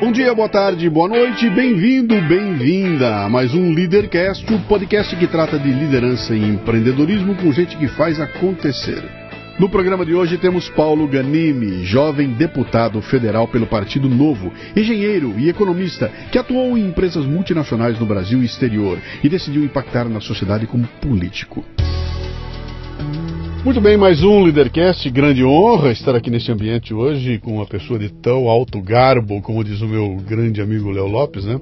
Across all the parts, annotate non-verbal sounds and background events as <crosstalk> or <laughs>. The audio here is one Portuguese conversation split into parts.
Bom dia, boa tarde, boa noite, bem-vindo, bem-vinda a mais um Leadercast, o podcast que trata de liderança e empreendedorismo com gente que faz acontecer. No programa de hoje temos Paulo Ganimi, jovem deputado federal pelo Partido Novo, engenheiro e economista que atuou em empresas multinacionais no Brasil e exterior e decidiu impactar na sociedade como político. Muito bem, mais um Leadercast, grande honra estar aqui neste ambiente hoje com uma pessoa de tão alto garbo, como diz o meu grande amigo Léo Lopes, né?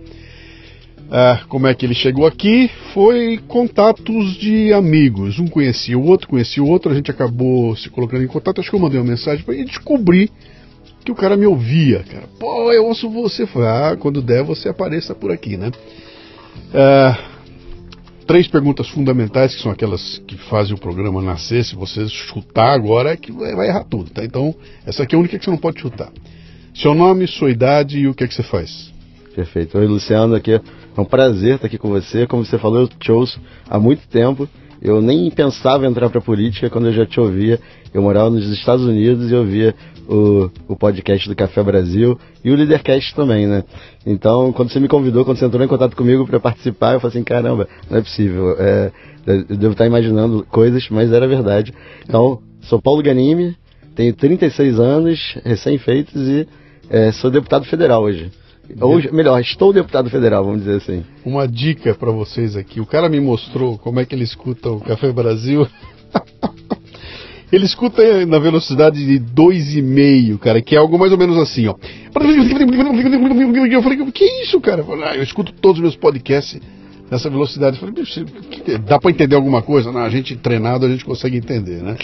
Ah, como é que ele chegou aqui? Foi contatos de amigos. Um conhecia o outro, conhecia o outro, a gente acabou se colocando em contato. Acho que eu mandei uma mensagem para ele descobri que o cara me ouvia, cara. Pô, eu ouço você. Falei, ah, quando der você apareça por aqui, né? Ah, três perguntas fundamentais, que são aquelas que fazem o programa nascer. Se você chutar agora, é que vai errar tudo, tá? Então, essa aqui é a única que você não pode chutar. Seu nome, sua idade e o que é que você faz? Perfeito. Oi, Luciano, aqui é um prazer estar aqui com você. Como você falou, eu te ouço há muito tempo. Eu nem pensava em entrar para política quando eu já te ouvia. Eu morava nos Estados Unidos e ouvia o, o podcast do Café Brasil e o Leadercast também, né? Então, quando você me convidou, quando você entrou em contato comigo para participar, eu falei assim: caramba, não é possível. É, eu devo estar imaginando coisas, mas era verdade. Então, sou Paulo Ganime, tenho 36 anos, recém-feitos e é, sou deputado federal hoje. Ou, melhor, estou deputado federal, vamos dizer assim. Uma dica para vocês aqui. O cara me mostrou como é que ele escuta o Café Brasil. <laughs> ele escuta na velocidade de 2,5, cara, que é algo mais ou menos assim, ó. Eu falei, que é isso, cara? Eu, falei, ah, eu escuto todos os meus podcasts nessa velocidade. Eu falei, dá para entender alguma coisa? Não, a gente treinado, a gente consegue entender, né?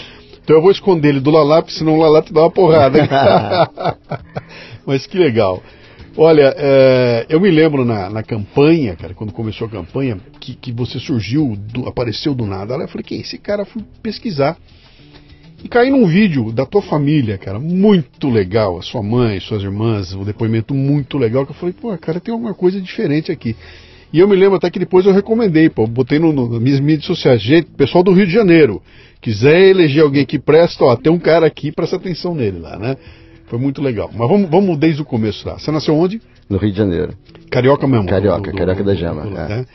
Então eu vou esconder ele do Lalap, senão o Lalap dá uma porrada. <laughs> Mas que legal. Olha, é, eu me lembro na, na, campanha, cara, quando começou a campanha, que, que você surgiu, do, apareceu do nada. Aí eu falei, quem é esse cara? Fui pesquisar. E caí num vídeo da tua família, cara, muito legal. A sua mãe, suas irmãs, um depoimento muito legal. Que eu falei, pô, cara, tem alguma coisa diferente aqui. E eu me lembro até que depois eu recomendei, pô, botei no, no, nas minhas mídias sociais, gente, pessoal do Rio de Janeiro, quiser eleger alguém que presta, ó, tem um cara aqui, presta atenção nele lá, né? Foi muito legal. Mas vamos, vamos desde o começo lá. Você nasceu onde? No Rio de Janeiro. Carioca mesmo? Carioca, do, do, Carioca da Gema. Do, é.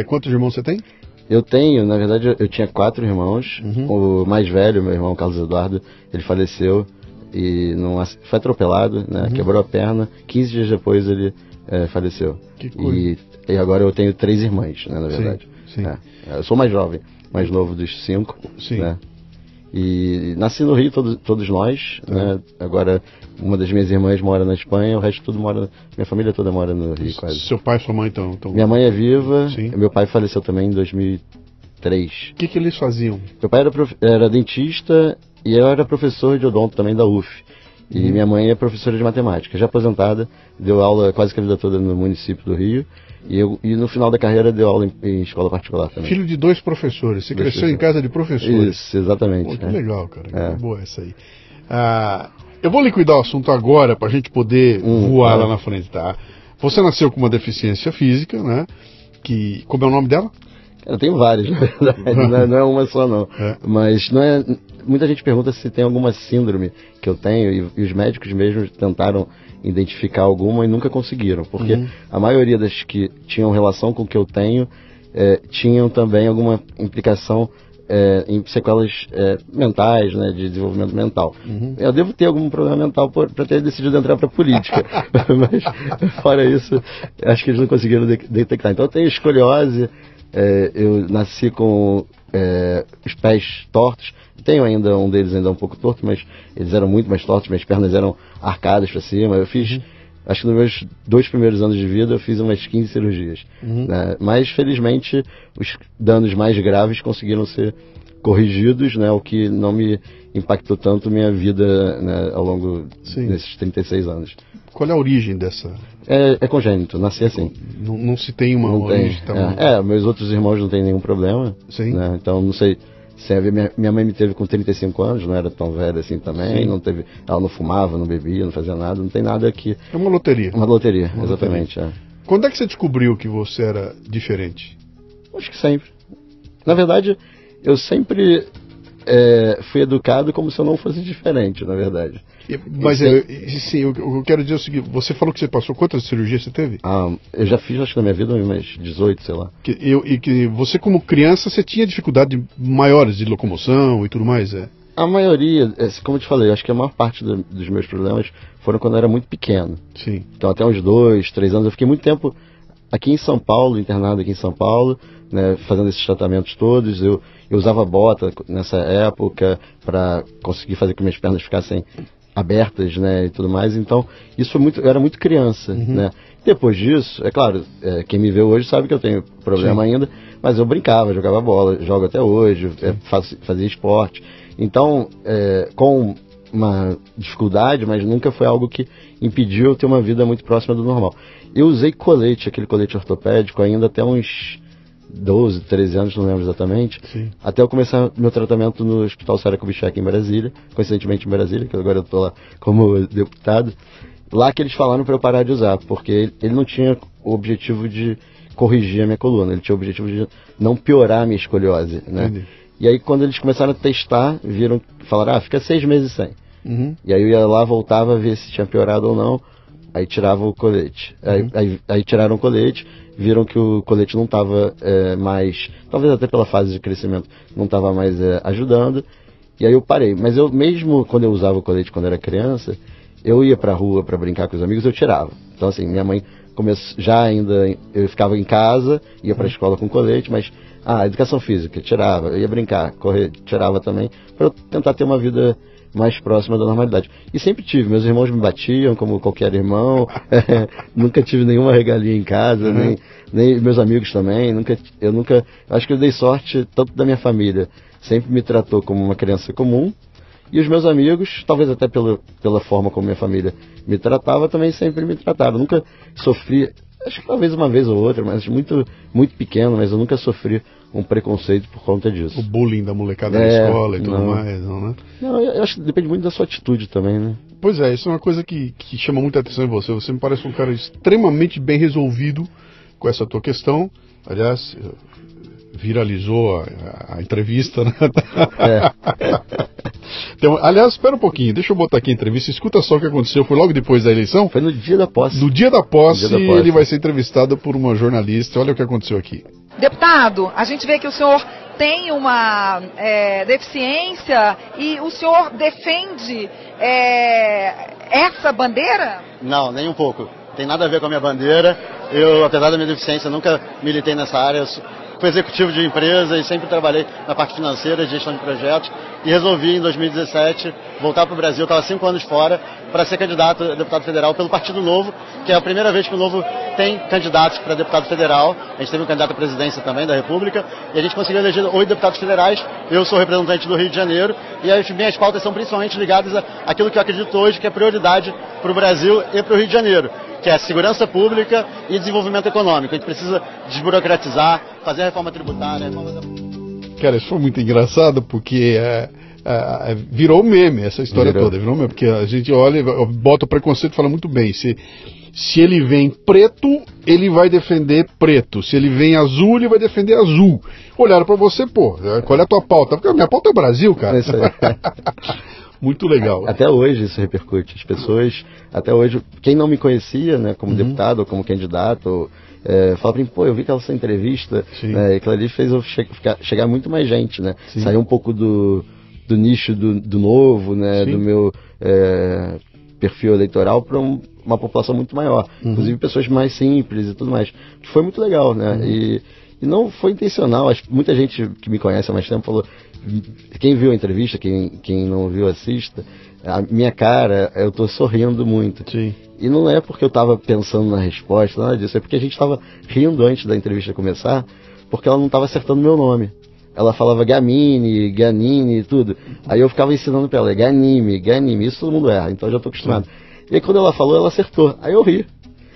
É, quantos irmãos você tem? Eu tenho, na verdade, eu tinha quatro irmãos. Uhum. O mais velho, meu irmão Carlos Eduardo, ele faleceu e não, foi atropelado, né? Uhum. Quebrou a perna. 15 dias depois ele é, faleceu. Que coisa. E, e, agora eu tenho três irmãs, né, na verdade. Sim, sim. É. Eu sou mais jovem, mais novo dos cinco. Sim. Né? E nasci no Rio, todos, todos nós. Tá. Né? Agora, uma das minhas irmãs mora na Espanha, o resto tudo mora. Minha família toda mora no Rio, quase. Seu pai e sua mãe estão. Tão... Minha mãe é viva, Sim. meu pai faleceu também em 2003. O que, que eles faziam? Meu pai era, prof... era dentista e eu era professor de odonto também da UF. E Uhum. minha mãe é professora de matemática, já aposentada, deu aula quase que a vida toda no município do Rio. E, eu, e no final da carreira deu aula em, em escola particular também. Filho de dois professores. Você Dois cresceu em professores. casa de professores. Isso, exatamente. Pô, que é. legal, cara. É. Que boa essa aí. Ah, eu vou liquidar o assunto agora para a gente poder Hum, voar é. lá na frente, tá? Você nasceu com uma deficiência física, né? Que, como é o nome dela? Eu tenho várias, na <laughs> verdade, não é, não é uma só não. É. Mas não é. Muita gente pergunta se tem alguma síndrome que eu tenho, e, e os médicos mesmo tentaram identificar alguma e nunca conseguiram. Porque Uhum. a maioria das que tinham relação com o que eu tenho eh, tinham também alguma implicação eh, em sequelas eh, mentais, né, de desenvolvimento mental. Uhum. Eu devo ter algum problema mental para ter decidido entrar para política, <laughs> <laughs> mas fora isso, acho que eles não conseguiram de- detectar. Então eu tenho escoliose, é, eu nasci com é, os pés tortos. Tenho ainda um deles ainda um pouco torto, mas eles eram muito mais tortos. Minhas pernas eram arcadas para cima. Eu fiz, acho que nos meus dois primeiros anos de vida, eu fiz umas 15 cirurgias. né? Mas felizmente os danos mais graves conseguiram ser corrigidos, né? O que não me impactou tanto minha vida né, ao longo Sim. desses 36 anos. Qual é a origem dessa? É, é congênito, nasci assim. Não, não se tem uma Não tem. origem. tá bom. É, é, meus outros irmãos não têm nenhum problema. Sim. né? Então não sei. Se a minha, minha mãe me teve com 35 anos, não era tão velha assim também. Sim. Não teve, ela não fumava, não bebia, não fazia nada. Não tem nada que. É uma loteria. Uma loteria, Uma exatamente. é. Quando é que você descobriu que você era diferente? Acho que sempre. Na verdade, eu sempre é, fui educado como se eu não fosse diferente, na verdade. Mas Esse- é, sim, eu, eu quero dizer o seguinte: você falou que você passou quantas cirurgias você teve? Ah, eu já fiz, acho que na minha vida, umas 18, sei lá. Que eu, e que você, como criança, você tinha dificuldade maiores de locomoção e tudo mais, é? A maioria, é, como eu te falei, eu acho que a maior parte do- dos meus problemas foram quando eu era muito pequeno. Sim. Então, até uns dois, três anos, eu fiquei muito tempo aqui em São Paulo, internado aqui em São Paulo, né, fazendo esses tratamentos todos. Eu, eu usava bota nessa época para conseguir fazer com que minhas pernas ficassem abertas, né, e tudo mais. Então, isso foi muito, eu era muito criança, né. Depois disso, é claro, é, quem me vê hoje sabe que eu tenho problema ainda, mas eu brincava, jogava bola, jogo até hoje, é, faço- fazia esporte. Então, é, com uma dificuldade, mas nunca foi algo que impediu eu ter uma vida muito próxima do normal. Eu usei colete, aquele colete ortopédico, ainda até uns 12, 13 anos, não lembro exatamente, Sim. até eu começar meu tratamento no Hospital Sara Kubitschek em Brasília, coincidentemente em Brasília, que agora eu estou lá como deputado. Lá que eles falaram para eu parar de usar, porque ele, não tinha o objetivo de corrigir a minha coluna, ele tinha o objetivo de não piorar a minha escoliose, né? Entendi. E aí quando eles começaram a testar, viram, falaram, ah, fica seis meses sem. Uhum. E aí eu ia lá, voltava, ver se tinha piorado ou não. Aí tirava o colete. Aí, aí, aí tiraram o colete, viram que o colete não estava mais, talvez até pela fase de crescimento, não estava mais é, ajudando. E aí eu parei. Mas eu mesmo quando eu usava o colete quando era criança, eu ia pra rua para brincar com os amigos, eu tirava. Então assim, minha mãe começou, já ainda, eu ficava em casa, ia pra escola com colete, mas ah, educação física, tirava, eu ia brincar, correr, tirava também, para tentar ter uma vida mais próxima da normalidade. E sempre tive, meus irmãos me batiam como qualquer irmão, eh, <laughs> nunca tive nenhuma regalia em casa, Uhum. nem, nem meus amigos também, nunca, eu nunca, acho que eu dei sorte tanto da minha família, sempre me tratou como uma criança comum, e os meus amigos, talvez até pela, pela forma como minha família me tratava, também sempre me trataram. Nunca sofri, acho que talvez uma vez ou outra, mas muito, muito pequeno, mas eu nunca sofri um preconceito por conta O disso. bullying da molecada É, na escola e tudo não. mais, não, né? Não, eu, acho que depende muito da sua atitude também, né? Pois é, isso é uma coisa que, que chama muita atenção em você. Você me parece um cara extremamente bem resolvido com essa tua questão. Aliás, viralizou a, a entrevista, né? <laughs> Então, aliás, espera um pouquinho, deixa eu botar aqui a entrevista. Escuta só o que aconteceu. Foi logo depois da eleição. Foi no dia da posse. No dia da posse, dia da posse. ele vai ser entrevistado por uma jornalista. Olha o que aconteceu aqui. Deputado, a gente vê que o senhor tem uma é, deficiência e o senhor defende é, essa bandeira? Não, nem um pouco. Tem nada a ver com a minha bandeira. Eu, apesar da minha deficiência, nunca militei nessa área. Eu sou- fui executivo de empresa e sempre trabalhei na parte financeira, gestão de projetos. E resolvi, em 2017, voltar para o Brasil. Estava cinco anos fora para ser candidato a deputado federal pelo Partido Novo, que é a primeira vez que o Novo tem candidatos para deputado federal. A gente teve um candidato à presidência também da República. E a gente conseguiu eleger oito deputados federais. Eu sou representante do Rio de Janeiro. E as minhas pautas são principalmente ligadas àquilo que eu acredito hoje que é prioridade para o Brasil e para o Rio de Janeiro, que é segurança pública e desenvolvimento econômico. A gente precisa desburocratizar, fazer a reforma tributária, a reforma da... Cara, isso foi muito engraçado porque é, é, virou meme essa história Virou. toda. Virou meme, porque a gente olha, bota o preconceito e fala muito bem. Se, se ele vem preto, ele vai defender preto. Se ele vem azul, ele vai defender azul. Olharam pra você, pô, qual é a tua pauta? Porque a minha pauta é Brasil, cara. É isso aí. <laughs> muito legal. Até hoje isso repercute. As pessoas, até hoje, quem não me conhecia, né, Uhum. como deputado ou como candidato, é, fala pra mim, pô, eu vi aquela sua entrevista, né, e aquilo ali fez eu che ficar- chegar muito mais gente, né? Sim. Sair um pouco do, do nicho do, do novo, né, Sim. do meu é, perfil eleitoral para uma população muito maior. Uhum. Inclusive pessoas mais simples e tudo mais. Foi muito legal, né? Uhum. E, e não foi intencional. Acho que muita gente que me conhece há mais tempo falou. Quem viu a entrevista, quem, quem não viu, assista. A minha cara, eu tô sorrindo muito. Sim. E não é porque eu tava pensando na resposta, nada disso. É porque a gente tava rindo antes da entrevista começar, porque ela não tava acertando meu nome. Ela falava Gamini, Ganini e tudo. Aí eu ficava ensinando pra ela, Ganime, Ganime. Isso todo mundo erra, então eu já tô acostumado. E aí quando ela falou, ela acertou. Aí eu ri.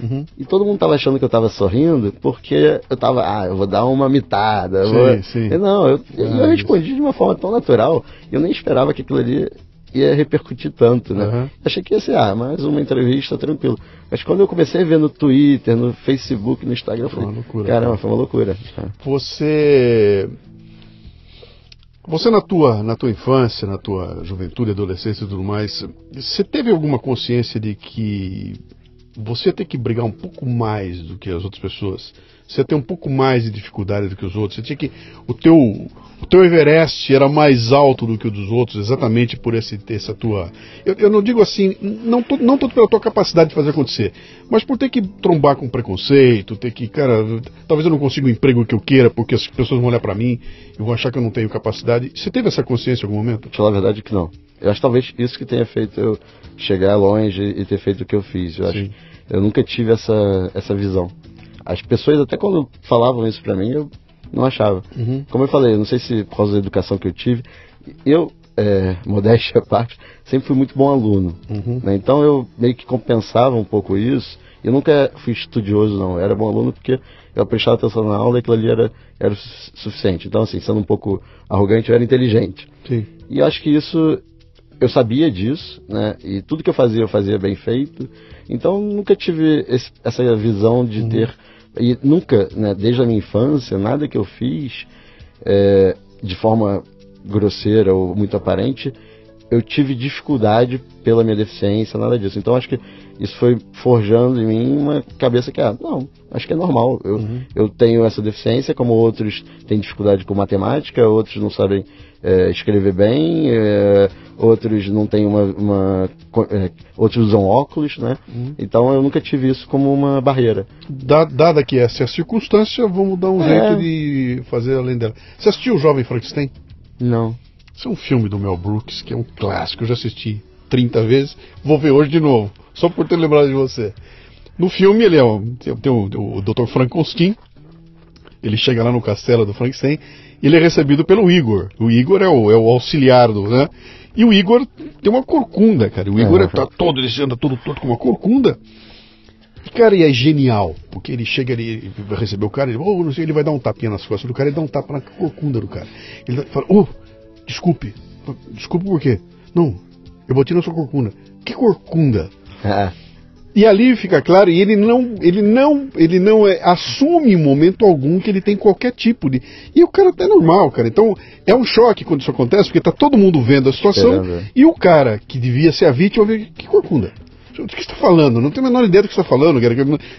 Uhum. E todo mundo tava achando que eu tava sorrindo porque eu tava, ah, eu vou dar uma mitada. eu Sim, vou... sim. E não, eu, eu Ah, respondi de uma forma tão natural. Eu nem esperava que aquilo ali ia repercutir tanto, né? Uhum. Achei que ia ser, ah, mais uma entrevista, tranquilo. Mas quando eu comecei a ver no Twitter, no Facebook, no Instagram, eu Foi uma loucura, caramba, cara. foi uma loucura. Você. Você na tua, na tua infância, na tua juventude, adolescência e tudo mais, você teve alguma consciência de que você ter que brigar um pouco mais do que as outras pessoas? Você ter um pouco mais de dificuldade do que os outros? Você tinha que o teu o teu Everest era mais alto do que o dos outros, exatamente por esse, essa tua. Eu, eu não digo assim, não, não tanto pela tua capacidade de fazer acontecer, mas por ter que trombar com preconceito, ter que, cara, talvez eu não consiga o emprego que eu queira porque as pessoas vão olhar para mim e vão achar que eu não tenho capacidade. Você teve essa consciência em algum momento? Falar a verdade que não. Eu acho talvez isso que tenha feito eu chegar longe e ter feito o que eu fiz. Eu, acho, eu nunca tive essa, essa visão. As pessoas, até quando falavam isso para mim, eu não achava. Uhum. Como eu falei, não sei se por causa da educação que eu tive, eu, é, <laughs> modéstia à parte, sempre fui muito bom aluno. Uhum. Né? Então eu meio que compensava um pouco isso. Eu nunca fui estudioso, não. Eu era bom aluno porque eu prestava atenção na aula e aquilo ali era, era suficiente. Então, assim, sendo um pouco arrogante, eu era inteligente. Sim. E acho que isso eu sabia disso, né? E tudo que eu fazia, eu fazia bem feito. Então nunca tive esse, essa visão de uhum. ter e nunca, né, desde a minha infância, nada que eu fiz é, de forma grosseira ou muito aparente, eu tive dificuldade pela minha deficiência, nada disso. Então acho que isso foi forjando em mim uma cabeça que, ah, não, acho que é normal. Eu, uhum. eu tenho essa deficiência, como outros têm dificuldade com matemática, outros não sabem é, escrever bem, é, outros não têm uma. uma é, outros usam óculos, né? Uhum. Então eu nunca tive isso como uma barreira. Dada que essa é a circunstância, vamos dar um é. jeito de fazer além dela. Você assistiu o Jovem Frankenstein? Não. Isso é um filme do Mel Brooks, que é um clássico, eu já assisti 30 vezes, vou ver hoje de novo, só por ter lembrado de você. No filme ele é o, tem o, o Dr. Frankenstein, ele chega lá no castelo do Frankenstein ele é recebido pelo Igor. O Igor é o, é o auxiliar do, né? E o Igor tem uma corcunda, cara. O Igor é, tá todo, ele anda todo todo com uma corcunda. E, cara, e é genial, porque ele chega ali, vai receber o cara, ele, oh, não sei, ele vai dar um tapinha nas costas do cara, ele dá um tapa na corcunda do cara. Ele fala, oh, desculpe. Desculpe por quê? Não, eu botei na sua corcunda. Que corcunda? É. E ali fica claro, e ele não, ele não, ele não é, assume em momento algum que ele tem qualquer tipo de. E o cara até normal, cara. Então é um choque quando isso acontece, porque tá todo mundo vendo a situação e o cara que devia ser a vítima vê que corcunda. O que você está falando? Não tenho a menor ideia do que está falando, cara.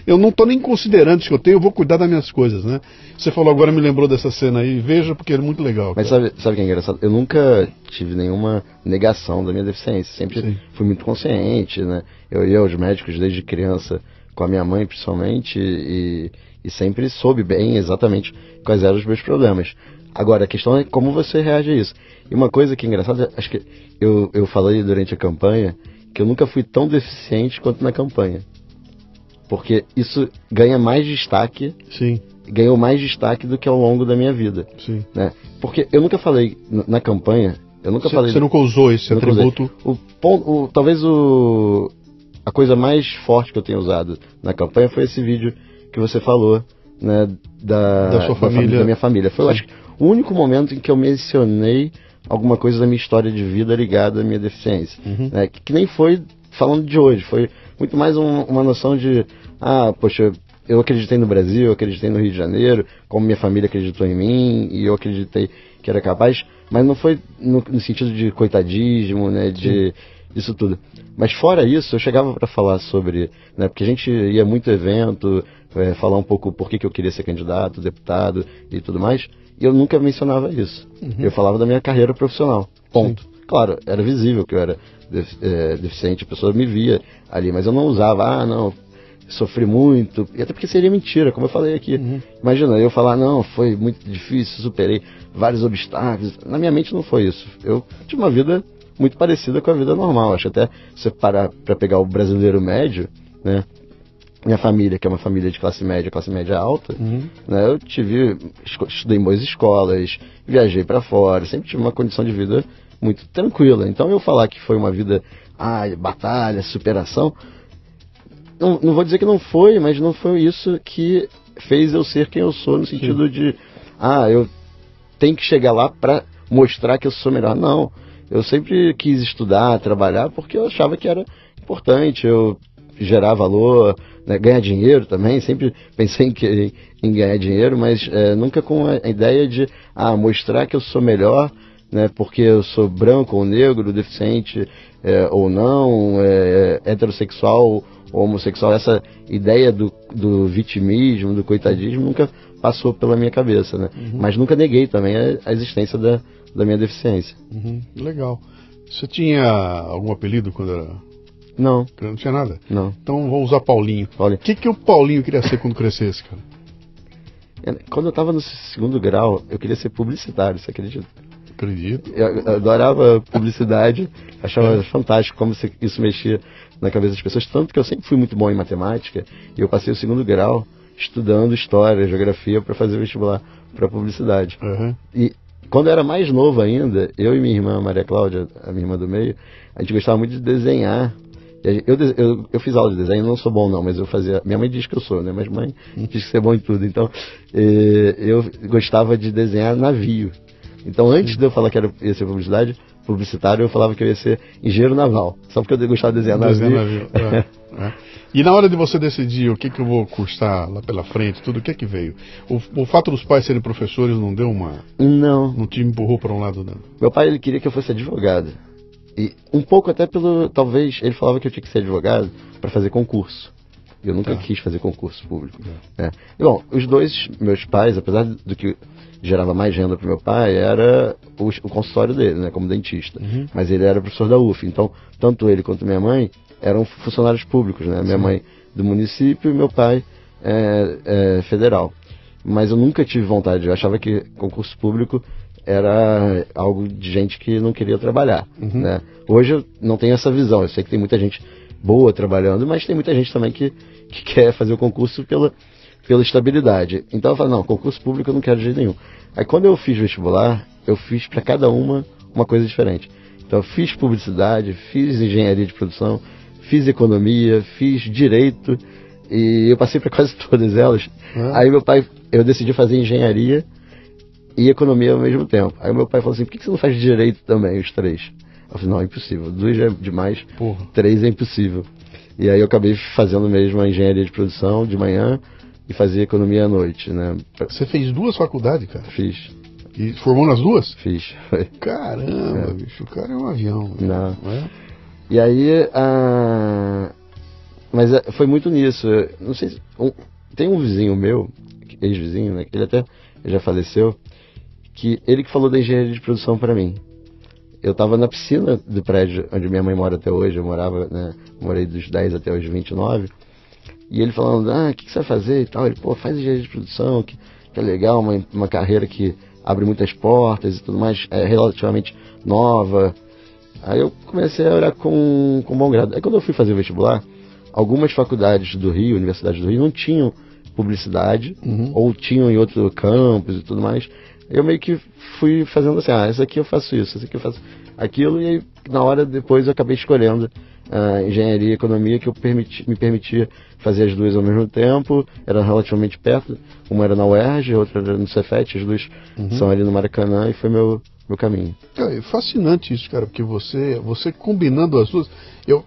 Eu não estou nem considerando isso que eu tenho, eu vou cuidar das minhas coisas, né? Você falou agora, me lembrou dessa cena aí, veja, porque é muito legal. Mas sabe, sabe o que é engraçado? Eu nunca tive nenhuma negação da minha deficiência. Sempre Sim. fui muito consciente, né? Eu ia aos médicos desde criança, com a minha mãe principalmente, e, e sempre soube bem exatamente quais eram os meus problemas. Agora, a questão é como você reage a isso. E uma coisa que é engraçada, acho que eu, eu falei durante a campanha, que eu nunca fui tão deficiente quanto na campanha. Porque isso ganha mais destaque. Sim. Ganhou mais destaque do que ao longo da minha vida. Sim. Né? Porque eu nunca falei na campanha. Eu nunca cê, falei. Você nunca usou esse atributo? O, o, talvez o, a coisa mais forte que eu tenho usado na campanha foi esse vídeo que você falou, né? Da, da sua família. Da, da minha família. Foi, eu acho, o único momento em que eu mencionei alguma coisa da minha história de vida ligada à minha deficiência. Uhum. Né? Que, que, nem foi falando de hoje, foi muito mais um, uma noção de, ah, poxa, eu acreditei no Brasil, eu acreditei no Rio de Janeiro, como minha família acreditou em mim, e eu acreditei que era capaz, mas não foi no, no sentido de coitadismo, né, de isso tudo. Mas fora isso, eu chegava para falar sobre, né, porque a gente ia muito evento, é, falar um pouco por que, que eu queria ser candidato, deputado e tudo mais, e eu nunca mencionava isso. Uhum. Eu falava da minha carreira profissional. Ponto. Sim. Claro, era visível que eu era é, deficiente, a pessoa me via ali, mas eu não usava, ah, não, sofri muito, e até porque seria mentira, como eu falei aqui. Uhum. Imagina, eu falar, não, foi muito difícil, superei vários obstáculos. Na minha mente não foi isso. Eu tive uma vida muito parecida com a vida normal. Acho até se parar para pegar o brasileiro médio, né? Minha família, que é uma família de classe média, classe média alta, uhum. né, eu tive, estudei em boas escolas, viajei para fora, sempre tive uma condição de vida muito tranquila. Então eu falar que foi uma vida, ai, batalha, superação, não, não vou dizer que não foi, mas não foi isso que fez eu ser quem eu sou, no sentido Sim. de, ah, eu tenho que chegar lá para mostrar que eu sou melhor. Não, eu sempre quis estudar, trabalhar, porque eu achava que era importante, eu gerar valor, né, ganhar dinheiro também, sempre pensei em, em ganhar dinheiro, mas é, nunca com a ideia de ah, mostrar que eu sou melhor né, porque eu sou branco ou negro, deficiente é, ou não, é, heterossexual ou homossexual. Essa ideia do, do vitimismo, do coitadismo, nunca passou pela minha cabeça, né? Uhum. Mas nunca neguei também a, a existência da, da minha deficiência. Uhum. Legal. Você tinha algum apelido quando era não. Não tinha nada? Não. Então vou usar Paulinho. Paulinho. O que, que o Paulinho queria ser quando crescesse, cara? Quando eu estava no segundo grau, eu queria ser publicitário, você acredita? Acredito. Eu, eu adorava publicidade, achava é. fantástico como isso mexia na cabeça das pessoas, tanto que eu sempre fui muito bom em matemática e eu passei o segundo grau estudando história, geografia para fazer vestibular para publicidade. Uhum. E quando eu era mais novo ainda, eu e minha irmã Maria Cláudia, a minha irmã do meio, a gente gostava muito de desenhar eu, eu, eu, fiz aula de desenho, não sou bom não, mas eu fazia. Minha mãe diz que eu sou, né? Mas mãe diz que você é bom em tudo. Então, eh, eu gostava de desenhar navio. Então, antes de eu falar que era, ia ser publicidade, publicitário, eu falava que eu ia ser engenheiro naval. Só porque eu gostava de desenhar navio. navio. É, é. E na hora de você decidir o que, que eu vou cursar lá pela frente, tudo, o que é que veio? O, o fato dos pais serem professores não deu uma. Não. Não te empurrou para um lado, não? Meu pai ele queria que eu fosse advogado. E um pouco até pelo. Talvez ele falava que eu tinha que ser advogado para fazer concurso. Eu nunca tá. quis fazer concurso público. É. Bom, os dois meus pais, apesar do que gerava mais renda para meu pai, era o, o, consultório dele, né, como dentista. Uhum. Mas ele era professor da UF. Então, tanto ele quanto minha mãe eram funcionários públicos, né? Minha Sim. mãe do município e meu pai é, é, federal. Mas eu nunca tive vontade. Eu achava que concurso público era algo de gente que não queria trabalhar. Uhum. Né? Hoje eu não tenho essa visão. Eu sei que tem muita gente boa trabalhando, mas tem muita gente também que, que <laughs> quer fazer o concurso pela, pela estabilidade. Então eu falo, não, concurso público eu não quero de jeito nenhum. Aí quando eu fiz vestibular, eu fiz para cada uma uma coisa diferente. Então eu fiz publicidade, fiz engenharia de produção, fiz economia, fiz direito e eu passei para <laughs> quase todas elas. Uhum. Aí meu pai, eu decidi fazer engenharia e economia ao mesmo tempo. Aí meu pai falou assim: por que você não faz direito também, os três? Eu falei: não, é impossível. Dois é demais, Porra. três é impossível. E aí eu acabei fazendo mesmo a engenharia de produção de manhã e fazia economia à noite, né? Você fez duas faculdades, cara? Fiz. E formou nas duas? Fiz. <laughs> Caramba, é. bicho, o cara é um avião. Não. não é? E aí, a... mas é, foi muito nisso. Não sei se... um... tem um vizinho meu, ex-vizinho, né? Que ele até já faleceu que ele que falou da engenharia de produção para mim. Eu estava na piscina do prédio onde minha mãe mora até hoje, eu morava, né, morei dos 10 até os 29, e ele falando, ah, o que, que, você vai fazer e tal. Ele, pô, faz engenharia de produção, que, que é legal, uma, uma carreira que abre muitas portas e tudo mais, é relativamente nova. Aí eu comecei a olhar com, com bom grado. Aí quando eu fui fazer o vestibular, algumas faculdades do Rio, universidades do Rio, não tinham publicidade, uhum. ou tinham em outro campus e tudo mais eu meio que fui fazendo assim, ah, isso aqui eu faço isso, isso aqui eu faço aquilo, e aí, na hora depois eu acabei escolhendo uh, engenharia e economia, que eu permiti, me permitia fazer as duas ao mesmo tempo, era relativamente perto, uma era na UERJ, outra era no Cefet, as duas uhum. são ali no Maracanã, e foi meu, meu caminho. É fascinante isso, cara, porque você, você combinando as duas, eu,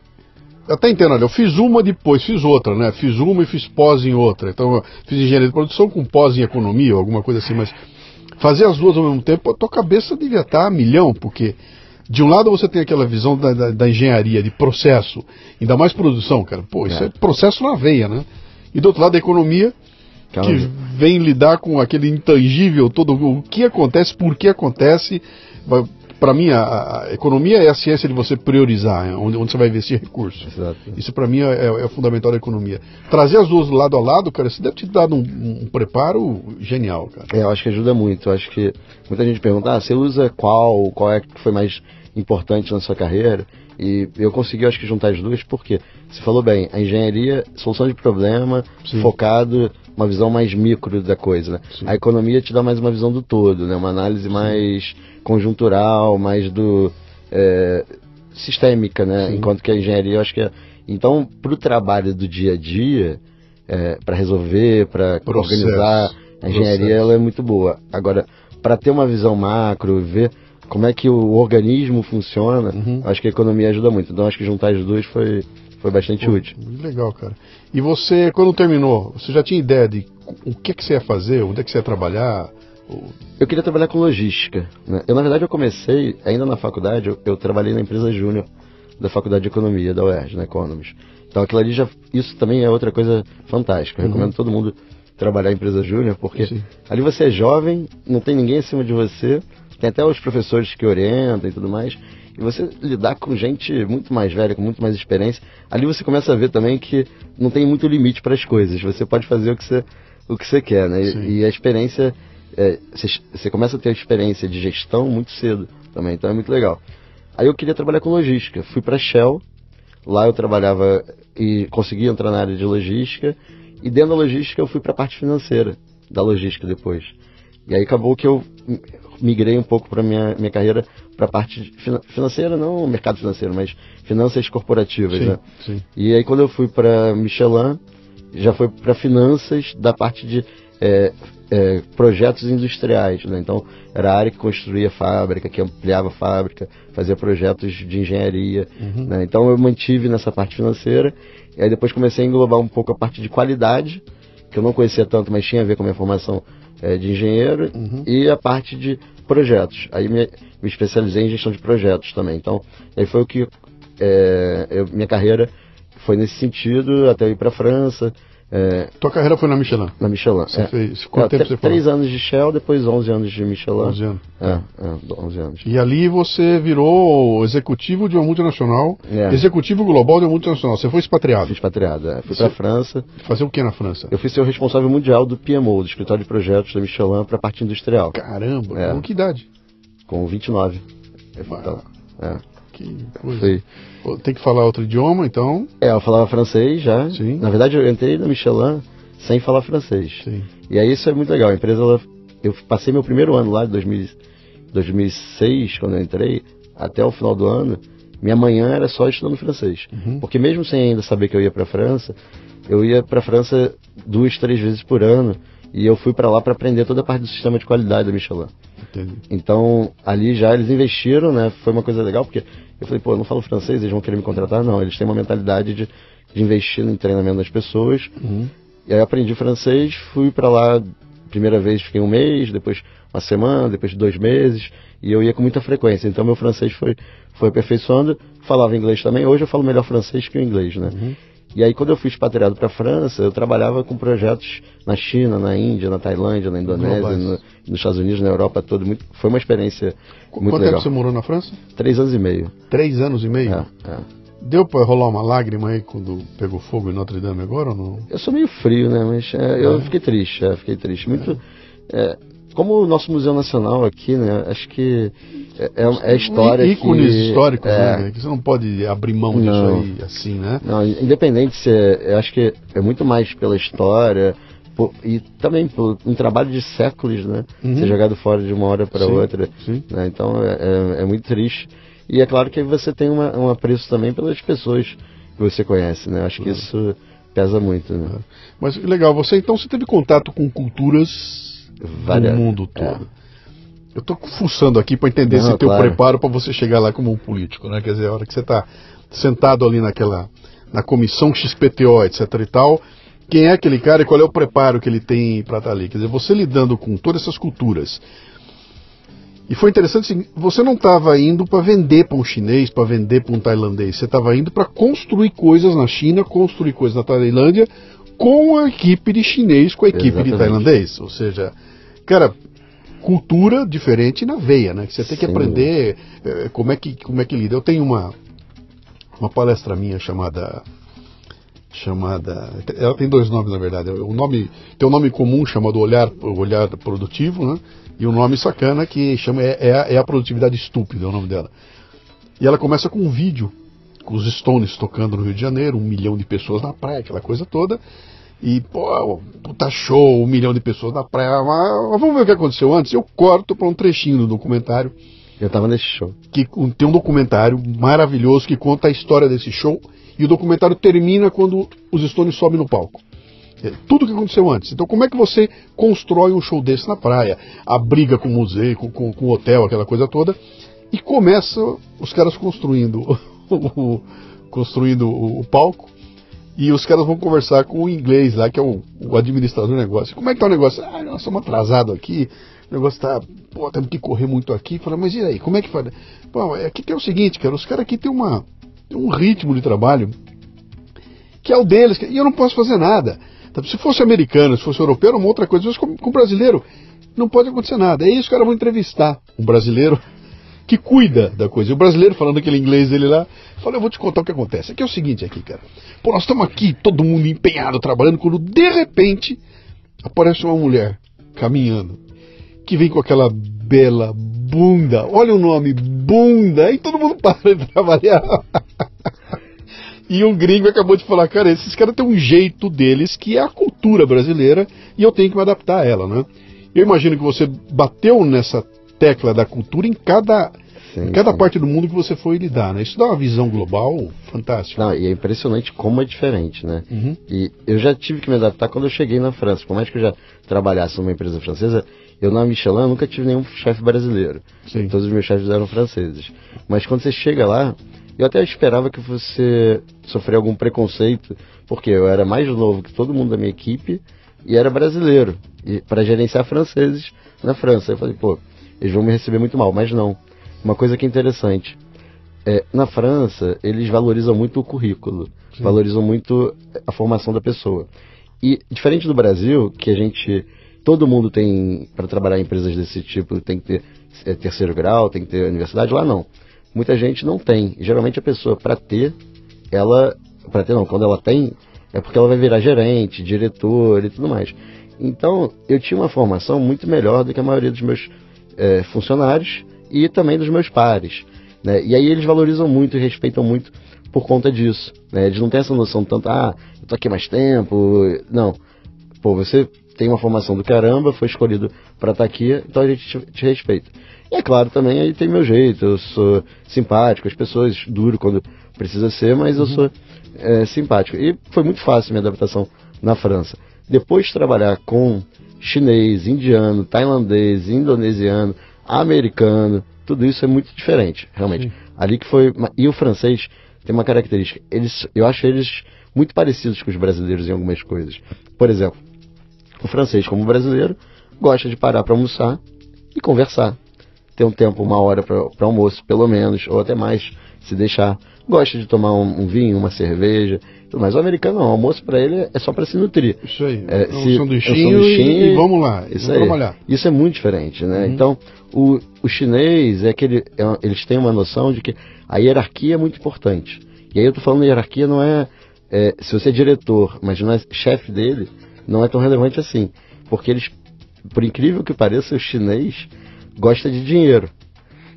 até entendo, olha, eu fiz uma depois, fiz outra, né? Fiz uma e fiz pós em outra. Então, eu fiz engenharia de produção com pós em economia, alguma coisa assim, mas fazer as duas ao mesmo tempo, a tua cabeça devia estar a milhão, porque de um lado você tem aquela visão da, da, da engenharia, de processo, ainda mais produção, cara. Pô, isso é, é processo na veia, né? E do outro lado a economia, Calma. que vem lidar com aquele intangível todo, o que acontece, por que acontece, para mim, a, a, economia é a ciência de você priorizar é, onde, onde, você vai investir recursos. Exato. Isso, para mim, é, é, fundamental da economia. Trazer as duas lado a lado, cara, isso deve te dar um, um, preparo genial, cara. É, eu acho que ajuda muito. Eu acho que muita gente pergunta, ah, você usa qual, qual é que foi mais importante na sua carreira? E eu consegui, acho que, juntar as duas, porque você falou bem, a engenharia, solução de problema, Sim. focado uma visão mais micro da coisa, né? A economia te dá mais uma visão do todo, né? Uma análise Sim. mais conjuntural, mais do é, sistêmica, né? Sim. Enquanto que a engenharia, eu acho que é... Então, para o trabalho do dia a dia, é, para resolver, para organizar, a engenharia ela é muito boa. Agora, para ter uma visão macro, ver como é que o organismo funciona, uhum. acho que a economia ajuda muito. Então, acho que juntar as duas foi foi bastante Pô, útil. Legal, cara. E você, quando terminou, você já tinha ideia de o que, que você ia fazer, onde é que você ia trabalhar? Eu queria trabalhar com logística. Né? Eu, na verdade, eu comecei, ainda na faculdade, eu, eu trabalhei na empresa júnior da Faculdade de Economia da UERJ, na Economist. Então aquilo ali já. Isso também é outra coisa fantástica. Eu uhum. recomendo todo mundo trabalhar em empresa júnior, porque Sim. ali você é jovem, não tem ninguém acima de você, tem até os professores que orientam e tudo mais. E você lidar com gente muito mais velha, com muito mais experiência, ali você começa a ver também que não tem muito limite para as coisas. Você pode fazer o que você, o que você quer, né? E, e, a experiência, você, você começa a ter experiência de gestão muito cedo também, então é muito legal. Aí eu queria trabalhar com logística. Fui para Shell, lá eu trabalhava e consegui entrar na área de logística. E dentro da logística eu fui para a parte financeira da logística depois. E aí acabou que eu migrei um pouco para minha minha carreira para a parte financeira, não mercado financeiro, mas finanças corporativas, sim, né? Sim. E aí quando eu fui para Michelin, já foi para finanças da parte de é, é, projetos industriais, né? Então era a área que construía fábrica, que ampliava a fábrica, fazia projetos de engenharia, uhum. né? Então eu mantive nessa parte financeira e aí depois comecei a englobar um pouco a parte de qualidade, que eu não conhecia tanto, mas tinha a ver com a minha formação é, de engenheiro uhum. e a parte de projetos. Aí me, me, especializei em gestão de projetos também. Então aí foi o que é, eu, minha carreira foi nesse sentido até eu ir para a França é, Tua carreira foi na Michelin? Na Michelin. Você é. fez, quanto tempo você foi? Três anos de Shell, depois 11 anos de Michelin. 11 anos. É, é, 11 anos. E ali você virou executivo de uma multinacional, é. executivo global de uma multinacional. Você foi expatriado? Fui expatriado, é. Fui para a França. Fazer o que na França? Eu fui ser o responsável mundial do PMO, do Escritório de Projetos da Michelin, para a parte industrial. Caramba, é. com que idade? Com 29. Então, é. Que coisa. Foi. Tem que falar outro idioma, então? É, eu falava francês já. Sim. Na verdade, eu entrei na Michelin sem falar francês. Sim. E aí isso é muito legal. A empresa, ela, eu passei meu primeiro ano lá, de 2000, 2006, quando eu entrei, até o final do ano, minha manhã era só estudando francês. Uhum. Porque mesmo sem ainda saber que eu ia para a França, eu ia para a França duas, três vezes por ano. E eu fui para lá para aprender toda a parte do sistema de qualidade da Michelin. Entendi. Então, ali já eles investiram, né? Foi uma coisa legal, porque eu falei, pô, eu não falo francês, eles vão querer me contratar? Não, eles têm uma mentalidade de, de investir no treinamento das pessoas. Uhum. E aí eu aprendi francês, fui para lá, primeira vez fiquei um mês, depois uma semana, depois dois meses, e eu ia com muita frequência. Então meu francês foi, foi aperfeiçoando, falava inglês também. Hoje eu falo melhor francês que o inglês, né? Uhum. E aí, quando eu fui expatriado para a França, eu trabalhava com projetos na China, na Índia, na Tailândia, na Indonésia, no, nos Estados Unidos, na Europa toda. Muito, foi uma experiência Qu muito Quanto legal. tempo você morou na França? Três anos e meio. Três anos e meio? É, é. Deu para rolar uma lágrima aí quando pegou fogo em Notre Dame agora ou não? Eu sou meio frio, né? Mas é, eu é. fiquei triste, é, fiquei triste. Muito. É, como o nosso Museu Nacional aqui, né? Acho que é, é, é história ícones que, históricos, é, né? Que você não pode abrir mão não, disso aí assim, né? Não, independente se é, acho que é muito mais pela história por, e também por um trabalho de séculos, né? Uhum. Ser jogado fora de uma hora para outra. Sim. Né? Então é, é, é, muito triste. E é claro que você tem uma, um apreço também pelas pessoas que você conhece, né? Acho que uhum. isso pesa muito. Né? Mas legal, você então você teve contato com culturas Várias, do mundo todo. É. Eu estou fuçando aqui para entender Não, esse teu claro. preparo para você chegar lá como um político, né? Quer dizer, a hora que você está sentado ali naquela na comissão XPTO, etc e tal, quem é aquele cara e qual é o preparo que ele tem para estar tá ali? Quer dizer, você lidando com todas essas culturas. E foi interessante assim, você não estava indo para vender para um chinês, para vender para um tailandês, você estava indo para construir coisas na China, construir coisas na Tailândia com a equipe de chinês, com a equipe Exatamente. de tailandês, ou seja, cara, cultura diferente na veia, né? Que você tem que Sim. aprender é, como é que como é que lida. Eu tenho uma uma palestra minha chamada chamada ela tem dois nomes na verdade. O nome tem um nome comum chamado olhar olhar produtivo, né? E o um nome sacana que chama é, é, a, é a produtividade estúpida, é o nome dela. E ela começa com um vídeo com os Stones tocando no Rio de Janeiro, um milhão de pessoas na praia, aquela coisa toda. E, pô, puta show, um milhão de pessoas na praia. Mas, vamos ver o que aconteceu antes. Eu corto para um trechinho do documentário. Eu tava nesse show. Que tem um documentário maravilhoso que conta a história desse show. E o documentário termina quando os Stones sobem no palco. É, tudo o que aconteceu antes. Então, como é que você constrói um show desse na praia? A briga com o museu, com, com, com o hotel, aquela coisa toda. E começa os caras construindo o, construindo o, o palco e os caras vão conversar com o inglês lá, que é o, o administrador do negócio. Como é que tá o negócio? Ah, nós estamos atrasados aqui, o negócio tá, pô, temos que correr muito aqui. Fala, mas e aí, como é que faz? Bom, aqui é o seguinte, cara, os caras aqui têm uma, tem um ritmo de trabalho que é o deles, e eu não posso fazer nada. Então, se fosse americano, se fosse europeu, era uma outra coisa, mas com, com brasileiro não pode acontecer nada. Aí os caras vão entrevistar um brasileiro que cuida da coisa. E o brasileiro, falando aquele inglês dele lá, fala, eu vou te contar o que acontece. Aqui é o seguinte aqui, cara. Pô, nós estamos aqui, todo mundo empenhado, trabalhando, quando de repente aparece uma mulher caminhando, que vem com aquela bela bunda, olha o nome, bunda, e todo mundo <laughs> para de trabalhar. e um gringo acabou de falar, cara, esses caras têm um jeito deles que é a cultura brasileira e eu tenho que me adaptar a ela, né? Eu imagino que você bateu nessa tecla da cultura em cada, sim, em cada sim. parte do mundo que você foi lidar, né? Isso dá uma visão global fantástica. Não, e é impressionante como é diferente, né? Uhum. E eu já tive que me adaptar quando eu cheguei na França. Por mais que eu já trabalhasse numa empresa francesa, eu na Michelin nunca tive nenhum chefe brasileiro. Sim. Todos os meus chefes eram franceses. Mas quando você chega lá, eu até esperava que você sofrer algum preconceito, porque eu era mais novo que todo mundo da minha equipe e era brasileiro, e para gerenciar franceses na França. Eu falei, pô, eles vão me receber muito mal, mas não. Uma coisa que é interessante, é, na França, eles valorizam muito o currículo, Sim. valorizam muito a formação da pessoa. E diferente do Brasil, que a gente, todo mundo tem, para trabalhar em empresas desse tipo, tem que ter é, terceiro grau, tem que ter universidade, lá não. Muita gente não tem. geralmente a pessoa, para ter, ela, para ter não, quando ela tem, é porque ela vai virar gerente, diretor e tudo mais. Então, eu tinha uma formação muito melhor do que a maioria dos meus é, funcionários e também dos meus pares. Né? E aí eles valorizam muito e respeitam muito por conta disso. Né? Eles não têm essa noção tanto, ah, eu tô aqui mais tempo. Não. Pô, você tem uma formação do caramba, foi escolhido para estar tá aqui, então a gente te, te, respeita. E é claro, também aí tem meu jeito, eu sou simpático, as pessoas duro quando precisa ser, mas eu uhum. sou é, simpático. E foi muito fácil minha adaptação na França. Depois de trabalhar com chinês, indiano, tailandês, indonesiano, americano, tudo isso é muito diferente, realmente. Sim. Ali que foi. E o francês tem uma característica. Eles, eu acho eles muito parecidos com os brasileiros em algumas coisas. Por exemplo, o francês, como brasileiro, gosta de parar para almoçar e conversar. Ter um tempo, uma hora para almoço, pelo menos, ou até mais, se deixar gosta de tomar um, um vinho, uma cerveja. Mas o americano não, o almoço para ele é só para se nutrir. Isso aí. É, é um sanduichinho, é um e, e, vamos lá, isso vamos aí. trabalhar. Isso é muito diferente, né? Uhum. Então, o, o chinês é que ele, é, eles têm uma noção de que a hierarquia é muito importante. E aí eu tô falando hierarquia não é, é se você é diretor, mas não é chefe dele, não é tão relevante assim. Porque eles, por incrível que pareça, o chinês gosta de dinheiro.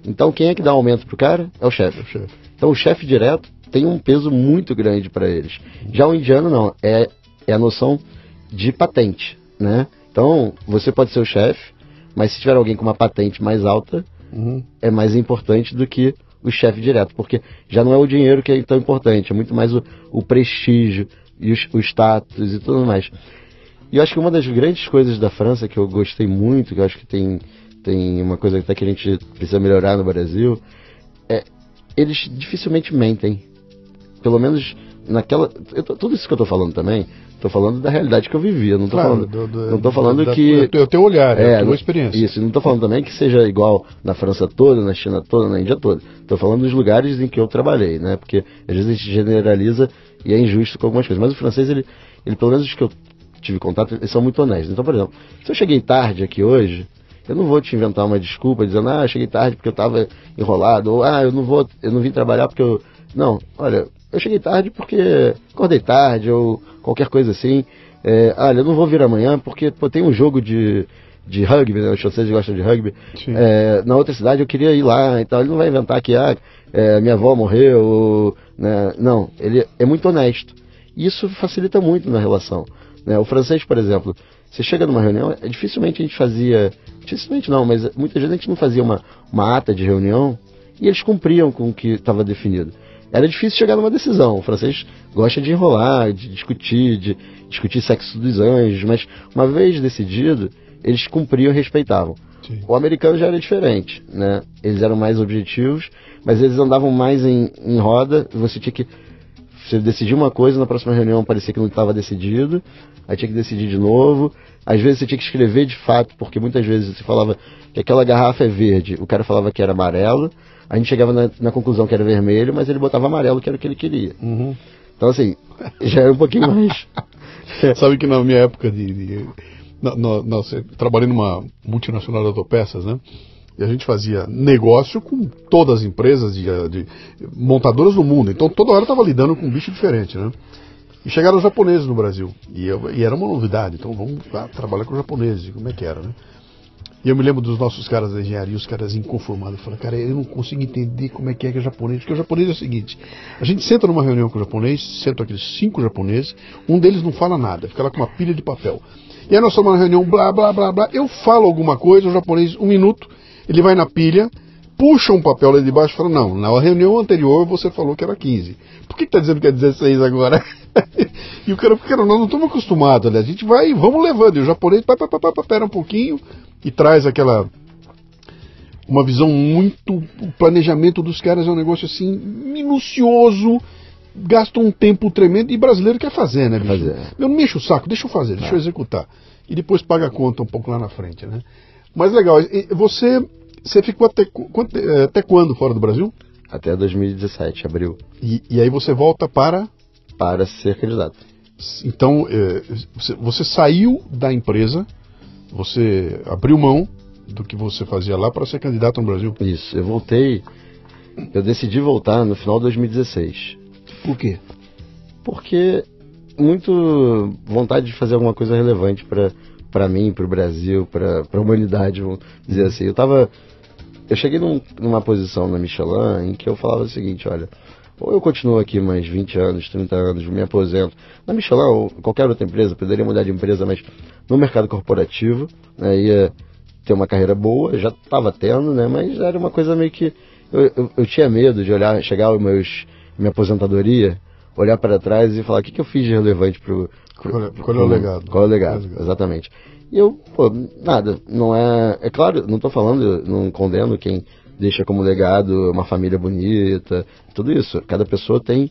Então quem é que dá aumento pro cara? É o chefe. É o chefe. Então o chefe direto tem um peso muito grande para eles. Já o indiano não, é, é a noção de patente, né? Então você pode ser o chefe, mas se tiver alguém com uma patente mais alta, uhum. é mais importante do que o chefe direto, porque já não é o dinheiro que é tão importante, é muito mais o, o prestígio e o, o status e tudo mais. E eu acho que uma das grandes coisas da França que eu gostei muito, que eu acho que tem, tem uma coisa até que a gente precisa melhorar no Brasil, é eles dificilmente mentem. Pelo menos naquela. Tô, tudo isso que eu tô falando também, tô falando da realidade que eu vivia. Não tô claro, falando, do, do, não tô falando da, que. É o teu olhar, é, a tua experiência. Isso, não tô falando também que seja igual na França toda, na China toda, na Índia toda. Tô falando dos lugares em que eu trabalhei, né? Porque às vezes a gente generaliza e é injusto com algumas coisas. Mas o francês, ele, ele pelo menos os que eu tive contato, eles são muito honestos. Então, por exemplo, se eu cheguei tarde aqui hoje, eu não vou te inventar uma desculpa dizendo, ah, cheguei tarde porque eu estava enrolado, ou ah, eu não vou, eu não vim trabalhar porque eu. Não, olha, eu cheguei tarde porque acordei tarde, ou qualquer coisa assim. É, olha, eu não vou vir amanhã porque pô, tem um jogo de, de rugby, né? Os franceses gostam de rugby. É, na outra cidade eu queria ir lá, então ele não vai inventar que ah, é, minha avó morreu, né? Não, ele é muito honesto. E isso facilita muito na relação. Né? O francês, por exemplo, você chega numa reunião, é, dificilmente a gente fazia, dificilmente não, mas muitas vezes a gente não fazia uma, uma ata de reunião e eles cumpriam com o que estava definido. Era difícil chegar numa decisão. O francês gosta de enrolar, de discutir, de discutir sexo dos anjos, mas uma vez decidido, eles cumpriam e respeitavam. Sim. O americano já era diferente, né? Eles eram mais objetivos, mas eles andavam mais em, em roda, você tinha que você decidia uma coisa, na próxima reunião parecia que não estava decidido, aí tinha que decidir de novo. Às vezes você tinha que escrever de fato, porque muitas vezes você falava que aquela garrafa é verde, o cara falava que era amarelo, a gente chegava na, na conclusão que era vermelho, mas ele botava amarelo, que era o que ele queria. Uhum. Então, assim, <laughs> já era um pouquinho mais. <laughs> Sabe que na minha época de. de na, na, eu trabalhei numa multinacional de autopeças, né? E a gente fazia negócio com todas as empresas de, de montadoras do mundo. Então toda hora estava lidando com um bicho diferente, né? E chegaram os japoneses no Brasil. E, eu, e era uma novidade. Então vamos lá, trabalhar com os japoneses. Como é que era, né? E eu me lembro dos nossos caras da engenharia, os caras inconformados. Falei, cara, eu não consigo entender como é que é que é japonês. Porque o japonês é o seguinte: a gente senta numa reunião com o japonês, senta aqueles cinco japoneses, um deles não fala nada, fica lá com uma pilha de papel. E aí nós estamos na reunião, blá, blá, blá, blá. Eu falo alguma coisa, o japonês, um minuto, ele vai na pilha, puxa um papel lá de baixo e fala: Não, na reunião anterior você falou que era 15. Por que está dizendo que é 16 agora? <laughs> e o cara, porque nós não estamos acostumados, né? A gente vai, vamos levando. E o japonês, pá, pá, pá, pá, pera um pouquinho e traz aquela. Uma visão muito. O planejamento dos caras é um negócio assim, minucioso, gasta um tempo tremendo e brasileiro quer fazer, né, bicho? Fazer. Eu não me encho o saco, deixa eu fazer, deixa eu executar. E depois paga a conta um pouco lá na frente, né? Mas legal, você, você ficou até, eh, até quando fora do Brasil? Até 2017, abril, E, e aí você volta para. para ser candidato. Então, eh, você, você saiu da empresa, você abriu mão do que você fazia lá para ser candidato no Brasil. Isso, eu voltei. Eu decidi voltar no final de 2016. Por quê? Porque muito vontade de fazer alguma coisa relevante para para mim, para o Brasil, para a humanidade, vamos dizer assim. Eu tava eu cheguei num- numa posição na Michelin em que eu falava o seguinte, olha, ou eu continuo aqui mais 20 anos, 30 anos, me aposento. Na Michelin ou qualquer outra empresa, poderia mudar de empresa, mas no mercado corporativo, né, ia ter uma carreira boa, já estava tendo, né, mas era uma coisa meio que eu, eu, eu tinha medo de olhar, chegar aos meus minha aposentadoria, olhar para trás e falar o que, que eu fiz de relevante Qual é- qual é o legado? Qual é o legado? Qual é o legado? Exatamente. E eu, pô, nada, não é. É claro, não tô falando, não condeno quem deixa como legado uma família bonita, tudo isso. Cada pessoa tem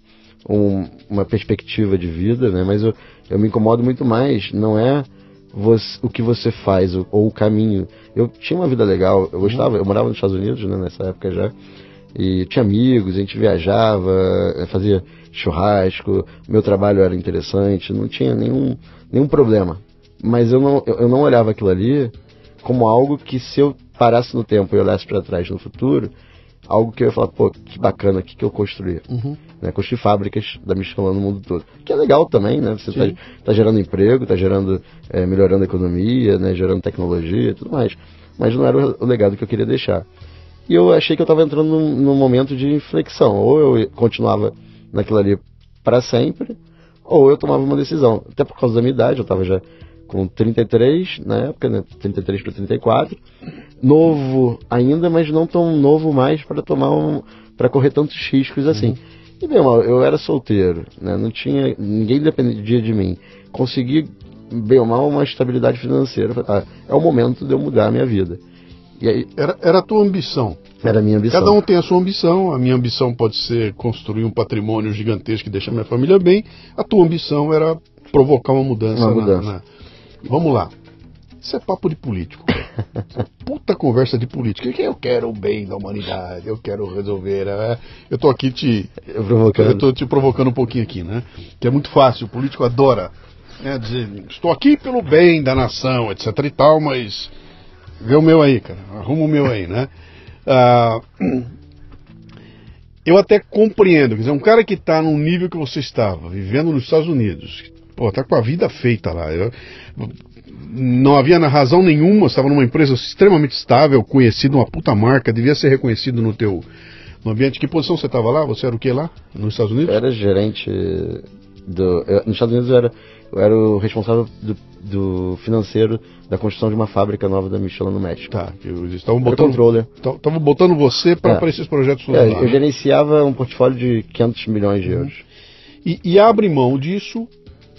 um- uma perspectiva de vida, né? Mas eu, eu me incomodo muito mais, não é você- o que você faz ou, ou o caminho. Eu tinha uma vida legal, eu gostava, eu morava nos Estados Unidos, né, nessa época já. E tinha amigos, a gente viajava, eh, fazia churrasco, meu trabalho era interessante, não tinha nenhum, nenhum problema. Mas eu não, eu eu não olhava aquilo ali como algo que se eu parasse no tempo e olhasse para trás no futuro, algo que eu ia falar, pô, que bacana, o que, que eu construí? Né, construir fábricas da Michelin no mundo todo. Que é legal também, né? Você está tá gerando emprego, está gerando, eh, melhorando a economia, né? gerando tecnologia e tudo mais. Mas não era o, o legado que eu queria deixar. E eu achei que eu estava entrando num, num momento de inflexão. Ou eu continuava naquilo ali para sempre, ou eu tomava uma decisão. Até por causa da minha idade, eu estava já com 33 na época, né? 33 para 34. Novo ainda, mas não tão novo mais para tomar um. para correr tantos riscos assim. E bem, mal, eu era solteiro, né? Não tinha. ninguém dependia de mim. Consegui, bem ou mal, uma estabilidade financeira. Ah, é o momento de eu mudar a minha vida. E aí, Era, era a tua ambição. era a minha ambição. Cada um tem a sua ambição. A minha ambição pode ser construir um patrimônio gigantesco que deixa minha família bem. A tua ambição era provocar uma mudança. Uma na- mudança. na- Vamos lá. Isso é papo de político. <laughs> Puta conversa de política. Que Eu quero o bem da humanidade, eu quero resolver. é. Eu tô aqui te. Eu provocando. Eu tô te provocando um pouquinho aqui, né? Que é muito fácil, o político adora né, dizer, estou aqui pelo bem da nação, etc e tal, mas vê o meu aí, cara, arruma o meu aí, né? Ah, <clears throat> eu até compreendo, quer dizer, um cara que está num nível que você estava, vivendo nos Estados Unidos, pô, tá com a vida feita lá. eu- não havia razão nenhuma, estava numa empresa extremamente estável, conhecido, uma puta marca, devia ser reconhecido no teu no ambiente. Que posição você estava lá? Você era o que lá? Nos Estados Unidos? Eu era gerente do. eu- nos Estados Unidos eu era, eu era o responsável do, do financeiro da construção de uma fábrica nova da Michelin no México. Tá, eles estavam botando, controller. estavam botando você para É. esses projetos É, eu né? gerenciava um portfólio de 500 milhões de euros. e, e abre mão disso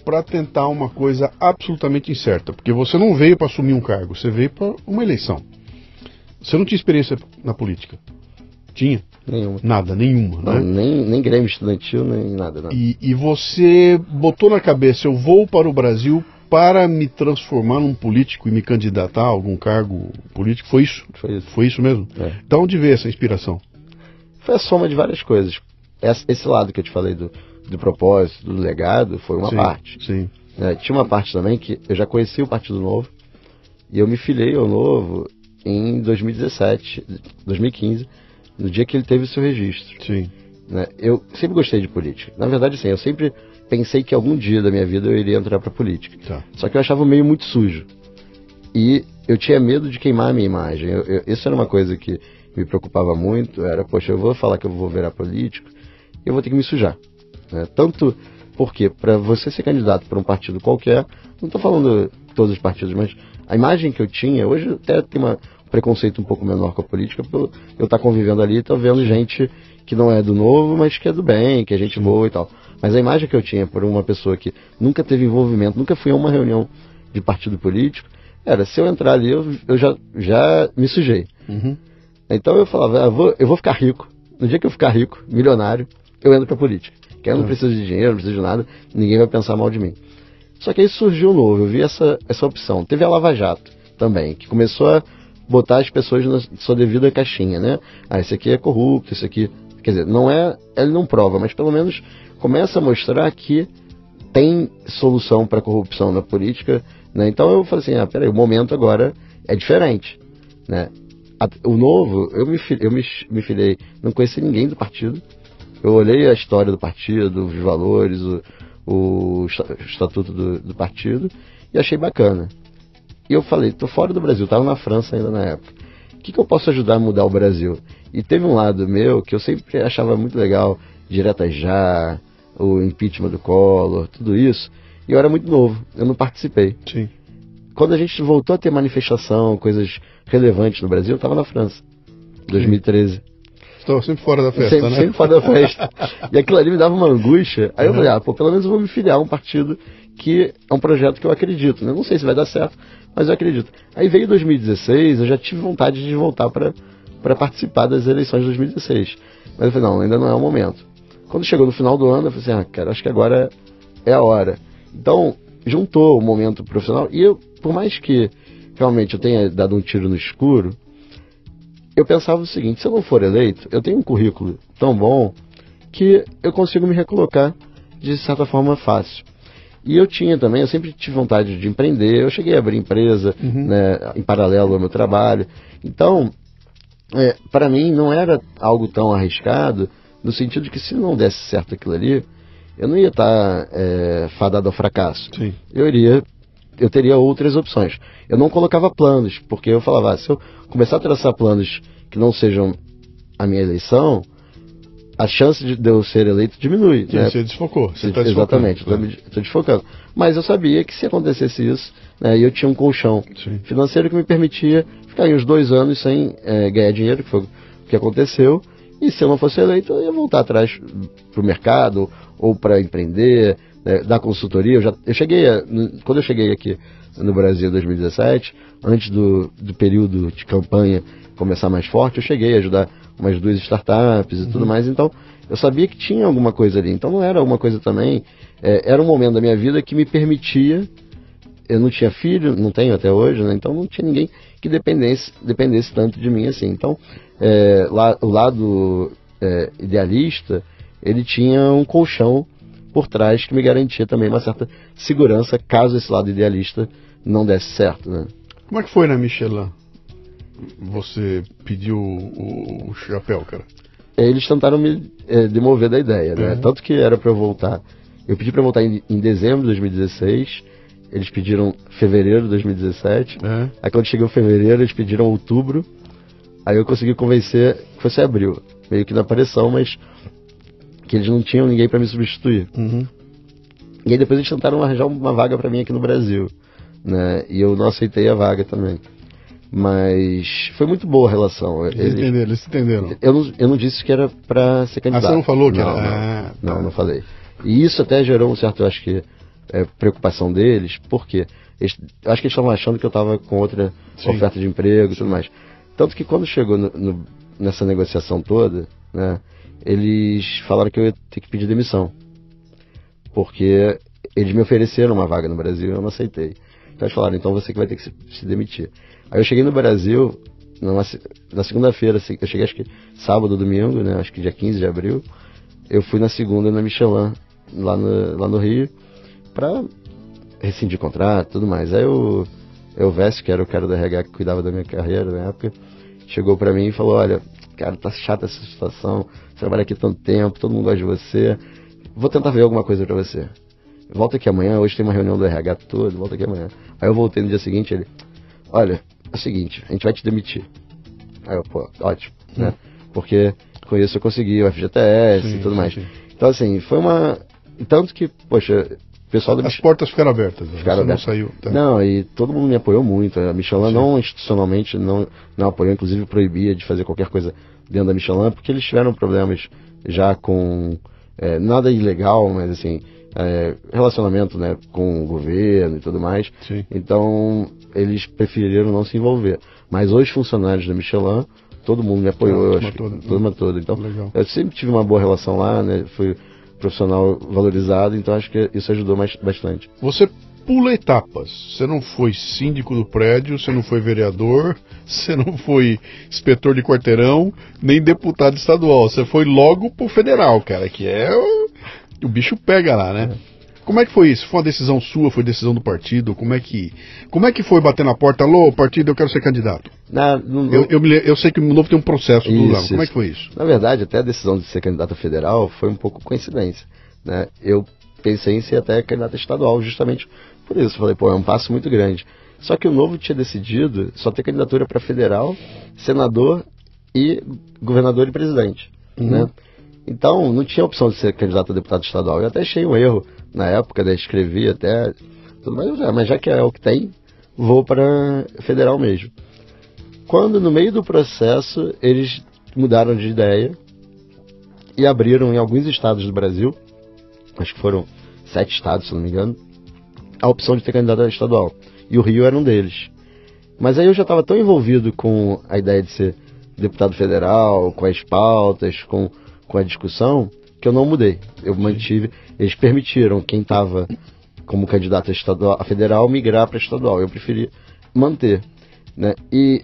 para tentar uma coisa absolutamente incerta, porque você não veio para assumir um cargo, você veio para uma eleição. Você não tinha experiência na política? Tinha. Nenhuma. Nada, nenhuma, Não, né? nem, nem Grêmio Estudantil, nem nada, não. E, e você botou na cabeça, eu vou para o Brasil para me transformar num político e me candidatar a algum cargo político. Foi isso? Foi isso. Foi isso mesmo? É. Da onde veio essa inspiração? Foi a soma de várias coisas. Esse lado que eu te falei do, do propósito, do legado, foi uma Sim, parte. Sim. É, tinha uma parte também que eu já conhecia o Partido Novo e eu me filiei ao Novo em 2017, 2015, no dia que ele teve o seu registro. Sim. né? Eu sempre gostei de política. Na verdade, sim, eu sempre pensei que algum dia da minha vida eu iria entrar para política. Tá. Só que eu achava o meio muito sujo. E eu tinha medo de queimar a minha imagem. Eu, eu, isso era uma coisa que me preocupava muito. Era, poxa, eu vou falar que eu vou virar político eu vou ter que me sujar. Né? Tanto porque, para você ser candidato para um partido qualquer, não estou falando todos os partidos, mas a imagem que eu tinha, hoje eu até tem uma, um preconceito um pouco menor com a política, eu estar convivendo ali e estar vendo gente que não é do novo, mas que é do bem, que é gente boa e tal. Mas a imagem que eu tinha por uma pessoa que nunca teve envolvimento, nunca fui a uma reunião de partido político, era, se eu entrar ali, eu, eu já, já me sujei. Uhum. Então eu falava, ah, vou- eu vou ficar rico. No dia que eu ficar rico, milionário, eu entro pra política. Que eu não Tá. preciso de dinheiro, não preciso de nada, ninguém vai pensar mal de mim. Só que aí surgiu um novo, eu vi essa, essa opção. Teve a Lava Jato também, que começou a botar as pessoas na sua devida caixinha, né? Ah, esse aqui é corrupto, esse aqui. Quer dizer, não é. Ele não prova, mas pelo menos começa a mostrar que tem solução para corrupção na política, né? Então eu falei assim, ah, peraí, o momento agora é diferente, né? A- o novo, eu me eu me, me filiei, não conheci ninguém do partido. Eu olhei a história do partido, os valores, o, o esta- o estatuto do, do partido e achei bacana. E eu falei, tô fora do Brasil, tava na França ainda na época. O que, que eu posso ajudar a mudar o Brasil? E teve um lado meu que eu sempre achava muito legal, direta já, o impeachment do Collor, tudo isso. E eu era muito novo, eu não participei. Sim. Quando a gente voltou a ter manifestação, coisas relevantes no Brasil, eu estava na França, 2013. Estou sempre fora da festa, sempre, né? sempre fora da <laughs> festa. e aquilo ali me dava uma angústia. Aí eu falei, ah, pô, pelo menos eu vou me filiar a um partido que é um projeto que eu acredito. Né? Não sei se vai dar certo, mas eu acredito. Aí veio 2016, eu já tive vontade de voltar para participar das eleições de 2016. Mas eu falei, não, ainda não é o momento. Quando chegou no final do ano, eu falei assim, ah, cara, acho que agora é a hora. Então, juntou o momento profissional e eu, por mais que realmente eu tenha dado um tiro no escuro, eu pensava o seguinte, se eu não for eleito, eu tenho um currículo tão bom que eu consigo me recolocar de certa forma fácil. E eu tinha também, eu sempre tive vontade de empreender, eu cheguei a abrir empresa né, em paralelo ao meu trabalho. Então, é, para mim não era algo tão arriscado, no sentido de que se não desse certo aquilo ali, eu não ia estar é, fadado ao fracasso. Sim. Eu iria, eu teria outras opções. Eu não colocava planos, porque eu falava, ah, se eu começar a traçar planos que não sejam a minha eleição, a chance de eu ser eleito diminui. Né? Você desfocou. Você tá Exatamente, desfocando. estou desfocando. Mas eu sabia que se acontecesse isso, né, eu tinha um colchão Sim. financeiro que me permitia ficar aí uns dois anos sem eh, ganhar dinheiro, que foi o que aconteceu. E se eu não fosse eleito, eu ia voltar atrás para o mercado ou para empreender, né, dar consultoria. Eu, já, eu cheguei, a- quando eu cheguei aqui no Brasil em 2017, antes do, do período de campanha começar mais forte, eu cheguei a ajudar umas duas startups e tudo mais. Então, eu sabia que tinha alguma coisa ali. Então, não era alguma coisa também. eh, era um momento da minha vida que me permitia eu não tinha filho, não tenho até hoje, né? Então não tinha ninguém que dependesse, dependesse tanto de mim assim. Então, é, lá, o lado é, idealista, ele tinha um colchão por trás que me garantia também uma certa segurança caso esse lado idealista não desse certo, né? Como é que foi na Michelin? Você pediu o, o chapéu, cara. Eles tentaram me é, demover da ideia, né? Uhum. Tanto que era para eu voltar. Eu pedi para voltar em, em dezembro de 2016. Eles pediram fevereiro de 2017. É. Aí quando chegou fevereiro, eles pediram outubro. Aí eu consegui convencer que fosse abril. Meio que na pressão, mas que eles não tinham ninguém para me substituir. Uhum. E aí depois eles tentaram arranjar uma vaga para mim aqui no Brasil. Né? E eu não aceitei a vaga também. Mas foi muito boa a relação. Eles Eles- entenderam, eles entenderam. eu, não, eu não disse que era para ser candidato. você não falou que não, era- Não, Ah, não, tá. não falei. E isso até gerou um certo, eu acho que, é, preocupação deles, porque eles, eu acho que eles estavam achando que eu estava com outra Sim. oferta de emprego e tudo mais. Tanto que quando chegou no- no- nessa negociação toda, né, eles falaram que eu ia ter que pedir demissão. Porque eles me ofereceram uma vaga no Brasil e eu não aceitei. Então eles falaram, então você que vai ter que se, se demitir. Aí eu cheguei no Brasil, numa, na segunda-feira, assim, eu cheguei acho que sábado domingo, né, acho que dia 15 de abril, eu fui na segunda na Michelin, lá no, lá no Rio, pra rescindir contrato e tudo mais. Aí o Elvésio, que era o cara do RH que cuidava da minha carreira na época, chegou pra mim e falou, olha, cara, tá chata essa situação, trabalha aqui tanto tempo, todo mundo gosta de você, vou tentar ver alguma coisa pra você. Volta aqui amanhã, hoje tem uma reunião do RH todo, volta aqui amanhã. Aí eu voltei no dia seguinte, ele, olha, é o seguinte, a gente vai te demitir. Aí eu, pô, ótimo, hum. né? Porque com isso eu consegui o FGTS sim, e tudo mais. Sim. Então assim, foi uma... Tanto que, poxa, o pessoal As portas ficaram abertas, né? ficaram abertas. não saiu. Tá. Não, e todo mundo me apoiou muito. A Michelin sim. não institucionalmente não, não apoiou, inclusive proibia de fazer qualquer coisa dentro da Michelin, porque eles tiveram problemas já com... É, nada ilegal, mas assim, é, relacionamento né, com o governo e tudo mais. Sim. Então, eles preferiram não se envolver. Mas os funcionários da Michelin, todo mundo me apoiou, ah, acho toda. Que, turma toda. Então, Legal. eu sempre tive uma boa relação lá, né? Fui profissional valorizado, então acho que isso ajudou mais, bastante. Você pula etapas. Você não foi síndico do prédio, você não foi vereador, <laughs> você não foi inspetor de quarteirão, nem deputado estadual. Você foi logo pro federal, cara, que é o, o bicho pega lá, né? É. Como é que foi isso? Foi uma decisão sua? Foi decisão do partido? Como é que, como é que foi bater na porta? Alô, partido, eu quero ser candidato. Na, no, eu, eu, me, eu, sei que o Novo tem um processo isso, do. Como é que foi isso? Na verdade, até a decisão de ser candidato federal foi um pouco coincidência. Né? Eu pensei em ser até candidato estadual, justamente por isso. Falei, pô, é um passo muito grande. Só que o Novo tinha decidido só ter candidatura para federal, senador e governador e presidente. Uhum. Né? Então, não tinha opção de ser candidato a deputado estadual. Eu até achei um erro na época, né, escrevi até. Tudo mais, mas já que é o que tem, vou para federal mesmo. Quando no meio do processo eles mudaram de ideia e abriram em alguns estados do Brasil, acho que foram sete estados, se não me engano, a opção de ter candidato a estadual. E o Rio era um deles. Mas aí eu já estava tão envolvido com a ideia de ser deputado federal, com as pautas, com com a discussão que eu não mudei. Eu mantive, eles permitiram quem estava como candidato a, estadual, a federal migrar para estadual. Eu preferi manter. Né? E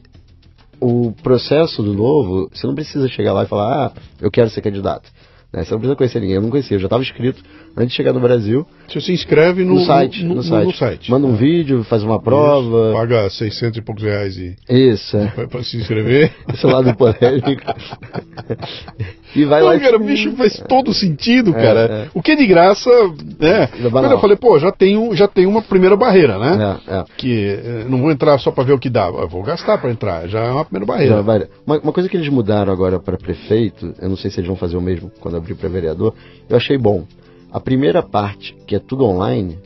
o processo do novo, você não precisa chegar lá e falar, ah, eu quero ser candidato. Né? Você não precisa conhecer ninguém, eu não conhecia, eu já estava inscrito antes de chegar no Brasil. Você se inscreve no, no site, no, no, site. no, site. Manda um é. vídeo, faz uma prova. Isso, paga 600 e poucos reais e. Isso. É. <laughs> Para se inscrever. Esse lado polêmico. <laughs> e vai Não, lá. Cara, o bicho faz todo sentido, é, cara. É. O que é de graça, né? Quando eu falei, pô, já tem, já tem uma primeira barreira, né? É. Que eh, não vou entrar só para ver o que dá, eu vou gastar para entrar. Já é uma primeira barreira. Uma, uma coisa que eles mudaram agora para prefeito, eu não sei se eles vão fazer o mesmo quando abrir para vereador, eu achei bom. A primeira parte, que é tudo online,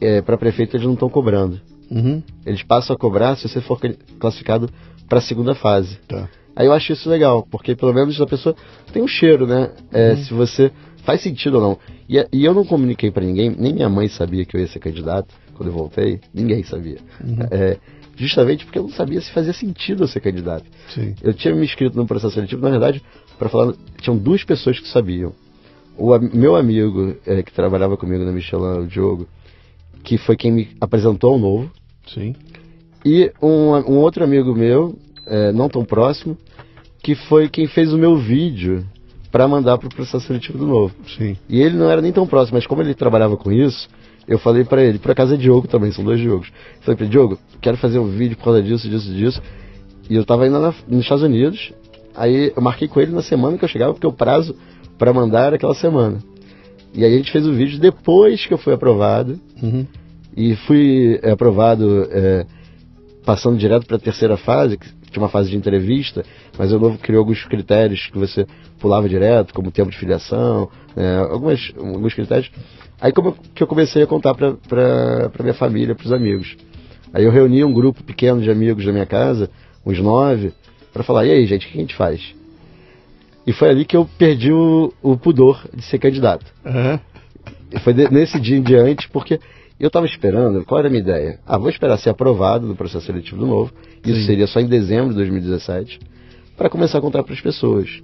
é, para prefeito eles não estão cobrando. Uhum. Eles passam a cobrar se você for classificado para a segunda fase. Tá. Aí eu acho isso legal, porque pelo menos a pessoa tem um cheiro, né? É, uhum. Se você faz sentido ou não. E, e eu não comuniquei para ninguém, nem minha mãe sabia que eu ia ser candidato quando eu voltei, ninguém sabia. Uhum. É, justamente porque eu não sabia se fazia sentido eu ser candidato. Sim. Eu tinha me inscrito no processo seletivo, na verdade, para falar, tinham duas pessoas que sabiam o meu amigo é, que trabalhava comigo na Michelin, o Diogo, que foi quem me apresentou o novo. Sim. E um, um outro amigo meu, é, não tão próximo, que foi quem fez o meu vídeo para mandar para o processo seletivo do novo. Sim. E ele não era nem tão próximo, mas como ele trabalhava com isso, eu falei para ele, por acaso é Diogo também, são dois Diogos. Falei para ele, Diogo, quero fazer um vídeo por causa disso, disso, disso. E eu estava indo na, nos Estados Unidos, aí eu marquei com ele na semana que eu chegava, porque o prazo para mandar aquela semana. E aí a gente fez o vídeo depois que eu fui aprovado. Uhum. E fui é, aprovado é, passando direto para a terceira fase, que tinha uma fase de entrevista, mas o novo criou alguns critérios que você pulava direto, como tempo de filiação, é, algumas, alguns critérios. Aí como que eu comecei a contar para minha família, para os amigos. Aí eu reuni um grupo pequeno de amigos da minha casa, uns nove, para falar, e aí gente, o que a gente faz? E foi ali que eu perdi o, o pudor de ser candidato. Uhum. Foi de, nesse dia em diante, porque eu estava esperando, qual era a minha ideia? Ah, vou esperar ser aprovado no processo seletivo do novo, isso Sim. seria só em dezembro de 2017, para começar a contar para as pessoas.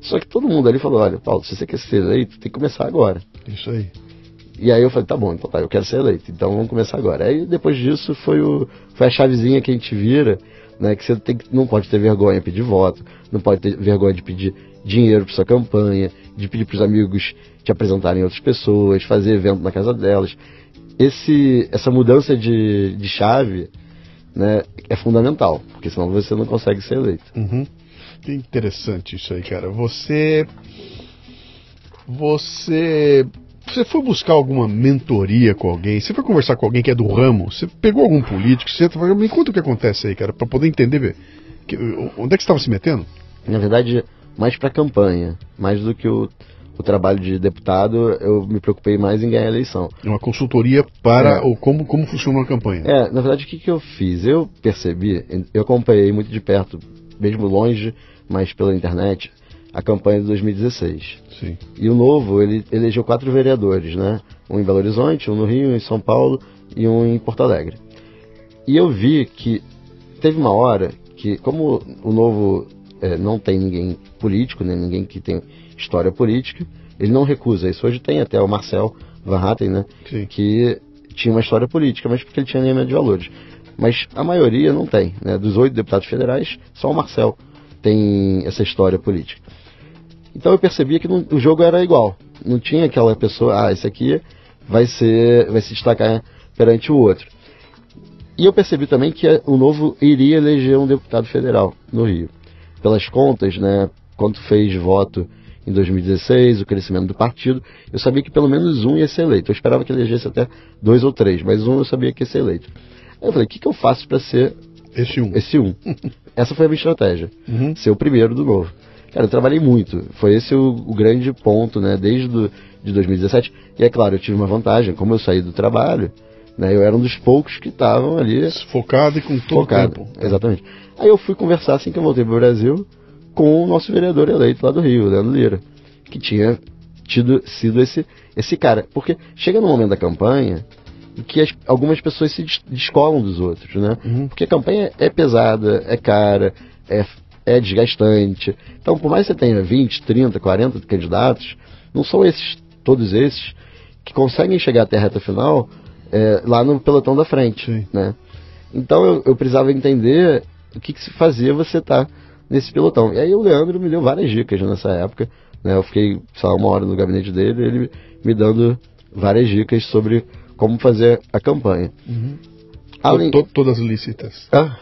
Só que todo mundo ali falou, olha, Paulo, se você quer ser eleito, tem que começar agora. Isso aí. E aí eu falei, tá bom, então tá, eu quero ser eleito, então vamos começar agora. Aí depois disso foi, o, foi a chavezinha que a gente vira, né, que você tem, não pode ter vergonha de pedir voto, não pode ter vergonha de pedir dinheiro para sua campanha, de pedir para os amigos te apresentarem outras pessoas, fazer evento na casa delas. Esse, essa mudança de, de chave né, é fundamental, porque senão você não consegue ser eleito. Uhum. Que interessante isso aí, cara. Você. Você. Você foi buscar alguma mentoria com alguém? Você foi conversar com alguém que é do ramo? Você pegou algum político? Você falou, me conta o que acontece aí, cara, para poder entender que, onde é que você estava se metendo? Na verdade, mais para campanha, mais do que o, o trabalho de deputado, eu me preocupei mais em ganhar a eleição. Uma consultoria para é. o, como, como funciona uma campanha. É, na verdade, o que, que eu fiz? Eu percebi, eu acompanhei muito de perto, mesmo longe, mas pela internet, a campanha de 2016. Sim. E o Novo, ele elegeu quatro vereadores, né? Um em Belo Horizonte, um no Rio, um em São Paulo e um em Porto Alegre. E eu vi que teve uma hora que, como o Novo é, não tem ninguém político, né? ninguém que tem história política, ele não recusa isso. Hoje tem até o Marcel Van Hatten, né? Sim. Que tinha uma história política, mas porque ele tinha anemia de valores. Mas a maioria não tem, né? Dos oito deputados federais, só o Marcel tem essa história política. Então eu percebia que não, o jogo era igual. Não tinha aquela pessoa, ah, esse aqui vai ser, vai se destacar perante o outro. E eu percebi também que o Novo iria eleger um deputado federal no Rio. Pelas contas, né, quanto fez voto em 2016, o crescimento do partido, eu sabia que pelo menos um ia ser eleito. Eu esperava que elegesse até dois ou três, mas um eu sabia que ia ser eleito. Aí eu falei, o que, que eu faço para ser esse um? Esse um. <laughs> Essa foi a minha estratégia, uhum. ser o primeiro do Novo. Cara, eu trabalhei muito. Foi esse o, o grande ponto, né? Desde do, de 2017. E é claro, eu tive uma vantagem. Como eu saí do trabalho, né? Eu era um dos poucos que estavam ali... Focado e com todo focado, tempo. Exatamente. Aí eu fui conversar, assim que eu voltei para o Brasil, com o nosso vereador eleito lá do Rio, Leandro Lira. Que tinha tido, sido esse, esse cara. Porque chega no momento da campanha que as, algumas pessoas se descolam dos outros, né? Uhum. Porque a campanha é pesada, é cara, é é desgastante. Então, por mais que você tenha 20, 30, 40 candidatos, não são esses, todos esses, que conseguem chegar até a reta final é, lá no pelotão da frente. Sim. Né? Então, eu, eu, precisava entender o que, que se fazia você estar tá nesse pelotão. E aí, o Leandro me deu várias dicas nessa época. Né? Eu fiquei, lá, uma hora no gabinete dele, ele me dando várias dicas sobre como fazer a campanha. Uhum. Além... To, todas <laughs> lícitas. Ah,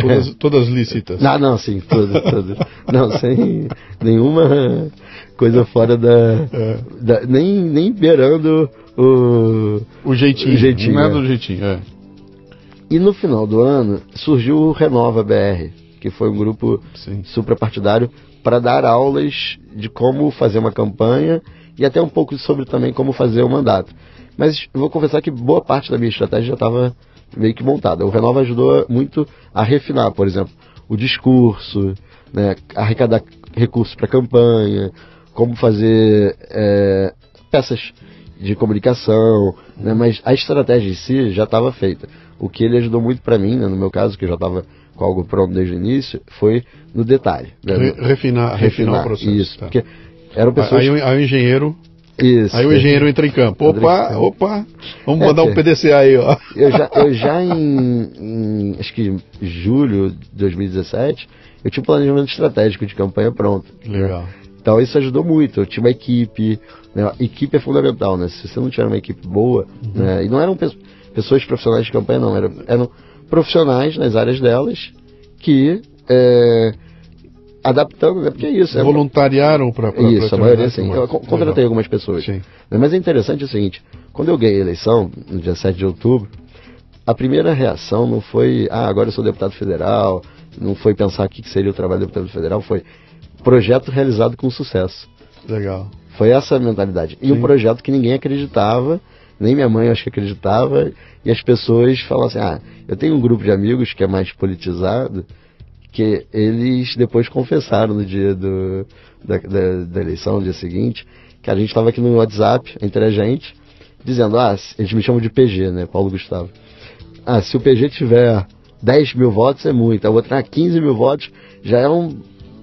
todas, todas lícitas. Não, não, sim, todas, todas. não, sem nenhuma coisa fora da. É. da nem, nem beirando o. O jeitinho. O jeitinho. Não é do jeitinho, é. E no final do ano surgiu o Renova BR, que foi um grupo sim. suprapartidário para dar aulas de como fazer uma campanha e até um pouco sobre também como fazer o um mandato. Mas vou confessar que boa parte da minha estratégia já estava meio que montada. O Renova ajudou muito a refinar, por exemplo, o discurso, né, arrecadar recursos para campanha, como fazer é, peças de comunicação, né, mas a estratégia em si já estava feita. O que ele ajudou muito para mim, né, no meu caso, que eu já estava com algo pronto desde o início, foi no detalhe. Né, Re refinar, refinar, o processo. Isso, tá. porque eram pessoas... Aí, aí o engenheiro isso. Aí o engenheiro entra em campo. Opa, opa, vamos é, mandar um PDCA aí, ó. Eu já, eu <laughs> já em, em, acho que julho de 2017, eu tinha um planejamento estratégico de campanha pronto. Legal. Então isso ajudou muito. Eu tinha uma equipe, né? equipe é fundamental, né? Se você não tiver uma equipe boa, uhum. né? E não eram pe pessoas profissionais de campanha, não, eram, eram profissionais nas áreas delas que é, adaptando, né? Porque é isso. É Voluntariaram para Isso, pra a maioria sim. Eu contratei Legal. algumas pessoas. Sim. Mas é interessante o seguinte: quando eu ganhei a eleição, no dia 7 de outubro, a primeira reação não foi, ah, agora eu sou deputado federal, não foi pensar o que seria o trabalho do deputado federal, foi projeto realizado com sucesso. Legal. Foi essa a mentalidade. E sim. um projeto que ninguém acreditava, nem minha mãe acho que acreditava, e as pessoas falam assim, ah, eu tenho um grupo de amigos que é mais politizado, que eles depois confessaram no dia do, da, da, da eleição, no dia seguinte, que a gente estava aqui no WhatsApp, entre a gente, dizendo, ah, eles me chamam de PG, né, Paulo Gustavo. Ah, se o PG tiver 10 mil votos é muito, a outra, ah, 15 mil votos já é um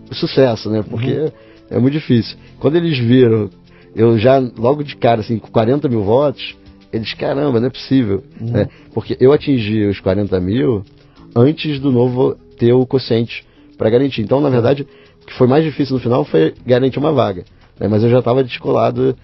sucesso, né, porque uhum. é muito difícil. Quando eles viram, eu já, logo de cara, assim, com 40 mil votos, eles, caramba, não é possível. Uhum. Né? Porque eu atingi os 40 mil antes do novo ter o quociente para garantir. Então, na verdade, o que foi mais difícil no final foi garantir uma vaga. Né? Mas eu já estava descolado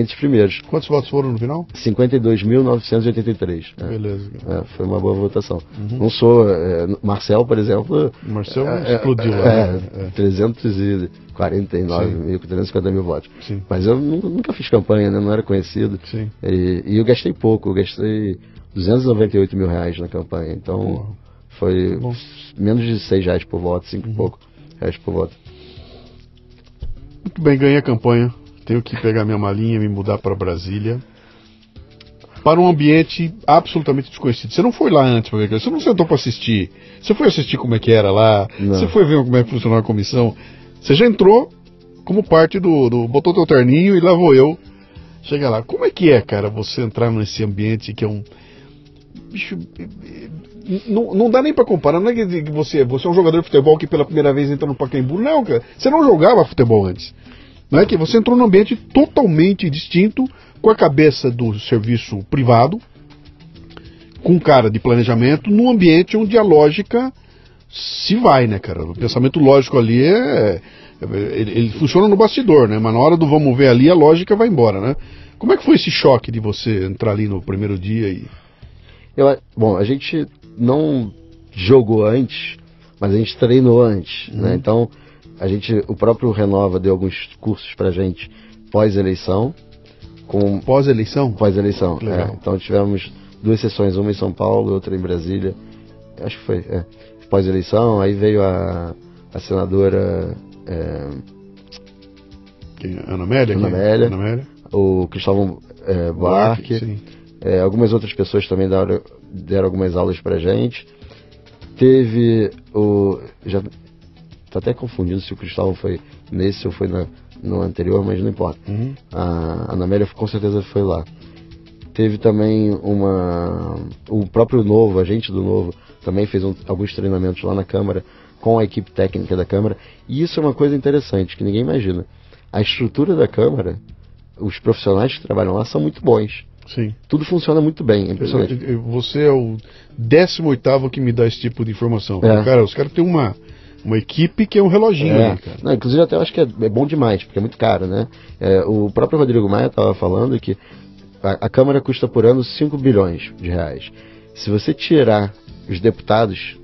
entre os primeiros. Quantos votos foram no final? 52.983. Né? Beleza. É, foi uma boa votação. Uhum. Não sou. É, Marcel, por exemplo. Marcel é, explodiu é, lá. É, é. 349 mil, 350 mil votos. Sim. Mas eu nunca fiz campanha, né? não era conhecido. Sim. E, e eu gastei pouco, eu gastei 298 mil reais na campanha. Então. Foi menos de 6 reais por voto, 5 uhum. e pouco reais por voto. Muito bem, ganhei a campanha. Tenho que pegar minha malinha e me mudar para Brasília. Para um ambiente absolutamente desconhecido. Você não foi lá antes, você não sentou para assistir. Você foi assistir como é que era lá. Não. Você foi ver como é que funcionava a comissão. Você já entrou como parte do, do. botou teu terninho e lá vou eu. Chega lá. Como é que é, cara, você entrar nesse ambiente que é um. Bicho, não, não dá nem para comparar. Não é que você, você é um jogador de futebol que pela primeira vez entra no Pacaembu. Não, cara. Você não jogava futebol antes. Não é que você entrou num ambiente totalmente distinto, com a cabeça do serviço privado, com cara de planejamento, num ambiente onde a lógica se vai, né, cara? O pensamento lógico ali é. Ele, ele funciona no bastidor, né? Mas na hora do vamos ver ali, a lógica vai embora, né? Como é que foi esse choque de você entrar ali no primeiro dia e. Eu, bom, a gente não jogou antes, mas a gente treinou antes, né? uhum. né? Então, a gente, o próprio Renova deu alguns cursos pra gente pós-eleição. Com... Pós-eleição? Pós-eleição, é. Então tivemos duas sessões, uma em São Paulo, outra em Brasília. Acho que foi, é. Pós-eleição, aí veio a, a senadora... É... Quem? Ana Amélia? Ana Amélia. Ana Amélia. O Cristóvão é, Buarque. Buarque é, algumas outras pessoas também deram, deram algumas aulas pra gente. Teve o. Já tô até confundindo se o Cristóvão foi nesse ou foi na, no anterior, mas não importa. Uhum. A Ana Amélia com certeza foi lá. Teve também uma. O próprio Novo, a gente do Novo, também fez um, alguns treinamentos lá na Câmara com a equipe técnica da Câmara. E isso é uma coisa interessante que ninguém imagina. A estrutura da Câmara, os profissionais que trabalham lá são muito bons. Sim. Tudo funciona muito bem, é impressionante. Você é o 18 que me dá esse tipo de informação. É. Cara, os caras têm uma, uma equipe que é um reloginho, é. né, cara? Não, inclusive até eu acho que é, é, bom demais, porque é muito caro, né? É, o próprio Rodrigo Maia estava falando que a, a, Câmara custa por ano 5 bilhões de reais. Se você tirar os deputados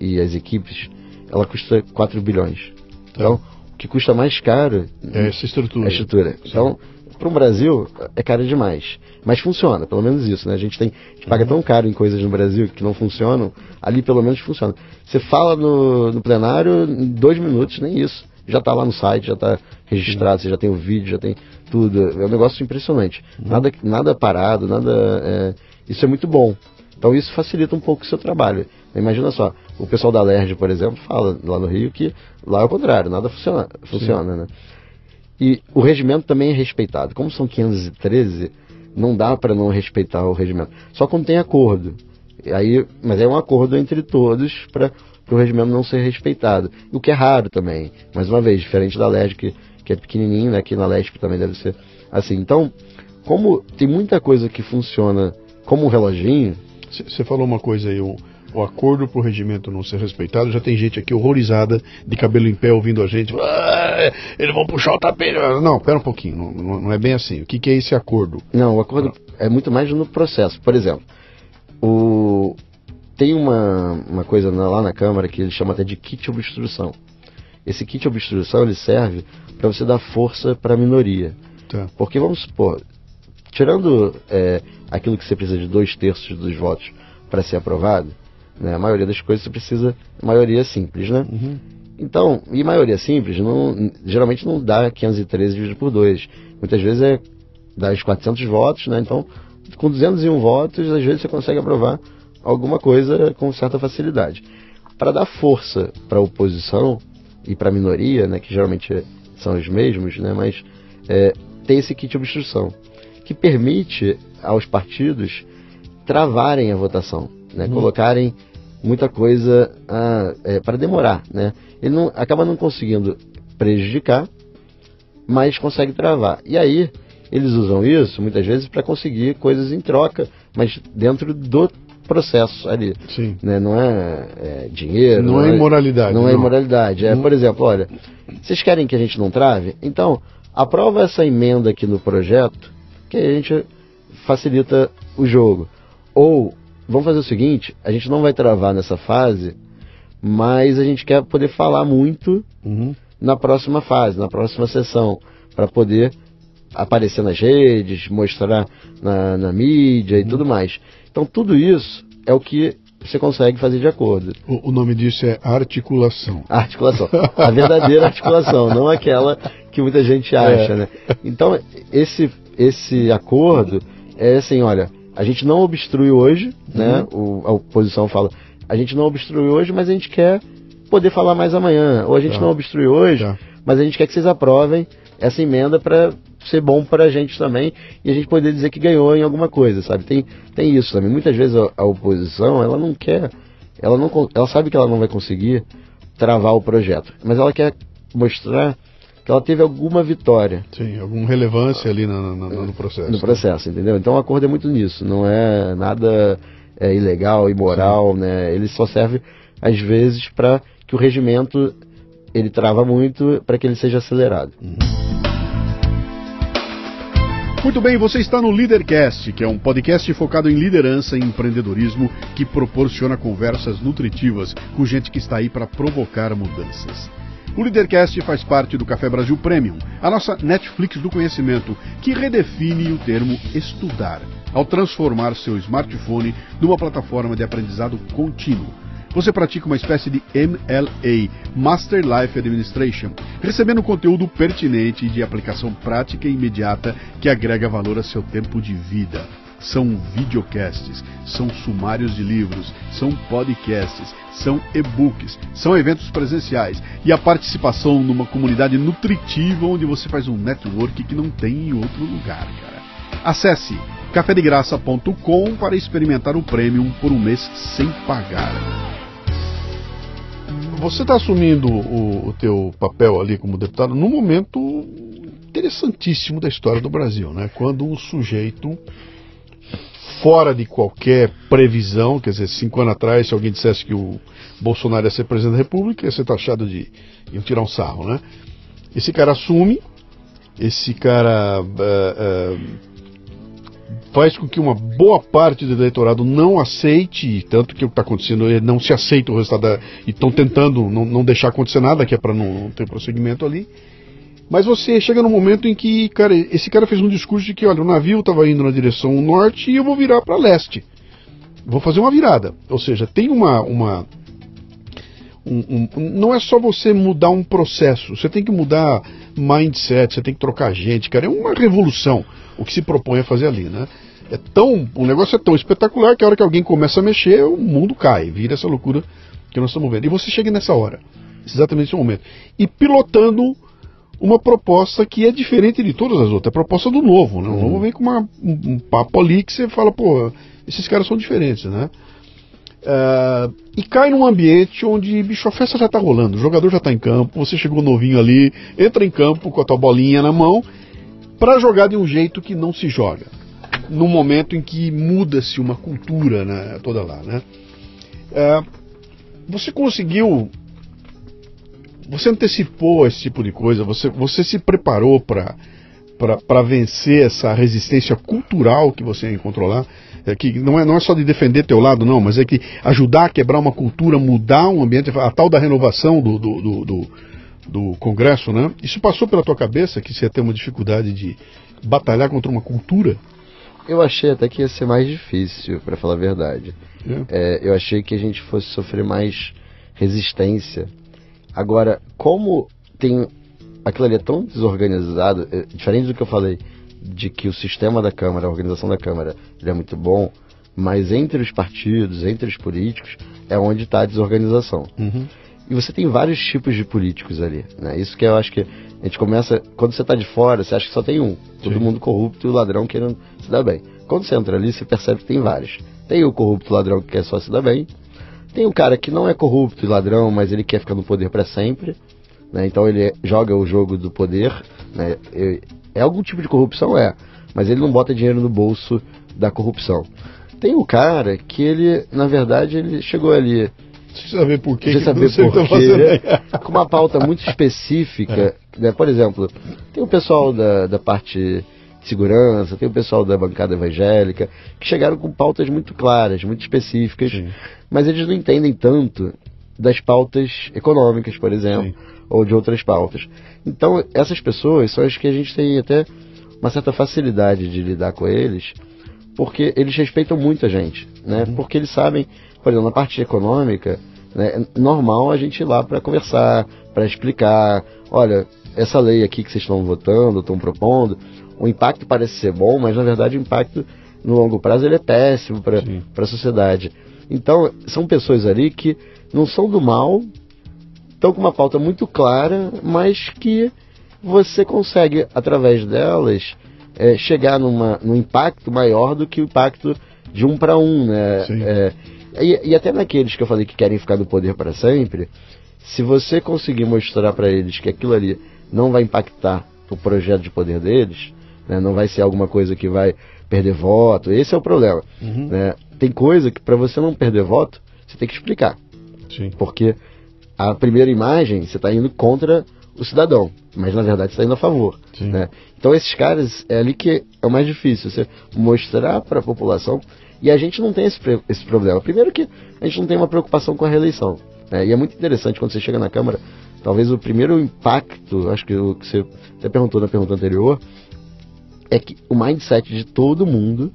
e as equipes, ela custa 4 bilhões. Tá. Então, o que custa mais caro é essa estrutura. É a estrutura. Sim. Então, para o Brasil é caro demais. Mas funciona, pelo menos isso, né? A gente tem. A gente paga tão caro em coisas no Brasil que não funcionam, ali pelo menos funciona. Você fala no, no plenário em dois minutos, nem isso. Já está lá no site, já está registrado, você já tem o vídeo, já tem tudo. É um negócio impressionante. Uhum. Nada, nada parado, nada. É, isso é muito bom. Então isso facilita um pouco o seu trabalho. Imagina só, o pessoal da LERJ, por exemplo, fala lá no Rio que lá é o contrário, nada funciona, funciona né? E o regimento também é respeitado. Como são 513, não dá para não respeitar o regimento. Só quando tem acordo. Aí, mas é um acordo entre todos para o regimento não ser respeitado. O que é raro também. Mais uma vez, diferente da LESP, que, que é pequenininho, né? aqui na LESP também deve ser assim. Então, como tem muita coisa que funciona como um reloginho. Você falou uma coisa aí, o, o acordo para o regimento não ser respeitado. Já tem gente aqui horrorizada, de cabelo em pé, ouvindo a gente. Ah, eles vão puxar o tapete. Não, pera um pouquinho, não, não é bem assim. O que, que, é esse acordo? Não, o acordo é muito mais no processo. Por exemplo, o... tem uma, uma coisa lá na Câmara que ele chama até de kit obstrução. Esse kit obstrução ele serve para você dar força para a minoria. Tá. Porque vamos supor, tirando é, aquilo que você precisa de dois terços dos votos para ser aprovado, né? A maioria das coisas você precisa maioria simples, né? Uhum. Então, e maioria simples não, geralmente não dá 513 dividido por 2. Muitas vezes é dá os 400 votos, né? Então, com 201 votos, às vezes você consegue aprovar alguma coisa com certa facilidade. Para dar força para a oposição e para a minoria, né, que geralmente são os mesmos, né, mas é, tem esse kit de obstrução, que permite aos partidos travarem a votação, né, uhum. colocarem muita coisa é, para demorar, né? Ele não, acaba não conseguindo prejudicar mas consegue travar. E aí, eles usam isso muitas vezes para conseguir coisas em troca, mas dentro do processo ali. Sim. Né? Não é, é dinheiro. Não, é imoralidade. Não, é não. imoralidade. É, por exemplo, olha, vocês querem que a gente não trave? Então, aprova essa emenda aqui no projeto, que a gente facilita o jogo. Ou, vamos fazer o seguinte, a gente não vai travar nessa fase, mas a gente quer poder falar muito Uhum. na próxima fase, na próxima sessão, para poder aparecer nas redes, mostrar na, na mídia e tudo mais. Então tudo isso é o que você consegue fazer de acordo. O, o nome disso é articulação. A <laughs> articulação. A verdadeira articulação, não aquela que muita gente acha, É. né? Então, esse, esse acordo é assim, olha, a gente não obstrui hoje, né? O, a oposição fala, a gente não obstrui hoje, mas a gente quer poder falar mais amanhã. Ou a gente Tá. não obstrui hoje, Tá. mas a gente quer que vocês aprovem essa emenda para ser bom para a gente também e a gente poder dizer que ganhou em alguma coisa, sabe? Tem, tem isso também. Muitas vezes a, a oposição, ela não quer, ela não, ela sabe que ela não vai conseguir travar o projeto, mas ela quer mostrar que ela teve alguma vitória Sim, alguma relevância ali na- na- no processo. no processo, entendeu? Então o acordo é muito nisso, não é nada é, ilegal, imoral, né? Ele só serve às vezes para que o regimento ele trava muito para que ele seja acelerado. Muito bem, você está no Leadercast, que é um podcast focado em liderança e empreendedorismo que proporciona conversas nutritivas com gente que está aí para provocar mudanças. O Leadercast faz parte do Café Brasil Premium, a nossa Netflix do conhecimento, que redefine o termo estudar, ao transformar seu smartphone numa plataforma de aprendizado contínuo. Você pratica uma espécie de MLA, Master Life Administration, recebendo conteúdo pertinente e de aplicação prática e imediata que agrega valor a seu tempo de vida. São videocasts, são sumários de livros, são podcasts, são e-books, são eventos presenciais e a participação numa comunidade nutritiva onde você faz um network que não tem em outro lugar, cara. Acesse cafedegraça.com para experimentar o Premium por um mês sem pagar. Você está assumindo o, o teu papel ali como deputado num momento interessantíssimo da história do Brasil, né? Quando um sujeito fora de qualquer previsão, quer dizer, cinco anos atrás, se alguém dissesse que o Bolsonaro ia ser presidente da República, ia ser taxado de tirar um sarro, né? Esse cara assume, esse cara eh, eh, faz com que uma boa parte do eleitorado não aceite, tanto que o que está acontecendo não se aceita o resultado da, e estão tentando não, não deixar acontecer nada, que é para não, não ter prosseguimento ali. Mas você chega num momento em que, cara, esse cara fez um discurso de que, olha, o navio estava indo na direção norte e eu vou virar para leste. Vou fazer uma virada. Ou seja, tem uma. uma um- um- não é só você mudar um processo, você tem que mudar mindset, você tem que trocar gente, cara. É uma revolução o que se propõe a fazer ali, né? É tão, o negócio é tão espetacular que a hora que alguém começa a mexer, o mundo cai, vira essa loucura que nós estamos vendo. E você chega nessa hora, exatamente nesse momento, e pilotando uma proposta que é diferente de todas as outras, é a proposta do novo, né? O novo vem com uma- um, um papo ali que você fala, pô, esses caras são diferentes, né? Ah, e cai num ambiente onde, bicho, a festa já tá rolando, o jogador já tá em campo, você chegou novinho ali, entra em campo com a tua bolinha na mão, para jogar de um jeito que não se joga. Num momento em que muda-se uma cultura né, toda lá, né? Ah, você conseguiu você antecipou esse tipo de coisa, você, você se preparou para vencer essa resistência cultural que você encontrou lá, é que não é, não é só de defender teu lado, não, mas é que ajudar a quebrar uma cultura, mudar um ambiente, a tal da renovação do, do, do, do, do Congresso, né? Isso passou pela tua cabeça que você ia ter uma dificuldade de batalhar contra uma cultura? Eu achei até que ia ser mais difícil, para falar a verdade. né? É, eu achei que a gente fosse sofrer mais resistência. Agora, como tem aquilo ali é tão desorganizado, é, diferente do que eu falei, de que o sistema da Câmara, a organização da Câmara, ele é muito bom, mas entre os partidos, entre os políticos, é onde está a desorganização. Uhum. E você tem vários tipos de políticos ali, né? Isso que eu acho que a gente começa, quando você está de fora, você acha que só tem um, todo Sim. mundo corrupto e o ladrão querendo se dar bem. Quando você entra ali, você percebe que tem vários. Tem o corrupto ladrão que quer só se dar bem, tem o cara que não é corrupto e ladrão, mas ele quer ficar no poder para sempre, Né? Então ele joga o jogo do poder. Né? É algum tipo de corrupção? É. Mas ele não bota dinheiro no bolso da corrupção. Tem o cara que ele, na verdade, ele chegou ali. Sem saber por quê. Sem saber por tá quê. com uma pauta muito <laughs> específica. É. Né? Por exemplo, tem o pessoal da, da parte de segurança, tem o pessoal da bancada evangélica, que chegaram com pautas muito claras, muito específicas, Sim. mas eles não entendem tanto das pautas econômicas, por exemplo, Sim. ou de outras pautas. Então, essas pessoas são as que a gente tem até uma certa facilidade de lidar com eles, porque eles respeitam muito a gente, né? Uhum. Porque eles sabem, por exemplo, na parte econômica, né, é normal a gente ir lá para conversar, para explicar, olha, essa lei aqui que vocês estão votando, estão propondo, o impacto parece ser bom, mas na verdade o impacto no longo prazo ele é péssimo para a sociedade. Então, são pessoas ali que não são do mal, estão com uma pauta muito clara, mas que você consegue, através delas, é, chegar numa, num impacto maior do que o impacto de um para um. Né? É, e, e, até naqueles que eu falei que querem ficar no poder para sempre, se você conseguir mostrar para eles que aquilo ali não vai impactar o projeto de poder deles, né? não vai ser alguma coisa que vai perder voto, esse é o problema. Uhum. Né? Tem coisa que para você não perder voto, você tem que explicar. Sim. Porque a primeira imagem, você está indo contra o cidadão, mas na verdade está indo a favor. Né? Então esses caras, é ali que é o mais difícil, você mostrar para a população, e a gente não tem esse, esse problema. Primeiro que a gente não tem uma preocupação com a reeleição. Né? E é muito interessante quando você chega na Câmara, talvez o primeiro impacto, acho que o que você até perguntou na pergunta anterior, é que o mindset de todo mundo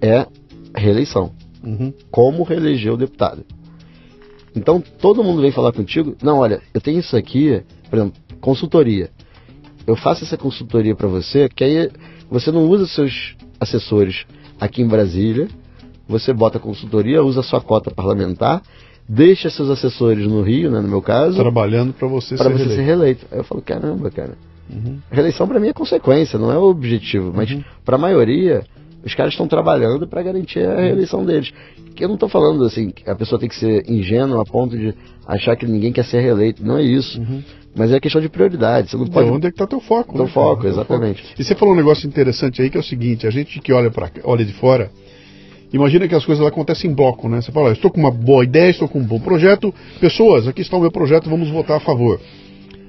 é reeleição. Uhum. Como reeleger o deputado. Então todo mundo vem falar contigo, não, olha, eu tenho isso aqui, por exemplo, consultoria. Eu faço essa consultoria para você, que aí você não usa seus assessores aqui em Brasília, você bota a consultoria, usa a sua cota parlamentar, deixa seus assessores no Rio, né, no meu caso, trabalhando para você, ser, você reeleito. ser reeleito. Aí eu falo, caramba, cara. Uhum. Reeleição para mim é consequência, não é o objetivo, mas uhum. para a maioria os caras estão trabalhando para garantir a reeleição deles. Eu não estou falando assim que a pessoa tem que ser ingênua a ponto de achar que ninguém quer ser reeleito. Não é isso. Uhum. Mas é questão de prioridade. Você não pode... onde é que está teu foco? Teu né, foco, cara? exatamente. E você falou um negócio interessante aí que é o seguinte: a gente que olha, pra, olha de fora, imagina que as coisas acontecem em bloco, né? Você fala, estou com uma boa ideia, estou com um bom projeto, pessoas, aqui está o meu projeto, vamos votar a favor.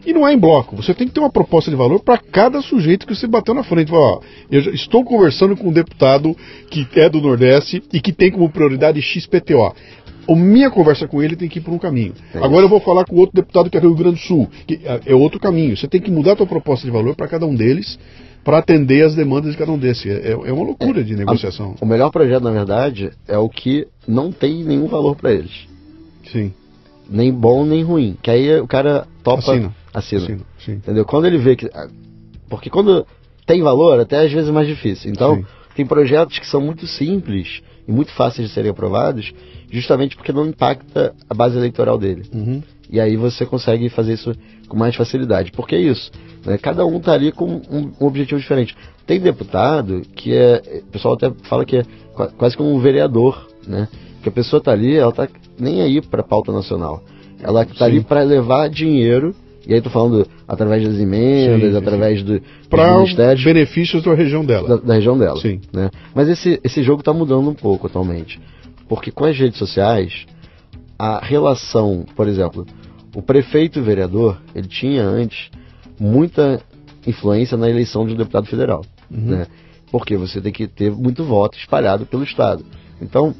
E não é em bloco. Você tem que ter uma proposta de valor para cada sujeito que você bateu na frente. Ó, eu estou conversando com um deputado que é do Nordeste e que tem como prioridade XPTO. A minha conversa com ele tem que ir por um caminho. É Agora eu vou falar com outro deputado que é do Rio Grande do Sul, que é, é outro caminho. Você tem que mudar a tua proposta de valor para cada um deles, para atender as demandas de cada um desses. É, é uma loucura é, de negociação. A, o melhor projeto, na verdade, é o que não tem nenhum valor para eles. Sim. Nem bom nem ruim. Que aí o cara topa. Assina assina. sim. Entendeu? Quando ele vê que. Ah, porque quando tem valor, até às vezes é mais difícil. Então, sim. tem projetos que são muito simples e muito fáceis de serem aprovados, justamente porque não impacta a base eleitoral dele. Uhum. E aí você consegue fazer isso com mais facilidade. Porque é isso. Né? Cada um está ali com um, um, objetivo diferente. Tem deputado que é. O pessoal até fala que é quase como um vereador, né? Que a pessoa está ali, ela está nem aí para a pauta nacional. Ela está ali para levar dinheiro e aí tô falando através das emendas, sim, através do, para benefícios da região dela. Da, da região dela. Sim. Né? Mas esse, esse jogo está mudando um pouco atualmente. Porque com as redes sociais, a relação, por exemplo, o prefeito e o vereador, ele tinha antes muita influência na eleição de um deputado federal. Uhum. Né? Porque você tem que ter muito voto espalhado pelo Estado. Então,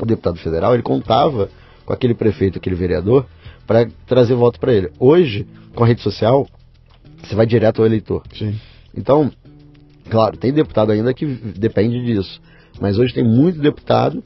o deputado federal, ele contava com aquele prefeito, aquele vereador, para trazer voto para ele. Hoje, com a rede social, você vai direto ao eleitor. Sim. Então, claro, tem deputado ainda que depende disso. Mas hoje tem muito deputado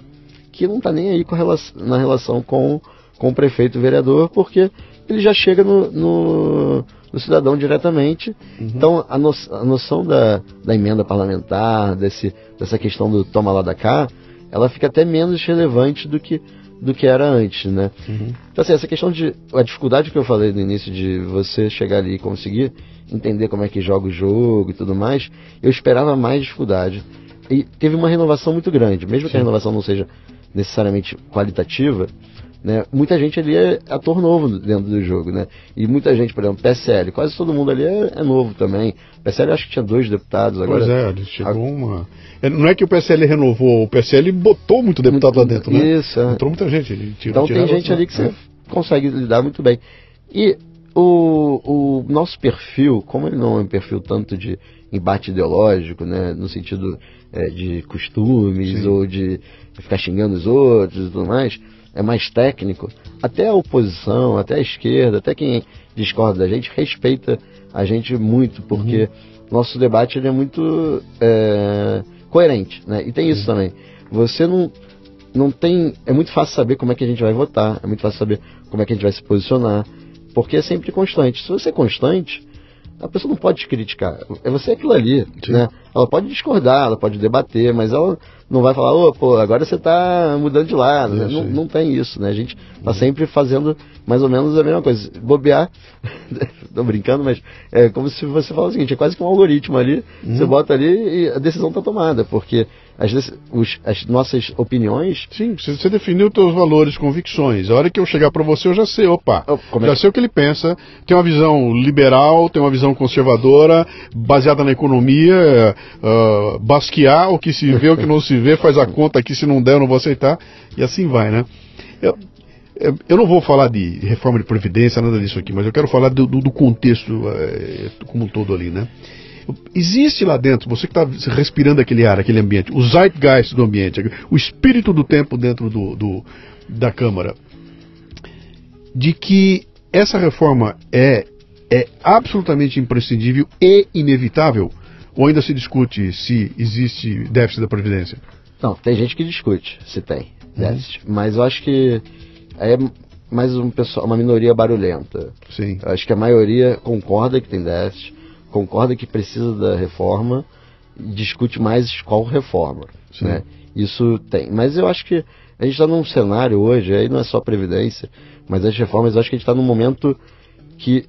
que não está nem aí relação, na relação com, com o prefeito e o vereador, porque ele já chega no, no, no cidadão diretamente. Uhum. Então, a, no, a noção da, da emenda parlamentar, desse, dessa questão do toma lá da cá, ela fica até menos relevante do que do que era antes, né? Uhum. Então, assim, essa questão de. A dificuldade que eu falei no início de você chegar ali e conseguir entender como é que joga o jogo e tudo mais, eu esperava mais dificuldade. E teve uma renovação muito grande, mesmo Sim. que a renovação não seja necessariamente qualitativa, Né? Muita gente ali é ator novo dentro do jogo, né? E muita gente, por exemplo, PSL, quase todo mundo ali é, é novo também. PSL acho que tinha dois deputados agora. Pois é, chegou a... uma. É, não é que o PSL renovou, o PSL botou muito deputado lá dentro, né? Isso, é. Entrou muita gente. Ele tirou, então tem gente ali que você consegue lidar muito bem. E o, o nosso perfil, como ele não é um perfil tanto de embate ideológico, né, no sentido é, de costumes Sim. ou de ficar xingando os outros e tudo mais, é mais técnico. Até a oposição, até a esquerda, até quem discorda da gente, respeita a gente muito, porque uhum. nosso debate é muito é, coerente, né? E tem isso também. Você não, não tem. É muito fácil saber como é que a gente vai votar, é muito fácil saber como é que a gente vai se posicionar, porque é sempre constante. Se você é constante, a pessoa não pode te criticar. É você aquilo ali, Sim. né? Ela pode discordar, ela pode debater, mas ela não vai falar, ô, pô, agora você está mudando de lado. Né? Não, não, tem isso, né? A gente está sempre fazendo mais ou menos a mesma coisa. Bobear, <laughs> tô brincando, mas é como se você falasse o seguinte, é quase que um algoritmo ali, uhum. você bota ali e a decisão está tomada, porque as, os, as nossas opiniões... Sim, você definiu os seus valores, convicções. A hora que eu chegar para você, eu já sei, opa, oh, já é? sei o que ele pensa, tem uma visão liberal, tem uma visão conservadora, baseada na economia, uh, basquear o que se vê, o que não se vê, faz a conta aqui, se não der eu não vou aceitar, e assim vai, né? Eu, eu não vou falar de reforma de previdência, nada disso aqui, mas eu quero falar do, do contexto é, como um todo ali, né? Existe lá dentro, você que está respirando aquele ar, aquele ambiente, o zeitgeist do ambiente, o espírito do tempo dentro do, do da Câmara, de que essa reforma é, é absolutamente imprescindível e inevitável ou ainda se discute se existe déficit da Previdência? Não, tem gente que discute se tem déficit, uhum. mas eu acho que é mais um pessoal, uma minoria barulhenta. Sim. Eu acho que a maioria concorda que tem déficit, concorda que precisa da reforma e discute mais qual reforma. Sim. Né? Isso tem. Mas eu acho que a gente está num cenário hoje, aí não é só Previdência, mas as reformas, eu acho que a gente está num momento que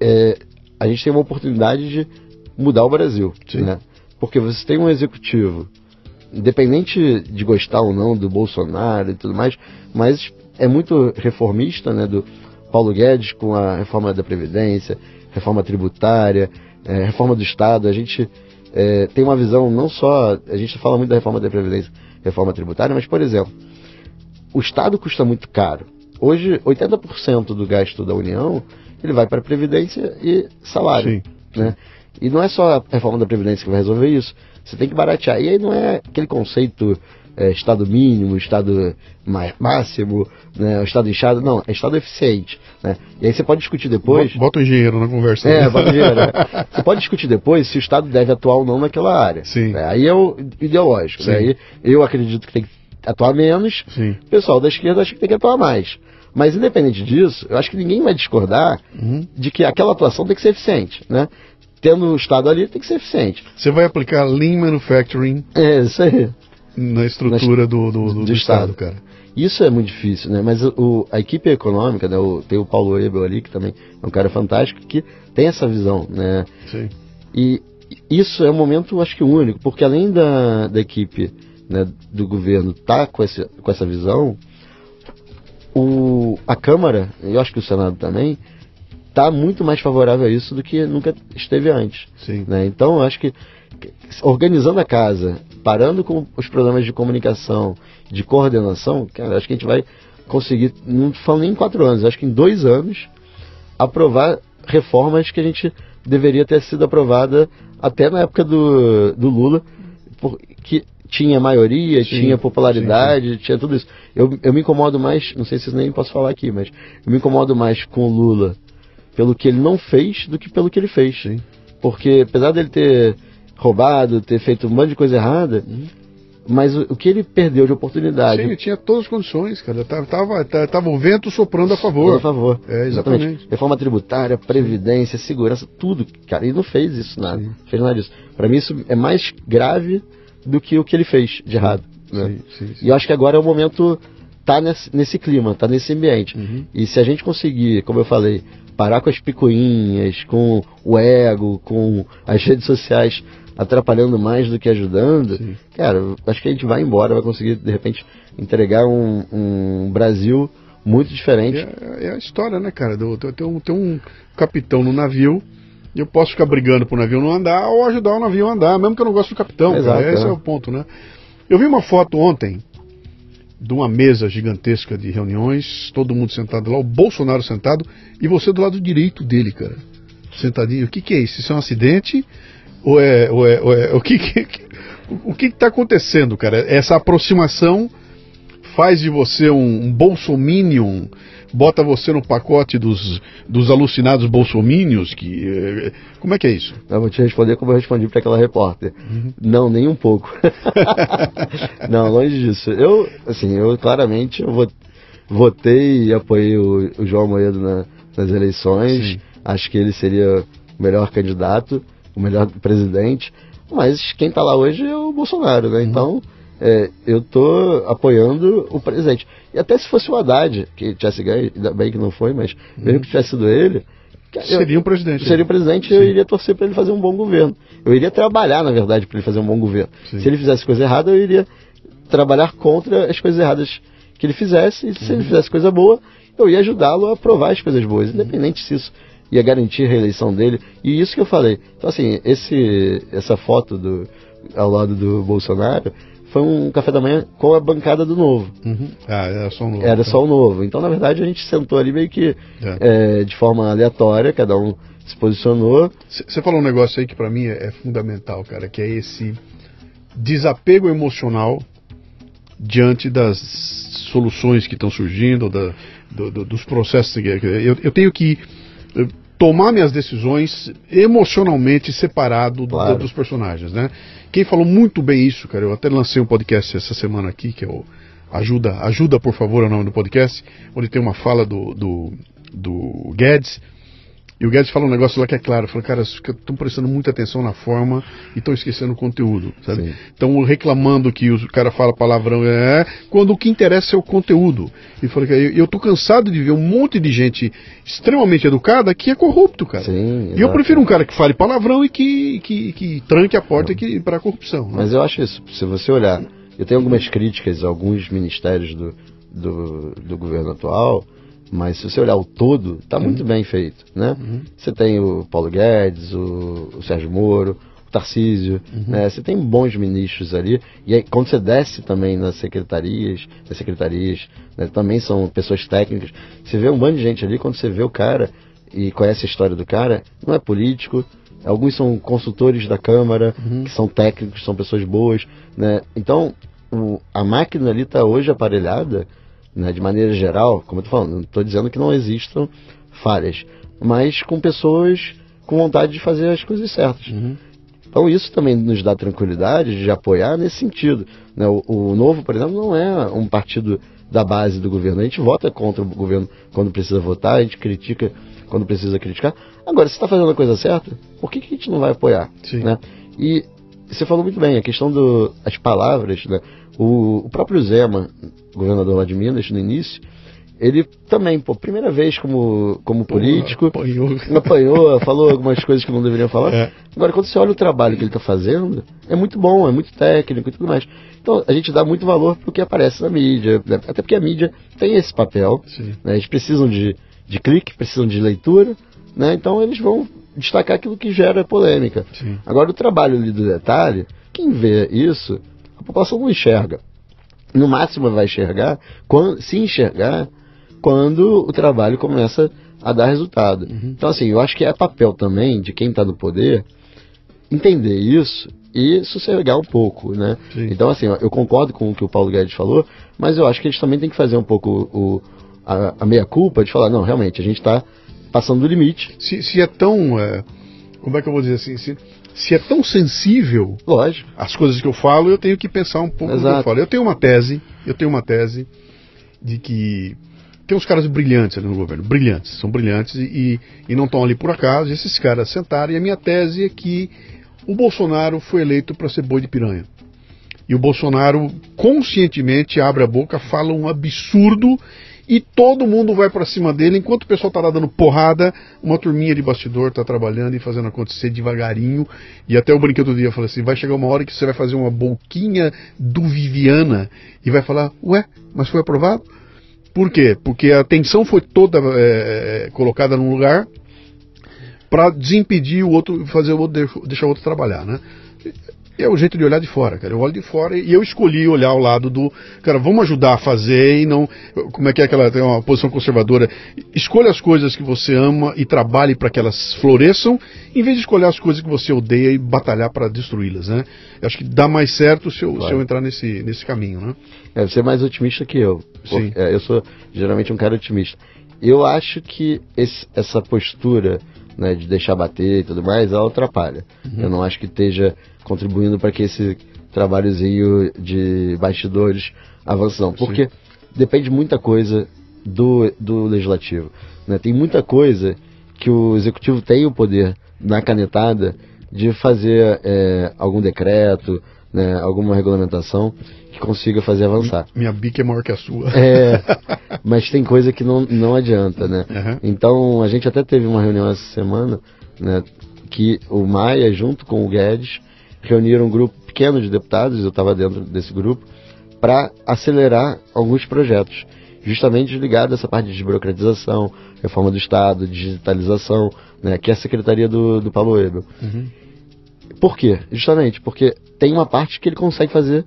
é, a gente tem uma oportunidade de mudar o Brasil. Né? Porque você tem um executivo, independente de gostar ou não do Bolsonaro e tudo mais, mas é muito reformista, né? Do Paulo Guedes com a reforma da Previdência, reforma tributária, é, reforma do Estado. A gente é, tem uma visão não só. A gente fala muito da reforma da Previdência, reforma tributária, mas, por exemplo, o Estado custa muito caro. Hoje, 80% do gasto da União ele vai para Previdência e salário. Sim. Né? E não é só a reforma da Previdência que vai resolver isso. Você tem que baratear. E aí não é aquele conceito é, Estado mínimo, Estado máximo, né, Estado inchado. Não, é Estado eficiente. Né? E aí você pode discutir depois. Bota o engenheiro na conversa. É, bota o engenheiro. Né? <laughs> Você pode discutir depois se o Estado deve atuar ou não naquela área. Sim. Né? Aí é o ideológico. Né? Aí eu acredito que tem que atuar menos. Sim. O pessoal da esquerda acha que tem que atuar mais. Mas independente disso, eu acho que ninguém vai discordar uhum. de que aquela atuação tem que ser eficiente, né? Tendo o Estado ali, tem que ser eficiente. Você vai aplicar Lean Manufacturing. É, isso aí. Na estrutura na, do, do, do, do, Estado, cara. Isso é muito difícil, né? Mas o, a equipe econômica, né? O, tem o Paulo Ebel ali, que também é um cara fantástico, que tem essa visão, né? Sim. E isso é um momento, acho que único, porque além da, da equipe né, do governo estar tá com, esse, com essa visão, o, a Câmara, eu acho que o Senado também, está muito mais favorável a isso do que nunca esteve antes. Sim. Né? Então, acho que organizando a casa, parando com os problemas de comunicação, de coordenação, cara, acho que a gente vai conseguir, não falo nem em quatro anos, acho que em dois anos, aprovar reformas que a gente deveria ter sido aprovada até na época do, do Lula, que tinha maioria, sim, tinha popularidade, sim, sim. tinha tudo isso. Eu, eu me incomodo mais, não sei se nem posso falar aqui, mas eu me incomodo mais com o Lula pelo que ele não fez do que pelo que ele fez. Sim. Porque apesar dele ter roubado, ter feito um monte de coisa errada, uhum. mas o, o, que ele perdeu de oportunidade. Sim, ele tinha todas as condições, cara. Tava, tava, tava o vento soprando a favor. A favor. É, exatamente. exatamente. Reforma tributária, previdência, segurança, tudo. Cara, ele não fez isso nada. Sim. Fez nada disso. Para mim isso é mais grave do que o que ele fez de errado. Né? Sim, e eu acho que agora é o momento tá nesse, nesse clima, tá nesse ambiente. Uhum. E se a gente conseguir, como eu falei, parar com as picuinhas, com o ego, com as redes sociais atrapalhando mais do que ajudando, Sim. cara, acho que a gente vai embora, vai conseguir, de repente, entregar um, um Brasil muito diferente. É, é a história, né, cara? Do- Tem um, tem um capitão no navio, e eu posso ficar brigando pro navio não andar ou ajudar o navio a andar, mesmo que eu não goste do capitão. cara. Exato, Esse é. é o ponto, né? Eu vi uma foto ontem de uma mesa gigantesca de reuniões, todo mundo sentado lá, o Bolsonaro sentado e você do lado direito dele, cara. Sentadinho. O que, que é isso? Isso é um acidente? Ou é. Ou é, ou é- o que que, o que está acontecendo, cara? Essa aproximação faz de você um, um bolsominion, bota você no pacote dos, dos alucinados bolsomínios, que. eh, como é que é isso? Eu vou te responder como eu respondi para aquela repórter. Uhum. Não, nem um pouco. <laughs> não, longe disso. Eu, assim, eu claramente eu vo- votei e apoiei o, o João Moedo na- nas eleições. Sim. Acho que ele seria o melhor candidato, o melhor presidente. Mas quem está lá hoje é o Bolsonaro, Uhum. né? Então, é, eu tô apoiando o presidente. E até se fosse o Haddad, que tivesse ganho, ainda bem que não foi, mas mesmo que tivesse sido ele, eu- Seria um presidente. seria o presidente, eu iria torcer para ele fazer um bom governo. Eu iria trabalhar, na verdade, para ele fazer um bom governo. Sim. Se ele fizesse coisa errada, eu iria trabalhar contra as coisas erradas que ele fizesse. E se Uhum. ele fizesse coisa boa, eu ia ajudá-lo a aprovar as coisas boas, independente se isso ia garantir a reeleição dele. E isso que eu falei. Então, assim, esse, essa foto do, ao lado do Bolsonaro foi um café da manhã com a bancada do Novo. Uhum. Ah, era só um novo. Era só o novo. Então, na verdade, a gente sentou ali meio que É. é, de forma aleatória, cada um se posicionou. Você falou um negócio aí que pra mim é, é fundamental, cara, que é esse desapego emocional diante das soluções que estão surgindo, da- do- do- dos processos. Eu, eu tenho que tomar minhas decisões emocionalmente separado do- Claro. dos personagens, né? Quem falou muito bem isso, cara, eu até lancei um podcast essa semana aqui, que é o Ajuda, Ajuda por favor, é o nome do podcast, onde tem uma fala do, do, do Guedes, e o Guedes fala um negócio lá que é claro, fala, cara, estão prestando muita atenção na forma e estão esquecendo o conteúdo, sabe? Estão reclamando que o cara fala palavrão, é, quando o que interessa é o conteúdo. E fala que eu, tô cansado de ver um monte de gente extremamente educada que é corrupto, cara. Sim, e eu prefiro um cara que fale palavrão e que, que, que tranque a porta para a corrupção. né? Mas eu acho isso, se você olhar, eu tenho algumas críticas a alguns ministérios do, do, do governo atual, mas se você olhar o todo, está muito bem feito, né? Você tem o Paulo Guedes, o, o Sérgio Moro, o Tarcísio, né? Você tem bons ministros ali, e aí quando você desce também nas secretarias, nas secretarias, né, também são pessoas técnicas, você vê um bando de gente ali, quando você vê o cara e conhece a história do cara, não é político, Alguns são consultores da Câmara, que são técnicos, são pessoas boas, né? Então, o- a máquina ali está hoje aparelhada, né, de maneira geral, como eu tô falando, não estou dizendo que não existam falhas, mas com pessoas com vontade de fazer as coisas certas. Então isso também nos dá tranquilidade de apoiar nesse sentido. né? O, o Novo, por exemplo, não é um partido da base do governo. A gente vota contra o governo quando precisa votar, a gente critica quando precisa criticar. Agora, se está fazendo a coisa certa, por que, que a gente não vai apoiar? Né? E você falou muito bem, a questão das palavras, né? O, o próprio Zema, governador lá de Minas, no início, ele também, pô, primeira vez como, como político, apanhou. apanhou, falou algumas coisas que não deveriam falar. É. Agora, quando você olha o trabalho que ele está fazendo, é muito bom, é muito técnico e tudo mais. Então, a gente dá muito valor pro que aparece na mídia, né? até porque a mídia tem esse papel. Né? Eles precisam de, de clique, precisam de leitura, né? então eles vão destacar aquilo que gera polêmica. Sim. Agora, o trabalho ali do detalhe, quem vê isso, a população não enxerga. No máximo vai enxergar, quando, se enxergar, quando o trabalho começa a dar resultado. Uhum. Então, assim, eu acho que é papel também de quem está no poder entender isso e sossegar um pouco, né? Sim. Então, assim, eu concordo com o que o Paulo Guedes falou, mas eu acho que eles também têm que fazer um pouco o, a, a meia-culpa de falar, não, realmente, a gente está passando do limite. Se, se é tão. é, como é que eu vou dizer assim? Se, se é tão sensível Lógico. as coisas que eu falo, eu tenho que pensar um pouco no que eu Exato. falo. Eu tenho uma tese, eu tenho uma tese de que tem uns caras brilhantes ali no governo, brilhantes, são brilhantes e, e não estão ali por acaso, e esses caras sentaram, e a minha tese é que o Bolsonaro foi eleito para ser boi de piranha. E o Bolsonaro conscientemente abre a boca, fala um absurdo e todo mundo vai para cima dele, enquanto o pessoal tá lá dando porrada, uma turminha de bastidor tá trabalhando e fazendo acontecer devagarinho. E até o brinquedo do dia falou assim: vai chegar uma hora que você vai fazer uma boquinha do Viviana e vai falar: ué, mas foi aprovado? Por quê? Porque a atenção foi toda é, colocada num lugar para desimpedir o outro, fazer o outro, deixar o outro trabalhar, né? É o jeito de olhar de fora, cara. Eu olho de fora e eu escolhi olhar ao lado do. Cara, vamos ajudar a fazer e não. Como é que é aquela. Tem uma posição conservadora. Escolha as coisas que você ama e trabalhe para que elas floresçam, em vez de escolher as coisas que você odeia e batalhar para destruí-las, né? Eu acho que dá mais certo se eu, claro. se eu entrar nesse, nesse caminho, né? É, você é mais otimista que eu. Sim. É, eu sou geralmente um cara otimista. Eu acho que esse, essa postura né, de deixar bater e tudo mais, ela atrapalha. Uhum. Eu não acho que esteja contribuindo para que esse trabalhozinho de bastidores avance, não. Porque Sim. depende muita coisa do, do legislativo. Né? Tem muita coisa que o executivo tem o poder na canetada de fazer é, algum decreto, né, alguma regulamentação que consiga fazer avançar. Minha bica é maior que a sua. É, <laughs> mas tem coisa que não, não adianta, né? Uhum. Então, a gente até teve uma reunião essa semana, né, que o Maia, junto com o Guedes, reuniram um grupo pequeno de deputados, eu estava dentro desse grupo, para acelerar alguns projetos, justamente ligados a essa parte de desburocratização, reforma do Estado, digitalização, né, que é a secretaria do, do Paulo Ebel. Uhum. Por quê? Justamente porque tem uma parte que ele consegue fazer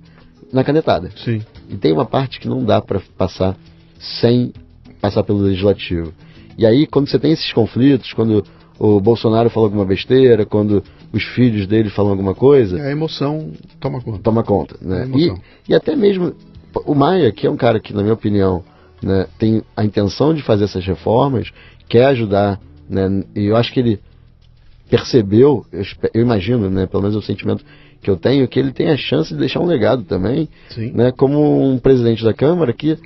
na canetada. Sim. E tem uma parte que não dá para passar sem passar pelo legislativo. E aí, quando você tem esses conflitos, quando o Bolsonaro fala alguma besteira, quando os filhos dele falam alguma coisa. É, a emoção toma conta. Toma conta. Né? É e, e até mesmo o Maia, que é um cara que, na minha opinião, né, tem a intenção de fazer essas reformas, quer ajudar, né, e eu acho que ele percebeu, eu, eu imagino, né, pelo menos o sentimento que eu tenho, que ele tem a chance de deixar um legado também, Sim. né, como um presidente da Câmara que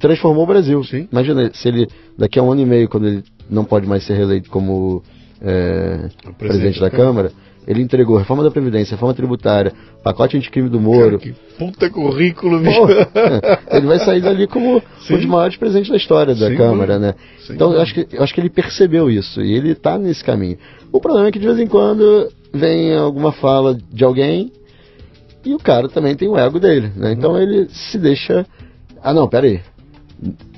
transformou o Brasil. Sim. Imagina se ele, daqui a um ano e meio, quando ele não pode mais ser reeleito como é, presidente, presidente, da, Câmara, Câmara, ele entregou reforma da Previdência, reforma tributária, pacote anticrime do Moro. Cara, que puta currículo, bicho. <laughs> ele vai sair dali como Sim. um dos maiores presidentes da história da Sim, Câmara, né? Sim, então eu acho, que, eu acho que ele percebeu isso e ele está nesse caminho. O problema é que de vez em quando vem alguma fala de alguém e o cara também tem o ego dele, né? Então uhum. ele se deixa. Ah, não, peraí.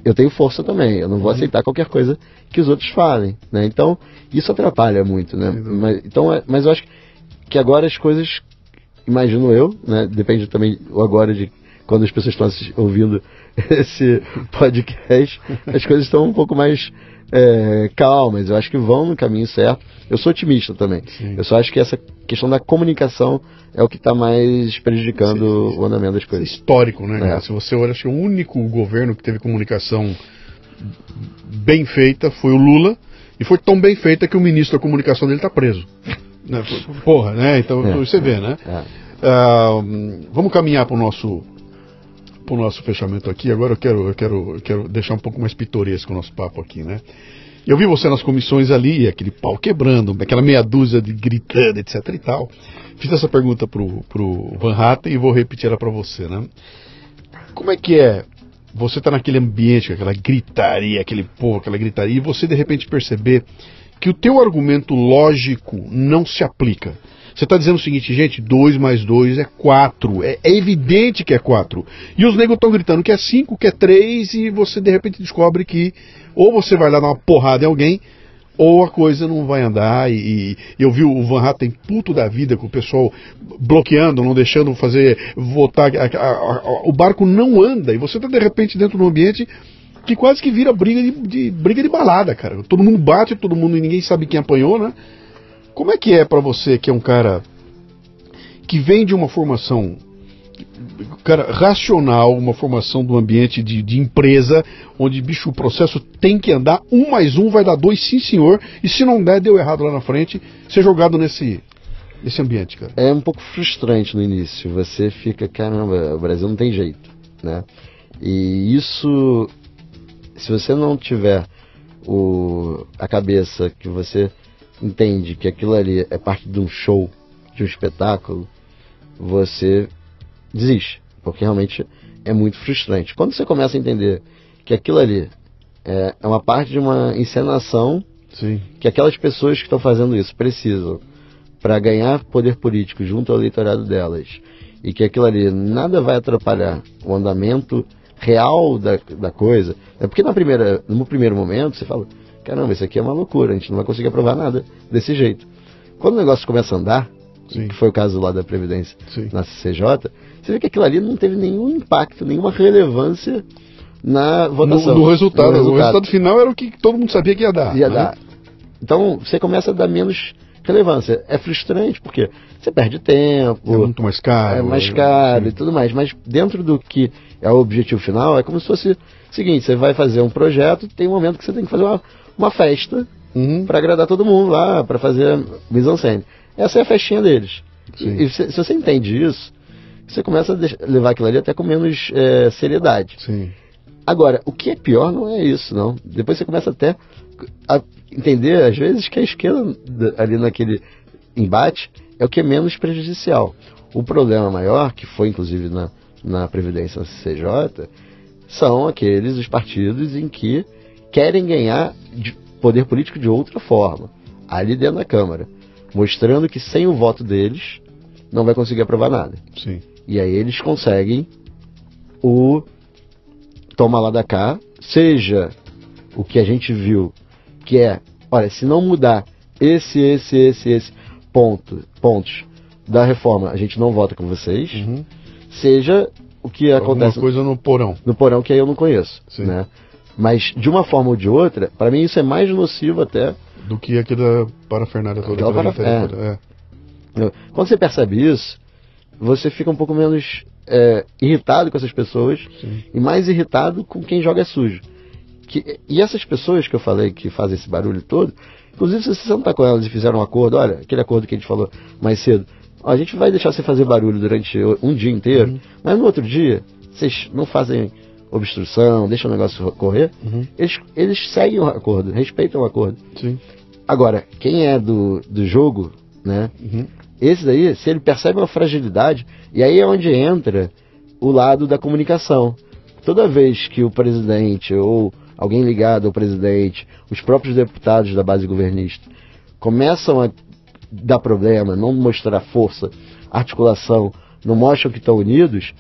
Eu tenho força também, eu não vou uhum. aceitar qualquer coisa que os outros falem, né? Então isso atrapalha muito, né? Mas, então, é, mas eu acho que agora as coisas, imagino eu, né? Depende também agora de quando as pessoas estão ouvindo <laughs> esse podcast, as coisas estão um pouco mais é, calmas. Eu acho que vão no caminho certo. Eu sou otimista também. Sim. Eu só acho que essa questão da comunicação é o que está mais prejudicando sim, sim, o andamento das coisas. histórico, né? É. Se você olha, acho que o único governo que teve comunicação bem feita foi o Lula. E foi tão bem feita que o ministro da comunicação dele está preso. Né? Porra, né? Então é. você vê, né? É. Uh, vamos caminhar para o nosso para o nosso fechamento aqui. Agora eu quero, eu quero, eu quero deixar um pouco mais pitoresco o nosso papo aqui, né? Eu vi você nas comissões ali, aquele pau quebrando, aquela meia dúzia de gritando, etc e tal. Fiz essa pergunta pro, pro Van Hatten e vou repetir ela para você, né? Como é que é você tá naquele ambiente, aquela gritaria, aquele povo, aquela gritaria, e você de repente perceber que o teu argumento lógico não se aplica. Você está dizendo o seguinte, gente, 2 mais 2 é 4. É, é, evidente que é 4. E os negros estão gritando que é 5, que é 3, e você de repente descobre que ou você vai lá dar uma porrada em alguém, ou a coisa não vai andar. E, e eu vi o Van Hatten puto da vida com o pessoal bloqueando, não deixando fazer votar. A, a, a, o barco não anda, e você está de repente dentro de um ambiente que quase que vira briga de, de, briga de balada, cara. Todo mundo bate, todo mundo, ninguém sabe quem apanhou, né? Como é que é para você que é um cara que vem de uma formação cara, racional, uma formação do ambiente de, de, empresa, onde, bicho, o processo tem que andar, um mais um vai dar dois, sim senhor, e se não der, deu errado lá na frente, ser jogado nesse, nesse ambiente, cara. É um pouco frustrante no início, você fica, caramba, o Brasil não tem jeito, né? E isso, se você não tiver o, a cabeça que você entende que aquilo ali é parte de um show, de um espetáculo, você desiste, porque realmente é muito frustrante. Quando você começa a entender que aquilo ali é, é uma parte de uma encenação Sim. que aquelas pessoas que estão fazendo isso precisam para ganhar poder político junto ao eleitorado delas e que aquilo ali nada vai atrapalhar o andamento real da, da coisa. É porque na primeira, no primeiro momento você fala, caramba, isso aqui é uma loucura, a gente não vai conseguir aprovar nada desse jeito. Quando o negócio começa a andar, Sim. que foi o caso lá da Previdência Sim. na CCJ, você vê que aquilo ali não teve nenhum impacto, nenhuma relevância na votação. No, no, resultado, no resultado. O resultado final era o que todo mundo sabia que ia dar. Ia né? dar. Então você começa a dar menos relevância. É frustrante porque você perde tempo. É muito mais caro. É mais caro e tudo mais. Mas dentro do que é o objetivo final, é como se fosse o seguinte: você vai fazer um projeto, tem um momento que você tem que fazer uma, uma festa uhum. para agradar todo mundo lá, para fazer mise-en-scène. Essa é a festinha deles. Sim. E se, se, você entende isso, você começa a levar aquilo ali até com menos é, seriedade. Sim. Agora, o que é pior não é isso, não. Depois você começa até a entender, às vezes, que a esquerda ali naquele embate é o que é menos prejudicial. O problema maior, que foi inclusive na, na Previdência CJ, são aqueles os partidos em que querem ganhar poder político de outra forma, ali dentro da Câmara, mostrando que sem o voto deles não vai conseguir aprovar nada. Sim. E aí eles conseguem o toma lá da cá, seja o que a gente viu, que é, olha, se não mudar esse, esse, esse, esse ponto, pontos da reforma, a gente não vota com vocês, uhum. Seja o que Alguma acontece coisa no porão. No porão que aí eu não conheço, Sim. né? Mas de uma forma ou de outra, para mim isso é mais nocivo até do que aquela parafernália toda. Aquela para... é. É. Quando você percebe isso, você fica um pouco menos é, irritado com essas pessoas Sim. e mais irritado com quem joga sujo. Que, e essas pessoas que eu falei que fazem esse barulho todo, inclusive se você sentar com elas e fizer um acordo, olha, aquele acordo que a gente falou mais cedo, ó, a gente vai deixar você fazer barulho durante um dia inteiro, uhum. mas no outro dia vocês não fazem obstrução, deixam o negócio correr, uhum. eles, eles seguem o acordo, respeitam o acordo. Sim. Agora, quem é do, do jogo, né? Uhum. Esse daí, se ele percebe uma fragilidade, e aí é onde entra o lado da comunicação. Toda vez que o presidente ou alguém ligado ao presidente, os próprios deputados da base governista, começam a dar problema, não mostrar força, articulação, não mostram que estão unidos,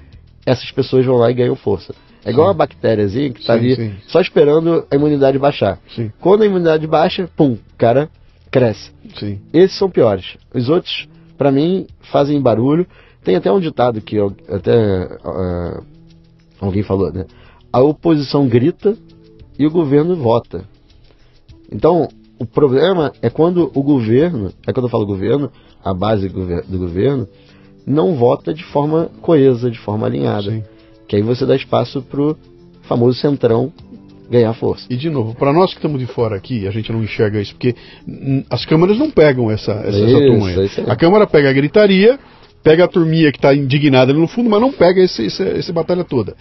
essas pessoas vão lá e ganham força. É igual sim. uma bactériazinha que está ali sim. só esperando a imunidade baixar. Sim. Quando a imunidade baixa, pum, o cara cresce. Esses são piores. Os outros para mim, fazem barulho. Tem até um ditado que eu, até uh, alguém falou, né? A oposição grita e o governo vota. Então, o problema é quando o governo, é quando eu falo governo, a base do governo, não vota de forma coesa, de forma alinhada. Sim. Que aí você dá espaço pro famoso centrão ganhar força. E de novo, para nós que estamos de fora aqui, a gente não enxerga isso, porque as câmaras não pegam essa, essa, isso, essa turma. A câmara pega a gritaria, pega a turminha que está indignada ali no fundo, mas não pega esse, esse, esse, batalha toda.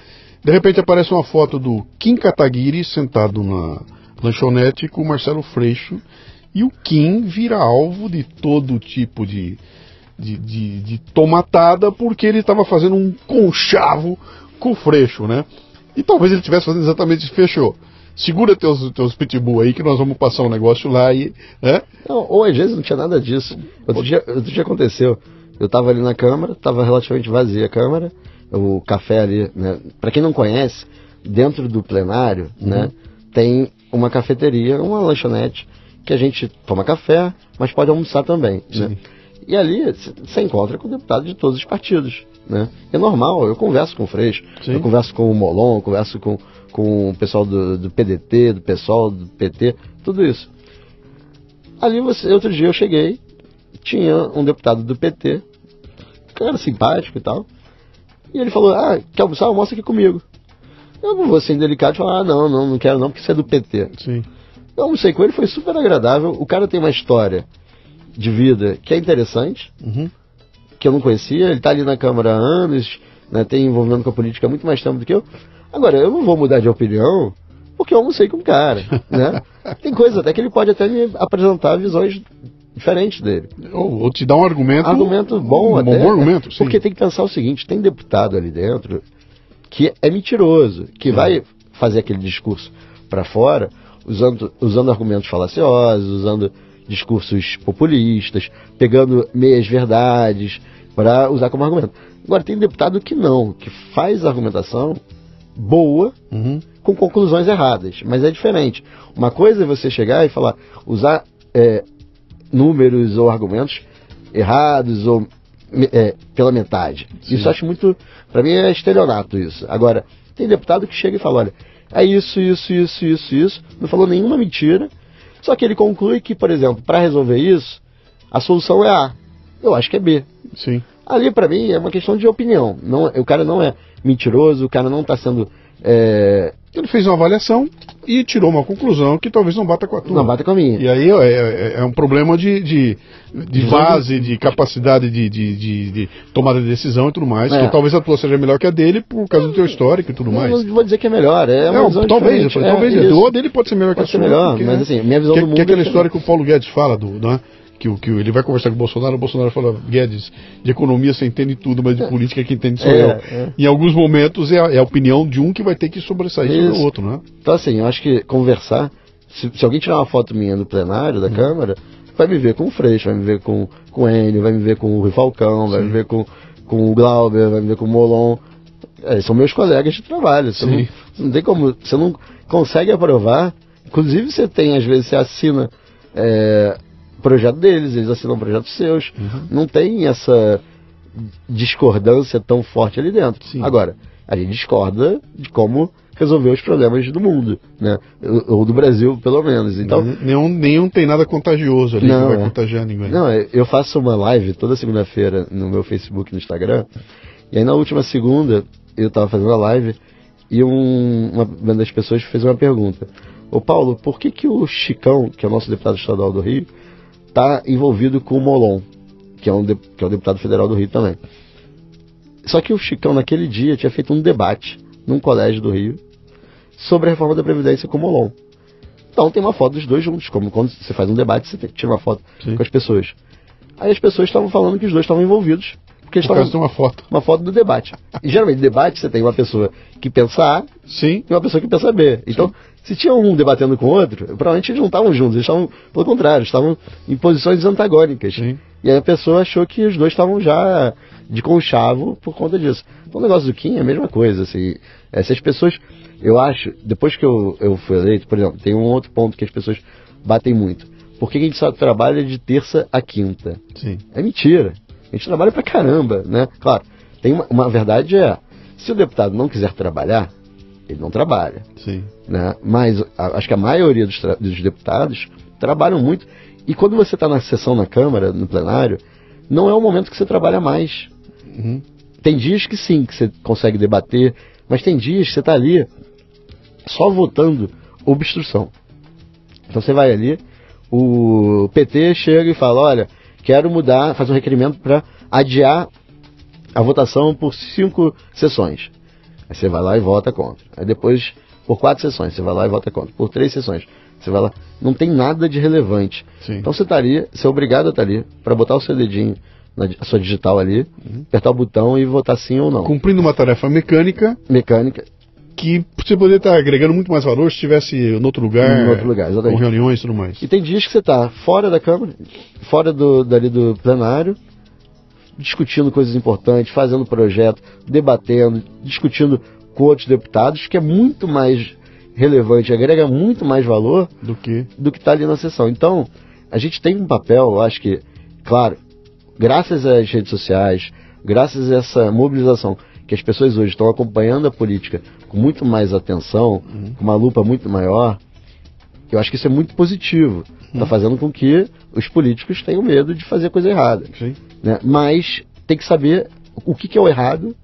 De repente aparece uma foto do Kim Kataguiri sentado na lanchonete com o Marcelo Freixo, e o Kim vira alvo de todo tipo de, de, de, de tomatada porque ele estava fazendo um conchavo com o Freixo, né? E talvez ele estivesse fazendo exatamente isso. Fechou. Segura teus, teus pitbull aí que nós vamos passar um negócio lá e. Né? Não, ou às vezes não tinha nada disso. Outro dia, outro dia aconteceu. Eu estava ali na câmara, estava relativamente vazia a câmara, o café ali, né? Para quem não conhece, dentro do plenário, uhum. né, tem uma cafeteria, uma lanchonete que a gente toma café, mas pode almoçar também, né? E ali você encontra com deputados de todos os partidos. Né? É normal, eu converso com o Freixo, Sim. eu converso com o Molon, eu converso com, com o pessoal do, do PDT, do pessoal do PT, tudo isso. Ali, você, outro dia eu cheguei, tinha um deputado do PT, cara simpático e tal, e ele falou, ah, quer almoçar? Almoça aqui comigo. Eu não vou ser indelicado e falar, ah, não, não, não quero não, porque você é do PT. Sim. Eu almocei com ele, foi super agradável, o cara tem uma história de vida que é interessante, uhum que eu não conhecia, ele está ali na Câmara há anos, né, tem envolvimento com a política há muito mais tempo do que eu. Agora, eu não vou mudar de opinião porque eu almocei com o cara, <laughs> né? Tem coisas até que ele pode até me apresentar visões diferentes dele. Ou, ou te dar um argumento... Argumento bom um, até. Um bom argumento, sim. Porque tem que pensar o seguinte, tem deputado ali dentro que é mentiroso, que vai fazer aquele discurso para fora usando, usando argumentos falaciosos, usando discursos populistas, pegando meias verdades para usar como argumento. Agora, tem deputado que não, que faz argumentação boa Uhum. com conclusões erradas, mas é diferente. Uma coisa é você chegar e falar, usar é, números ou argumentos errados ou é, pela metade. Sim. Isso eu acho muito, para mim é estelionato isso. Agora, tem deputado que chega e fala, olha, é isso, isso, isso, isso, isso, não falou nenhuma mentira, só que ele conclui que, por exemplo, para resolver isso, a solução é A. Eu acho que é B. Sim. Ali, pra mim, é uma questão de opinião. Não, o cara não é mentiroso, o cara não tá sendo. É, Ele fez uma avaliação e tirou uma conclusão que talvez não bata com a tua. não bata com a minha. E aí é, é- é um problema de, de, de base, de capacidade de, de, de- tomada de decisão e tudo mais. É. Que talvez a tua seja melhor que a dele por causa do teu histórico e tudo mais. não vou dizer que é melhor. É uma Não, talvez, eu falei, É, talvez isso. a dele pode ser melhor Pode que a sua. melhor, porque, mas né, assim, minha visão que, do mundo que é aquela é história que o Paulo Guedes fala, do, né, que, que ele vai conversar com o Bolsonaro, o Bolsonaro fala, Guedes, de economia você entende tudo, mas de política quem entende sou É, eu. é. Em alguns momentos é a, é a opinião de um que vai ter que sobressair sobre Isso. o outro, né? Então, assim, eu acho que conversar. Se, se alguém tirar uma foto minha no plenário da Uhum. Câmara, vai me ver com o Freixo, vai me ver com, com o Enio, vai me ver com o Rui Falcão, vai me ver com, com o Glauber, vai me ver com o Molon. É, são meus colegas de trabalho. Você não, Sim. não tem como. Você não consegue aprovar. Inclusive, você tem, às vezes, você assina é, projeto deles, eles assinam projetos seus. Uhum. Não tem essa discordância tão forte ali dentro. Sim. Agora, a gente discorda de como resolver os problemas do mundo, né? Ou do Brasil, pelo menos. Então, nenhum, nenhum tem nada contagioso ali Não, que vai é. contagiar ninguém. não, é, eu faço uma live toda segunda-feira no meu Facebook e no Instagram. E aí na última segunda, eu tava fazendo a live e um, uma, uma das pessoas fez uma pergunta. Ô Paulo, por que que o Chicão, que é o nosso deputado estadual do Rio, tá envolvido com o Molon, que é um, de- que é o deputado federal do Rio também? Só que o Chicão naquele dia tinha feito um debate num colégio do Rio sobre a reforma da Previdência com o Molon. Então tem uma foto dos dois juntos, como quando você faz um debate, você tira uma foto Sim. com as pessoas. Aí as pessoas estavam falando que os dois estavam envolvidos, porque eles Por causa de estavam uma foto. uma foto do debate. E geralmente debate você tem uma pessoa que pensa A Sim. e uma pessoa que pensa B. Então, se tinha um debatendo com o outro, provavelmente eles não estavam juntos, eles estavam, pelo contrário, estavam em posições antagônicas. Sim. E aí a pessoa achou que os dois estavam já de conchavo por conta disso. Então o negócio do Kim é a mesma coisa, assim. Essas pessoas, eu acho, depois que eu, eu fui eleito, por exemplo, tem um outro ponto que as pessoas batem muito. Por que a gente só trabalha de terça a quinta? Sim. É mentira. A gente trabalha pra caramba, né? Claro, tem uma, uma verdade é, se o deputado não quiser trabalhar, ele não trabalha, Sim. né? Mas a- acho que a maioria dos, dos deputados trabalham muito. E quando você está na sessão na Câmara, no plenário, não é o momento que você trabalha mais. Uhum. Tem dias que sim, que você consegue debater, mas tem dias que você está ali só votando obstrução. Então você vai ali, o PT chega e fala, olha, quero mudar, faz um requerimento para adiar a votação por cinco sessões. Aí você vai lá e vota contra. Aí depois, por quatro sessões, você vai lá e vota contra. Por três sessões, você vai lá. Não tem nada de relevante. Sim. Então você estaria, você é obrigado a estar ali para botar o seu dedinho na a sua digital ali, apertar o botão e votar sim ou não. Cumprindo uma tarefa mecânica Mecânica, que você poderia estar agregando muito mais valor se estivesse em outro lugar, Em outro lugar, exatamente. com reuniões e tudo mais. E tem dias que você está fora da Câmara, fora do, dali do plenário, discutindo coisas importantes, fazendo projeto, debatendo, discutindo com outros deputados, que é muito mais relevante, agrega muito mais valor Do que. do que está ali na sessão. Então, a gente tem um papel, eu acho que, claro, graças às redes sociais, graças a essa mobilização que as pessoas hoje estão acompanhando a política com muito mais atenção, com uma lupa muito maior, eu acho que isso é muito positivo. Está fazendo com que os políticos tenham medo de fazer coisa errada. Sim, Né? Mas tem que saber o que, que é o errado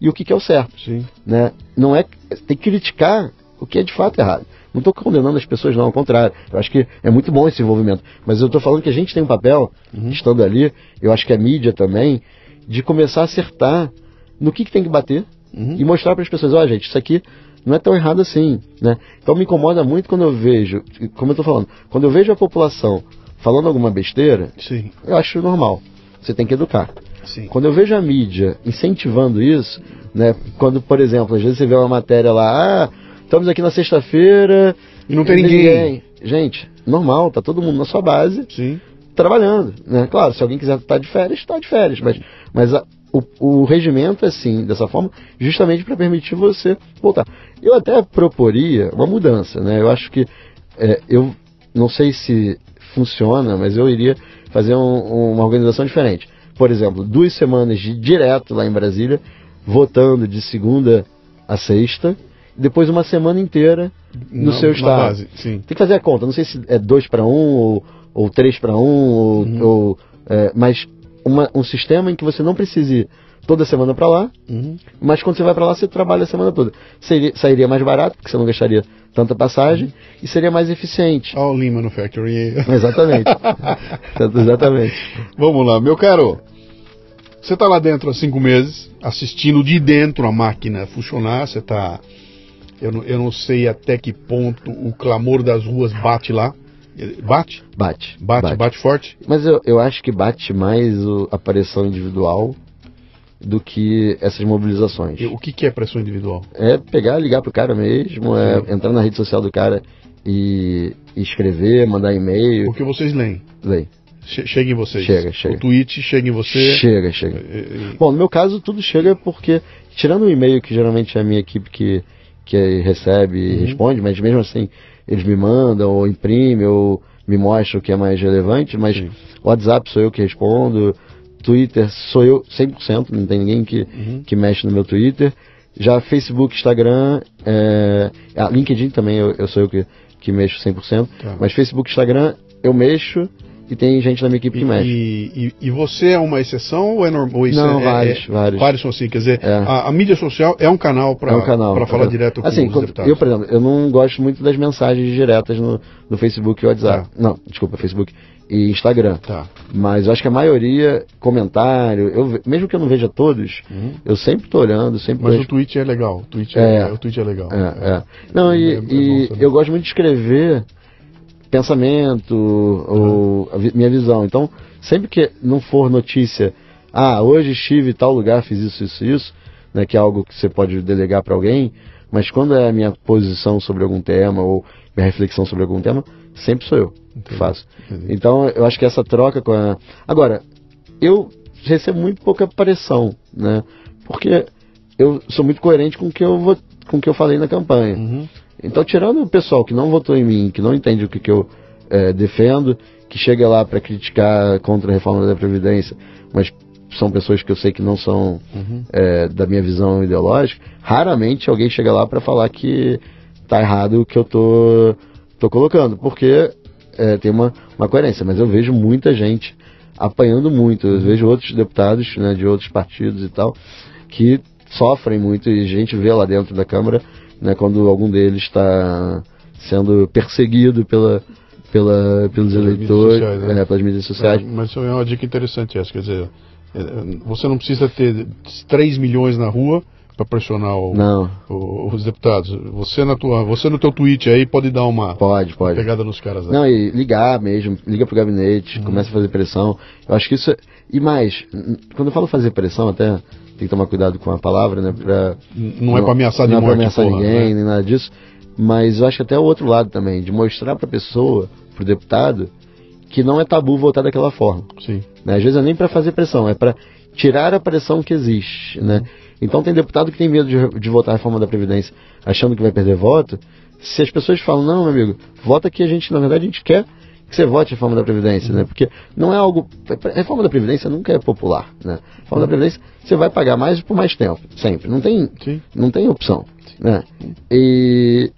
e o que, que é o certo sim. né? Não é tem que criticar o que é de fato errado. Não estou condenando as pessoas, não, ao contrário. Eu acho que é muito bom esse envolvimento. Mas eu estou falando que a gente tem um papel, estando ali, eu acho que a mídia também, de começar a acertar no que, que tem que bater Uhum. e mostrar para as pessoas, ó, gente, isso aqui não é tão errado assim, né? Então me incomoda muito quando eu vejo, como eu estou falando, quando eu vejo a população falando alguma besteira, Sim, eu acho normal. Você tem que educar. sim. Quando eu vejo a mídia incentivando isso, né? Quando, por exemplo, às vezes você vê uma matéria lá, ah, estamos aqui na sexta-feira E não tem ninguém. Gente, normal, tá todo mundo na sua base Sim, trabalhando, né? Claro, se alguém quiser estar de férias, está de férias, mas, mas a- o, o regimento é assim, dessa forma, justamente para permitir você voltar. Eu até proporia uma mudança, né? Eu acho que é, eu não sei se funciona, mas eu iria fazer um, uma organização diferente. Por exemplo, duas semanas de direto lá em Brasília, votando de segunda a sexta, e depois uma semana inteira no Na- seu estado. base, sim. Tem que fazer a conta, não sei se é dois para um ou, ou três para um, ou, Uhum. ou, é, mas uma- um sistema em que você não precise ir toda semana para lá, Uhum. mas quando você vai para lá, você trabalha a semana toda. Seria, sairia mais barato, porque você não gastaria tanta passagem, e seria mais eficiente. All Lean Manufacturing. <laughs> Exatamente. Exatamente. Vamos lá, meu caro. Você está lá dentro há cinco meses, assistindo de dentro a máquina funcionar. Você está. Eu eu não sei até que ponto o clamor das ruas bate lá. Ele- Bate? Bate. Bate, bate, forte? Mas eu, eu acho que bate mais o- a pressão individual do que essas mobilizações. E O que, que é pressão individual? É pegar, ligar pro cara mesmo, é Sim. entrar na rede social do cara e, e escrever, mandar e-mail. Porque vocês leem. Lei. Che- Chega em vocês. Chega, chega. O tweet chega em você. Chega, chega. E- e- Bom, no meu caso, tudo chega porque, tirando o e-mail, que geralmente é a minha equipe que, que recebe e Uhum. responde, mas mesmo assim, eles me mandam, ou imprimem, ou me mostram o que é mais relevante, mas Sim. WhatsApp sou eu que respondo, Twitter sou eu 100%, não tem ninguém que, Uhum. que mexe no meu Twitter. Já Facebook, Instagram, é, LinkedIn também eu, eu sou eu que, que mexo 100%, Tá. mas Facebook, Instagram eu mexo e tem gente na minha equipe que mexe. E, e- e você é uma exceção ou é normal? Não, vários, vários. Vários são assim, quer dizer, É. a, a mídia social é um canal para é um canal. falar É. direto com assim, os deputados. Eu, por exemplo, eu não gosto muito das mensagens diretas no, no Facebook e WhatsApp. Não, desculpa, Facebook e Instagram. Tá. Mas eu acho que a maioria, comentário, eu, mesmo que eu não veja todos, eu sempre tô olhando, sempre Uhum. Mas tô o tweet é legal. O tweet é, É. o tweet é legal. É, é. Não, e, É- é bom e eu gosto muito de escrever pensamento ou a vi- minha visão. Então, sempre que não for notícia, ah, hoje estive em tal lugar, fiz isso, isso, isso, né, que é algo que você pode delegar para alguém, mas quando é a minha posição sobre algum tema ou minha reflexão sobre algum tema, sempre sou eu que Entendi, faço. entendi. Então, eu acho que essa troca com a... Agora, eu recebo muito pouca pressão, né? Porque eu sou muito coerente com o que eu, vou, com o que eu falei na campanha. Uhum. Então, tirando o pessoal que não votou em mim, que não entende o que, que eu eh, defendo, que chega lá para criticar contra a reforma da Previdência, mas são pessoas que eu sei que não são Uhum. eh, da minha visão ideológica, raramente alguém chega lá para falar que tá errado o que eu tô, tô colocando, porque eh, tem uma, uma coerência, mas eu vejo muita gente apanhando muito, eu vejo outros deputados né, de outros partidos e tal, que sofrem muito e a gente vê lá dentro da Câmara né, quando algum deles está sendo perseguido pela, pela, pelos Pelas mídias eleitores, sociais, né? é, pelas mídias sociais. É, mas é uma dica interessante essa, quer dizer, é, você não precisa ter 3 milhões na rua para pressionar o- o- os deputados. Você na tua, você no teu tweet aí pode dar uma pode, pode. pegada nos caras. Né? Não, e ligar mesmo, liga pro gabinete, Uhum. começa a fazer pressão. Eu acho que isso. é- E mais, quando eu falo fazer pressão, até tem que tomar cuidado com a palavra, né? Pra, N- não é para ameaçar não é morte, ameaçar porra, ninguém, né? nem nada disso. Mas eu acho que até o outro lado também, de mostrar pra pessoa, pro deputado, que não é tabu votar daquela forma. Sim. Né? Às vezes é nem para fazer pressão, é para tirar a pressão que existe. Né? Então tem deputado que tem medo de, de votar a reforma da Previdência achando que vai perder voto. Se as pessoas falam, não, meu amigo, vota que a gente, na verdade, a gente quer que você vote a reforma da Previdência, né? Porque não é algo. A reforma da Previdência nunca é popular. Né? A reforma da Previdência você vai pagar mais por mais tempo, sempre. Não tem, Sim. não tem opção. Né? E,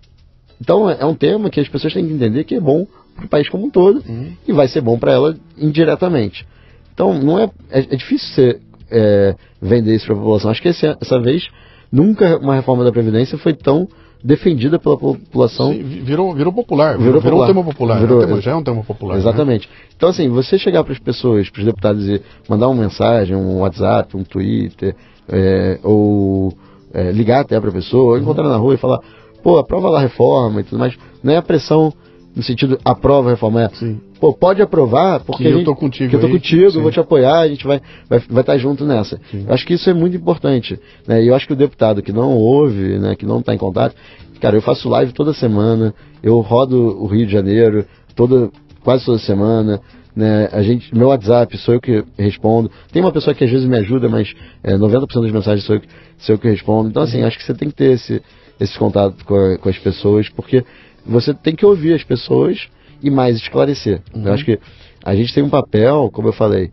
então é é um tema que as pessoas têm que entender que é bom para o país como um todo Uhum. e vai ser bom para ela indiretamente. Então não é, é, é difícil você é, vender isso para a população. Acho que esse- essa vez nunca uma reforma da previdência foi tão defendida pela população. Sim, vi- virou, virou popular. Virou Virou, popular. um tema popular. Virou- é um tema- já é um tema popular. né? Exatamente. Então, assim, você chegar para as pessoas, para os deputados e mandar uma mensagem, um WhatsApp, um Twitter, é, ou é, ligar até para a pessoa, ou encontrar na rua e falar, pô, aprova lá a reforma e tudo mais. Não é a pressão no sentido aprova a reforma, é, Sim. pô, pode aprovar, porque Que eu tô contigo que eu tô contigo, sim. eu vou te apoiar, a gente vai vai, vai estar junto nessa. Eu acho que isso é muito importante, né? E eu acho que o deputado que não ouve, né, que não está em contato, cara, eu faço live toda semana, eu rodo o Rio de Janeiro toda quase toda semana, né? A gente, meu WhatsApp sou eu que respondo. Tem uma pessoa que às vezes me ajuda, mas é, 90% das mensagens sou eu, que, sou eu que respondo. Então, assim, acho que você tem que ter esse, esse contato com, a, com as pessoas, porque você tem que ouvir as pessoas e mais esclarecer. Uhum. Eu acho que a gente tem um papel, como eu falei,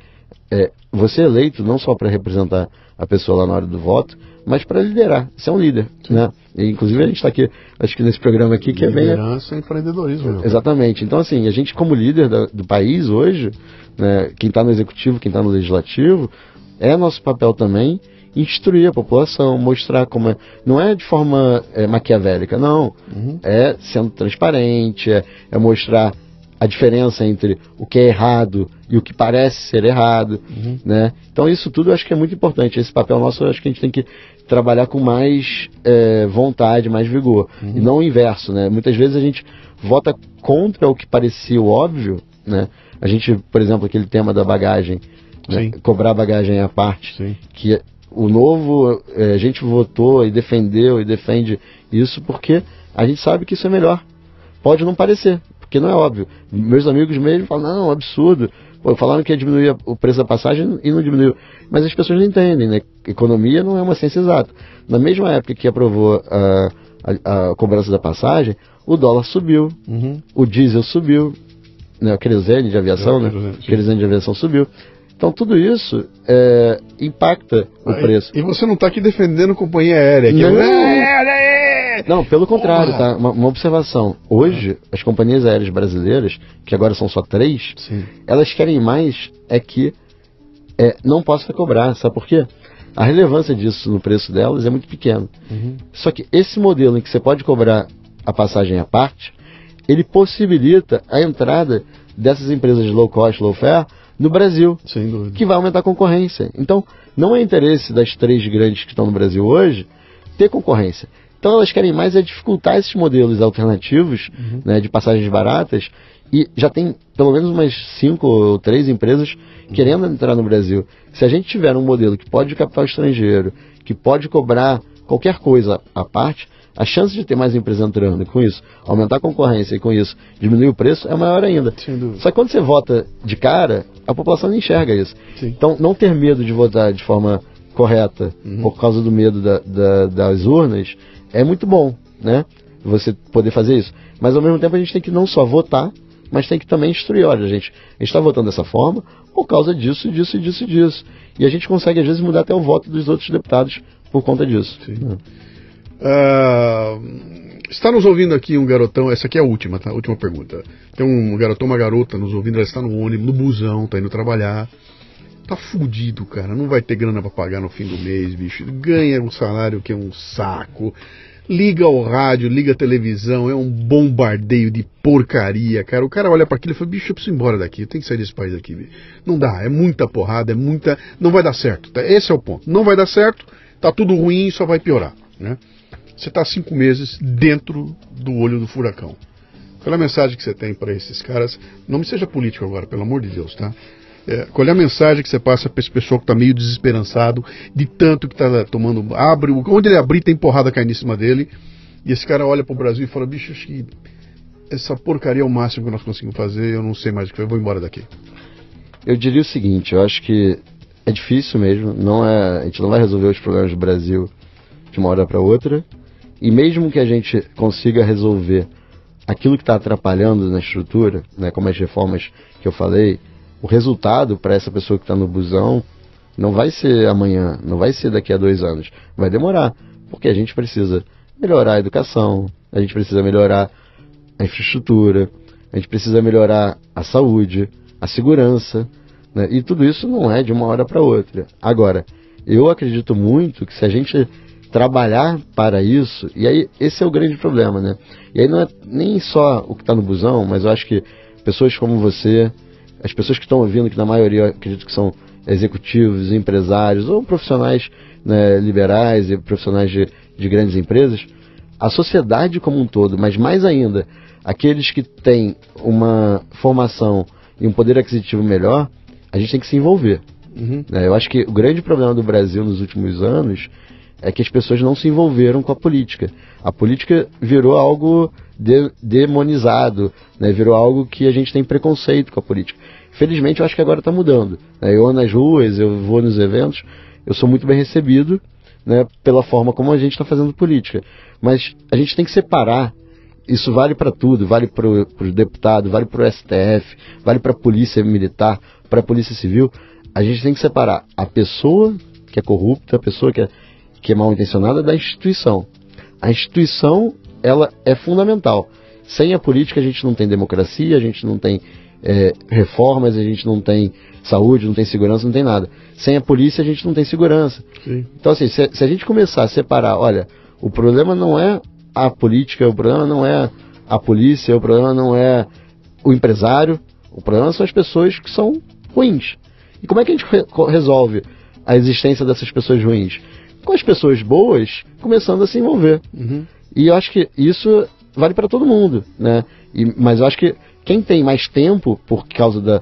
é, você é eleito não só para representar a pessoa lá na hora do voto, mas para liderar. Você é um líder, Sim. né? E, inclusive a gente está aqui, acho que nesse programa aqui que é bem... Liderança e empreendedorismo. Meu. Exatamente. Então, assim, a gente como líder da, do país hoje, né, quem está no executivo, quem está no legislativo, é nosso papel também instruir a população, mostrar como é. Não é de forma é, maquiavélica, não. Uhum. É sendo transparente, é, é, mostrar a diferença entre o que é errado e o que parece ser errado, uhum. né? Então isso tudo eu acho que é muito importante. Esse papel nosso eu acho que a gente tem que trabalhar com mais é, vontade, mais vigor. Uhum. E não o inverso, né? Muitas vezes a gente vota contra o que parecia óbvio, né? A gente, por exemplo, aquele tema da bagagem, né? cobrar bagagem à parte, Sim. que o novo, é, a gente votou e defendeu e defende isso porque a gente sabe que isso é melhor. Pode não parecer, porque não é óbvio. Meus amigos mesmo falam, não, é absurdo. Pô, falaram que ia diminuir o preço da passagem e não diminuiu. Mas as pessoas não entendem, né? Economia não é uma ciência exata. Na mesma época que aprovou a, a, a cobrança da passagem, o dólar subiu, uhum. o diesel subiu, né? querosene de aviação, é, né? A querosene de aviação subiu. Então tudo isso é, impacta o ah, preço. E, você não está aqui defendendo companhia aérea. Que não, é, não, pelo contrário, tá? Uma, uma, observação. Hoje, as companhias aéreas brasileiras, que agora são só três, Sim. elas querem mais é que é, não possa cobrar. Sabe por quê? A relevância disso no preço delas é muito pequena. Uhum. Só que esse modelo em que você pode cobrar a passagem à parte, ele possibilita a entrada dessas empresas de low cost, low fare, no Brasil, que vai aumentar a concorrência. Então, não é interesse das três grandes que estão no Brasil hoje ter concorrência. Então, elas querem mais é dificultar esses modelos alternativos uhum. né, de passagens baratas e já tem pelo menos umas cinco ou três empresas querendo entrar no Brasil. Se a gente tiver um modelo que pode capital estrangeiro, que pode cobrar qualquer coisa à parte, a chance de ter mais empresas entrando com isso, aumentar a concorrência e com isso diminuir o preço é maior ainda. Só que quando você vota de cara, a população não enxerga isso. Sim. Então, não ter medo de votar de forma correta uhum. por causa do medo da, da, das urnas é muito bom, né? Você poder fazer isso. Mas ao mesmo tempo a gente tem que não só votar, mas tem que também instruir. Olha, gente, a gente está votando dessa forma por causa disso, disso, disso disso. E a gente consegue, às vezes, mudar até o voto dos outros deputados por conta disso. Sim. É. Uh, está nos ouvindo aqui um garotão, essa aqui é a última, tá? Última pergunta. Tem um garotão, uma garota nos ouvindo, ela está no ônibus, no busão, tá indo trabalhar. Tá fudido, cara. Não vai ter grana para pagar no fim do mês, bicho. Ganha um salário que é um saco. Liga o rádio, liga a televisão, é um bombardeio de porcaria, cara. O cara olha para aquilo e fala: bicho, eu preciso ir embora daqui, eu tenho que sair desse país aqui. Não dá, é muita porrada, é muita. Não vai dar certo. Tá? Esse é o ponto. Não vai dar certo, tá tudo ruim e só vai piorar, né? Você está cinco meses dentro do olho do furacão. Qual é a mensagem que você tem para esses caras? Não me seja político agora, pelo amor de Deus, tá? É, qual é a mensagem que você passa para esse pessoal que está meio desesperançado, de tanto que está tomando. Abre, onde ele abrir, tem porrada caindo em cima dele. E esse cara olha para o Brasil e fala: bicho, acho que essa porcaria é o máximo que nós conseguimos fazer, eu não sei mais o que eu vou embora daqui. Eu diria o seguinte: eu acho que é difícil mesmo, não é, a gente não vai resolver os problemas do Brasil de uma hora para outra. E mesmo que a gente consiga resolver aquilo que está atrapalhando na estrutura, né, como as reformas que eu falei, o resultado para essa pessoa que está no busão não vai ser amanhã, não vai ser daqui a dois anos, vai demorar, porque a gente precisa melhorar a educação, a gente precisa melhorar a infraestrutura, a gente precisa melhorar a saúde, a segurança, né? e tudo isso não é de uma hora para outra. Agora, eu acredito muito que se a gente trabalhar para isso, e aí esse é o grande problema, né? E aí não é nem só o que está no busão, mas eu acho que pessoas como você, as pessoas que estão ouvindo, que na maioria acredito que são executivos, empresários ou profissionais né, liberais e profissionais de, de grandes empresas, a sociedade como um todo, mas mais ainda, aqueles que têm uma formação e um poder aquisitivo melhor, a gente tem que se envolver. Uhum. Né? Eu acho que o grande problema do Brasil nos últimos anos é que as pessoas não se envolveram com a política. A política virou algo de, demonizado, né? virou algo que a gente tem preconceito com a política. Felizmente, eu acho que agora está mudando. Né? Eu ando nas ruas, eu vou nos eventos, eu sou muito bem recebido né, pela forma como a gente está fazendo política. Mas a gente tem que separar. Isso vale para tudo, vale para o deputado, vale para o STF, vale para a polícia militar, para a polícia civil. A gente tem que separar a pessoa que é corrupta, a pessoa que é, que é mal intencionada da instituição. A instituição ela é fundamental. Sem a política a gente não tem democracia, a gente não tem é, reformas, a gente não tem saúde, não tem segurança, não tem nada. Sem a polícia a gente não tem segurança. Sim. Então, assim, se, se, a gente começar a separar, olha, o problema não é a política, o problema não é a polícia, o problema não é o empresário, o problema são as pessoas que são ruins. E como é que a gente re resolve a existência dessas pessoas ruins? Com as pessoas boas começando a se envolver. Uhum. E eu acho que isso vale para todo mundo, né? E, mas eu acho que quem tem mais tempo por causa da.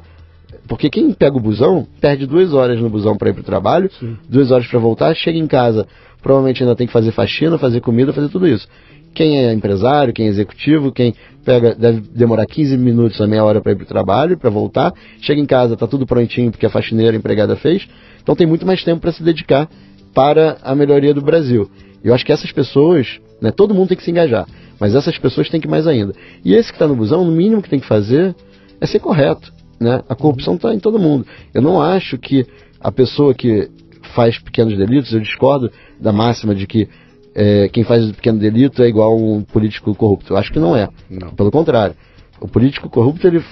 Porque quem pega o busão perde duas horas no busão para ir para o trabalho, Sim. duas horas para voltar, chega em casa, provavelmente ainda tem que fazer faxina, fazer comida, fazer tudo isso. Quem é empresário, quem é executivo, quem pega deve demorar 15 minutos a meia hora para ir para o trabalho, para voltar, chega em casa, tá tudo prontinho porque a faxineira a empregada fez, então tem muito mais tempo para se dedicar para a melhoria do Brasil. Eu acho que essas pessoas, né, todo mundo tem que se engajar. Mas essas pessoas têm que mais ainda. E esse que está no busão, no mínimo que tem que fazer é ser correto. Né? A corrupção está em todo mundo. Eu não acho que a pessoa que faz pequenos delitos, eu discordo da máxima de que é, quem faz um pequeno delito é igual a um político corrupto. Eu acho que não é. Não. Pelo contrário. O político corrupto ele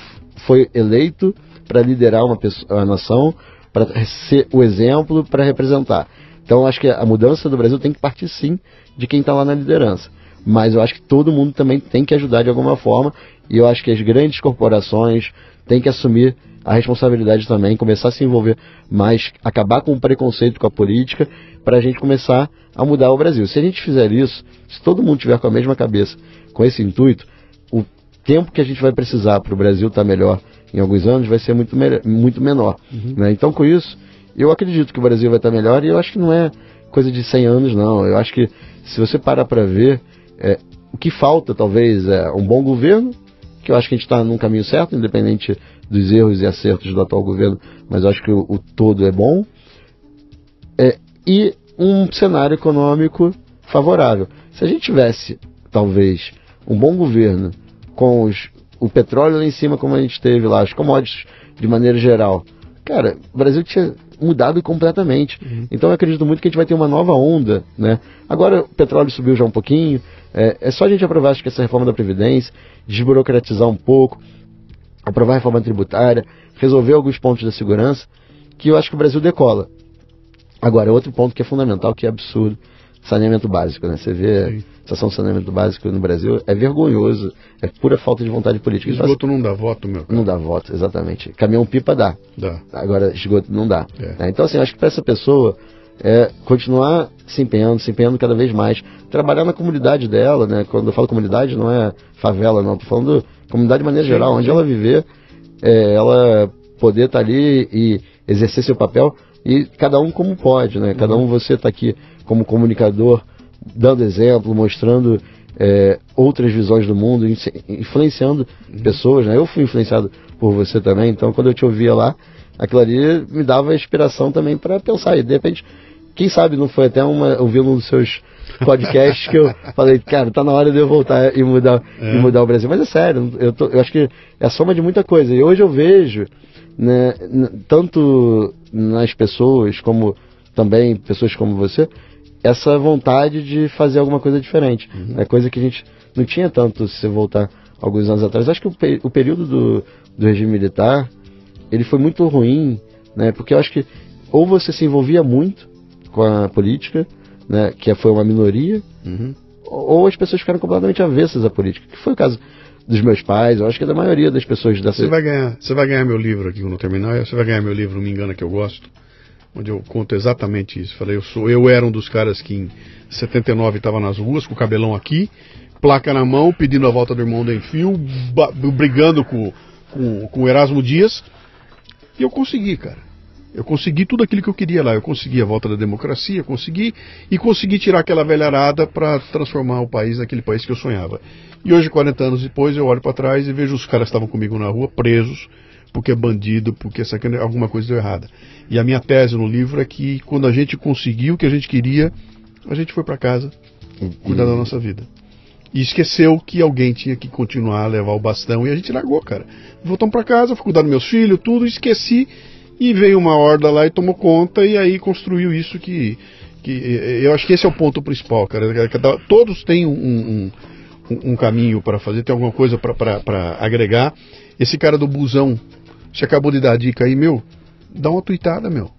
foi eleito para liderar uma, pessoa, uma nação, para ser o exemplo, para representar. Então, acho que a mudança do Brasil tem que partir sim de quem está lá na liderança mas eu acho que todo mundo também tem que ajudar de alguma forma, e eu acho que as grandes corporações têm que assumir a responsabilidade também, começar a se envolver mais, acabar com o preconceito com a política, para a gente começar a mudar o Brasil. Se a gente fizer isso, se todo mundo tiver com a mesma cabeça, com esse intuito, o tempo que a gente vai precisar para o Brasil estar tá melhor em alguns anos vai ser muito, muito menor. Uhum. Né? Então, com isso, eu acredito que o Brasil vai estar melhor e eu acho que não é coisa de 100 anos, não. Eu acho que se você parar para ver, é, o que falta, talvez, é um bom governo, que eu acho que a gente está num caminho certo, independente dos erros e acertos do atual governo, mas eu acho que o, o todo é bom. É, e um cenário econômico favorável. Se a gente tivesse, talvez, um bom governo com os, o petróleo lá em cima, como a gente teve lá, as commodities de maneira geral, cara, o Brasil tinha mudado completamente. Uhum. Então eu acredito muito que a gente vai ter uma nova onda, né? Agora o petróleo subiu já um pouquinho, é, é só a gente aprovar acho que essa reforma da Previdência, desburocratizar um pouco, aprovar a reforma tributária, resolver alguns pontos da segurança, que eu acho que o Brasil decola. Agora, outro ponto que é fundamental, que é absurdo, saneamento básico, né? Você vê a situação de saneamento básico no Brasil, é vergonhoso, é pura falta de vontade política. Esgoto não dá voto, meu cara. Não dá voto, exatamente. Caminhão-pipa dá. Dá. Agora, esgoto não dá. É. Né? Então, assim, acho que para essa pessoa, é continuar se empenhando, se empenhando cada vez mais, trabalhar na comunidade dela, né? Quando eu falo comunidade, não é favela, não, estou falando comunidade de maneira sim, geral, sim. onde ela viver, é, ela poder estar tá ali e exercer seu papel e cada um como pode, né? Cada um você está aqui como comunicador, dando exemplo, mostrando é, outras visões do mundo, influenciando uhum. pessoas, né? Eu fui influenciado por você também, então quando eu te ouvia lá, aquilo ali me dava inspiração também para pensar e de repente quem sabe não foi até uma, ouvindo um dos seus podcasts que eu <laughs> falei, cara, tá na hora de eu voltar e mudar, é. e mudar o Brasil. Mas é sério, eu, tô, eu acho que é a soma de muita coisa. E hoje eu vejo, né, tanto nas pessoas, como também pessoas como você, essa vontade de fazer alguma coisa diferente. Uhum. É coisa que a gente não tinha tanto se voltar alguns anos atrás. Acho que o, o período do, do regime militar, ele foi muito ruim, né, porque eu acho que ou você se envolvia muito com a política, né, que foi uma minoria, uhum. ou as pessoas ficaram completamente avessas à política, que foi o caso dos meus pais, eu acho que é da maioria das pessoas dessa... Você vai ganhar, você vai ganhar meu livro aqui no terminal, você vai ganhar meu livro, me engana que eu gosto, onde eu conto exatamente isso. Falei, eu sou, eu era um dos caras que em 79 estava nas ruas com o cabelão aqui, placa na mão, pedindo a volta do irmão do Enfio, brigando com, com, com o Erasmo Dias, e eu consegui, cara. Eu consegui tudo aquilo que eu queria lá. Eu consegui a volta da democracia, consegui e consegui tirar aquela velharada para transformar o país naquele país que eu sonhava. E hoje, 40 anos depois, eu olho para trás e vejo os caras que estavam comigo na rua presos porque é bandido, porque essa, alguma coisa deu errada. E a minha tese no livro é que quando a gente conseguiu o que a gente queria, a gente foi para casa cuidar da nossa vida. E esqueceu que alguém tinha que continuar a levar o bastão e a gente largou, cara. Voltamos para casa, fui cuidar dos meus filhos, tudo, esqueci e veio uma horda lá e tomou conta e aí construiu isso que, que eu acho que esse é o ponto principal, cara. Todos têm um, um, um caminho para fazer, tem alguma coisa para agregar. Esse cara do busão, você acabou de dar a dica aí, meu, dá uma tuitada, meu.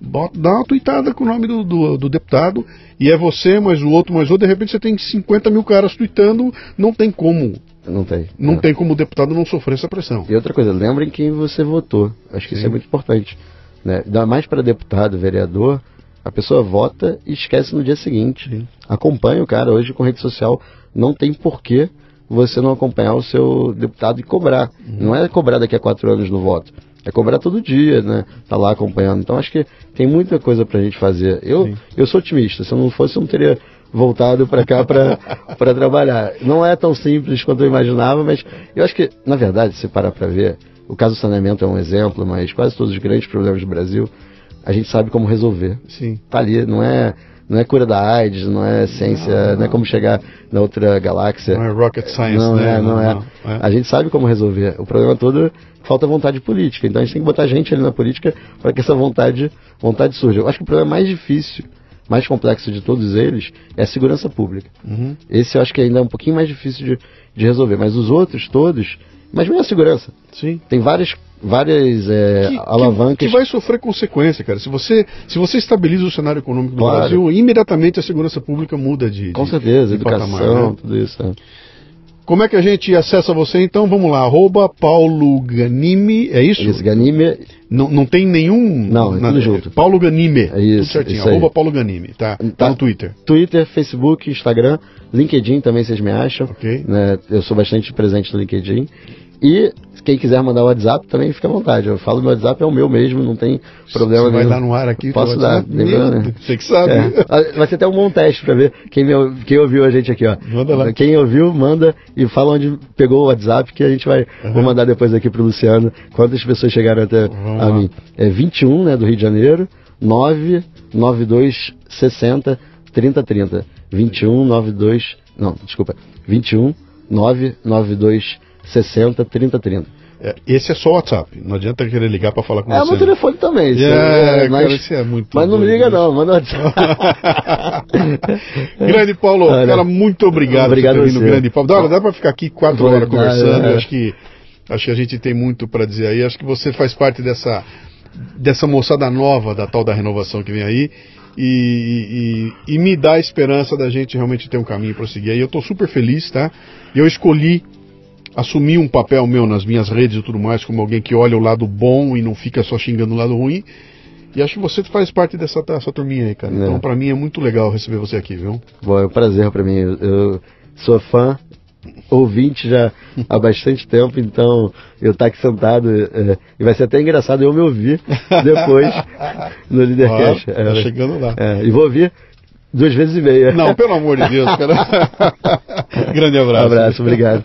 Bota, dá uma tuitada com o nome do, do, do, deputado e é você, mais o outro, mais o outro. De repente você tem 50 mil caras tuitando, não tem como. Não tem. Não é. tem como o deputado não sofrer essa pressão. E outra coisa, lembrem quem você votou. Acho que Sim. isso é muito importante. Né? Dá mais para deputado, vereador, a pessoa vota e esquece no dia seguinte. Sim. Acompanha o cara hoje com rede social. Não tem porquê você não acompanhar o seu deputado e cobrar. Uhum. Não é cobrar daqui a quatro anos no voto. É cobrar todo dia, né? Tá lá acompanhando. Então acho que tem muita coisa pra gente fazer. Eu, eu sou otimista. Se eu não fosse, eu não teria voltado para cá para <laughs> trabalhar. Não é tão simples quanto eu imaginava, mas eu acho que, na verdade, se parar para ver, o caso do saneamento é um exemplo, mas quase todos os grandes problemas do Brasil, a gente sabe como resolver. Sim. Tá ali, não é não é cura da AIDS, não é ciência, não, não. não é como chegar na outra galáxia. Não é rocket science, não né? É, não, é. é. A gente sabe como resolver. O problema todo é falta vontade política. Então a gente tem que botar gente ali na política para que essa vontade, vontade surja. Eu acho que o problema mais difícil, mais complexo de todos eles é a segurança pública. Uhum. Esse eu acho que ainda é um pouquinho mais difícil de, de resolver. Mas os outros todos, mas mesmo a segurança. Sim. Tem várias várias é, que, alavancas. Que, que, vai sofrer consequência, cara. Se você, se você estabiliza o cenário econômico do claro. Brasil, imediatamente a segurança pública muda de. Com certeza, de educação, patamar, né? tudo isso. É. Como é que a gente acessa você então? Vamos lá, arroba Paulo Ganime, é isso? Isso, Ganime. Não, não tem nenhum. Não, é tudo junto. Paulo Ganime. É isso. Tudo certinho, isso arroba Paulo Ganime, tá? tá? Tá no Twitter. Twitter, Facebook, Instagram, LinkedIn também vocês me acham. Ok. Né? Eu sou bastante presente no LinkedIn. E quem quiser mandar o WhatsApp também fica à vontade. Eu falo meu WhatsApp é o meu mesmo, não tem problema Você vai dar no ar aqui? Posso dar. Lembrando, Você que sabe. É. Ah, vai ser até um bom teste para ver quem, me, quem ouviu a gente aqui. Ó. Manda lá. Quem ouviu, manda e fala onde pegou o WhatsApp que a gente vai uhum. vou mandar depois aqui pro Luciano quantas pessoas chegaram até Vamos a lá. mim. É 21, né, do Rio de Janeiro, 992 60 3030. 21 92 não, desculpa. 21 992 60 30 30. É, esse é só o WhatsApp. Não adianta querer ligar para falar com é, você. É meu telefone também. É, é, mas, cara, é muito mas não me liga não, manda WhatsApp. <laughs> grande Paulo, Olha, cara, muito obrigado, obrigado por ter vindo, Grande Paulo. Dá, dá para ficar aqui quatro horas conversando. É. Acho que acho que a gente tem muito para dizer aí. Acho que você faz parte dessa dessa moçada nova da tal da renovação que vem aí. E, e, e me dá a esperança da gente realmente ter um caminho para seguir aí. Eu estou super feliz, tá? Eu escolhi assumir um papel meu nas minhas redes e tudo mais, como alguém que olha o lado bom e não fica só xingando o lado ruim. E acho que você faz parte dessa, turminha aí, cara. É. Então, para mim é muito legal receber você aqui, viu? Bom, é um prazer para mim. Eu, eu sou fã, ouvinte já há bastante tempo, então eu estar tá aqui sentado é, e vai ser até engraçado eu me ouvir depois <laughs> no Leadercast. Ah, tá é, chegando lá. É, e vou ouvir duas vezes e meia. Não, pelo amor de Deus, cara. <laughs> Grande abraço. Um abraço, obrigado.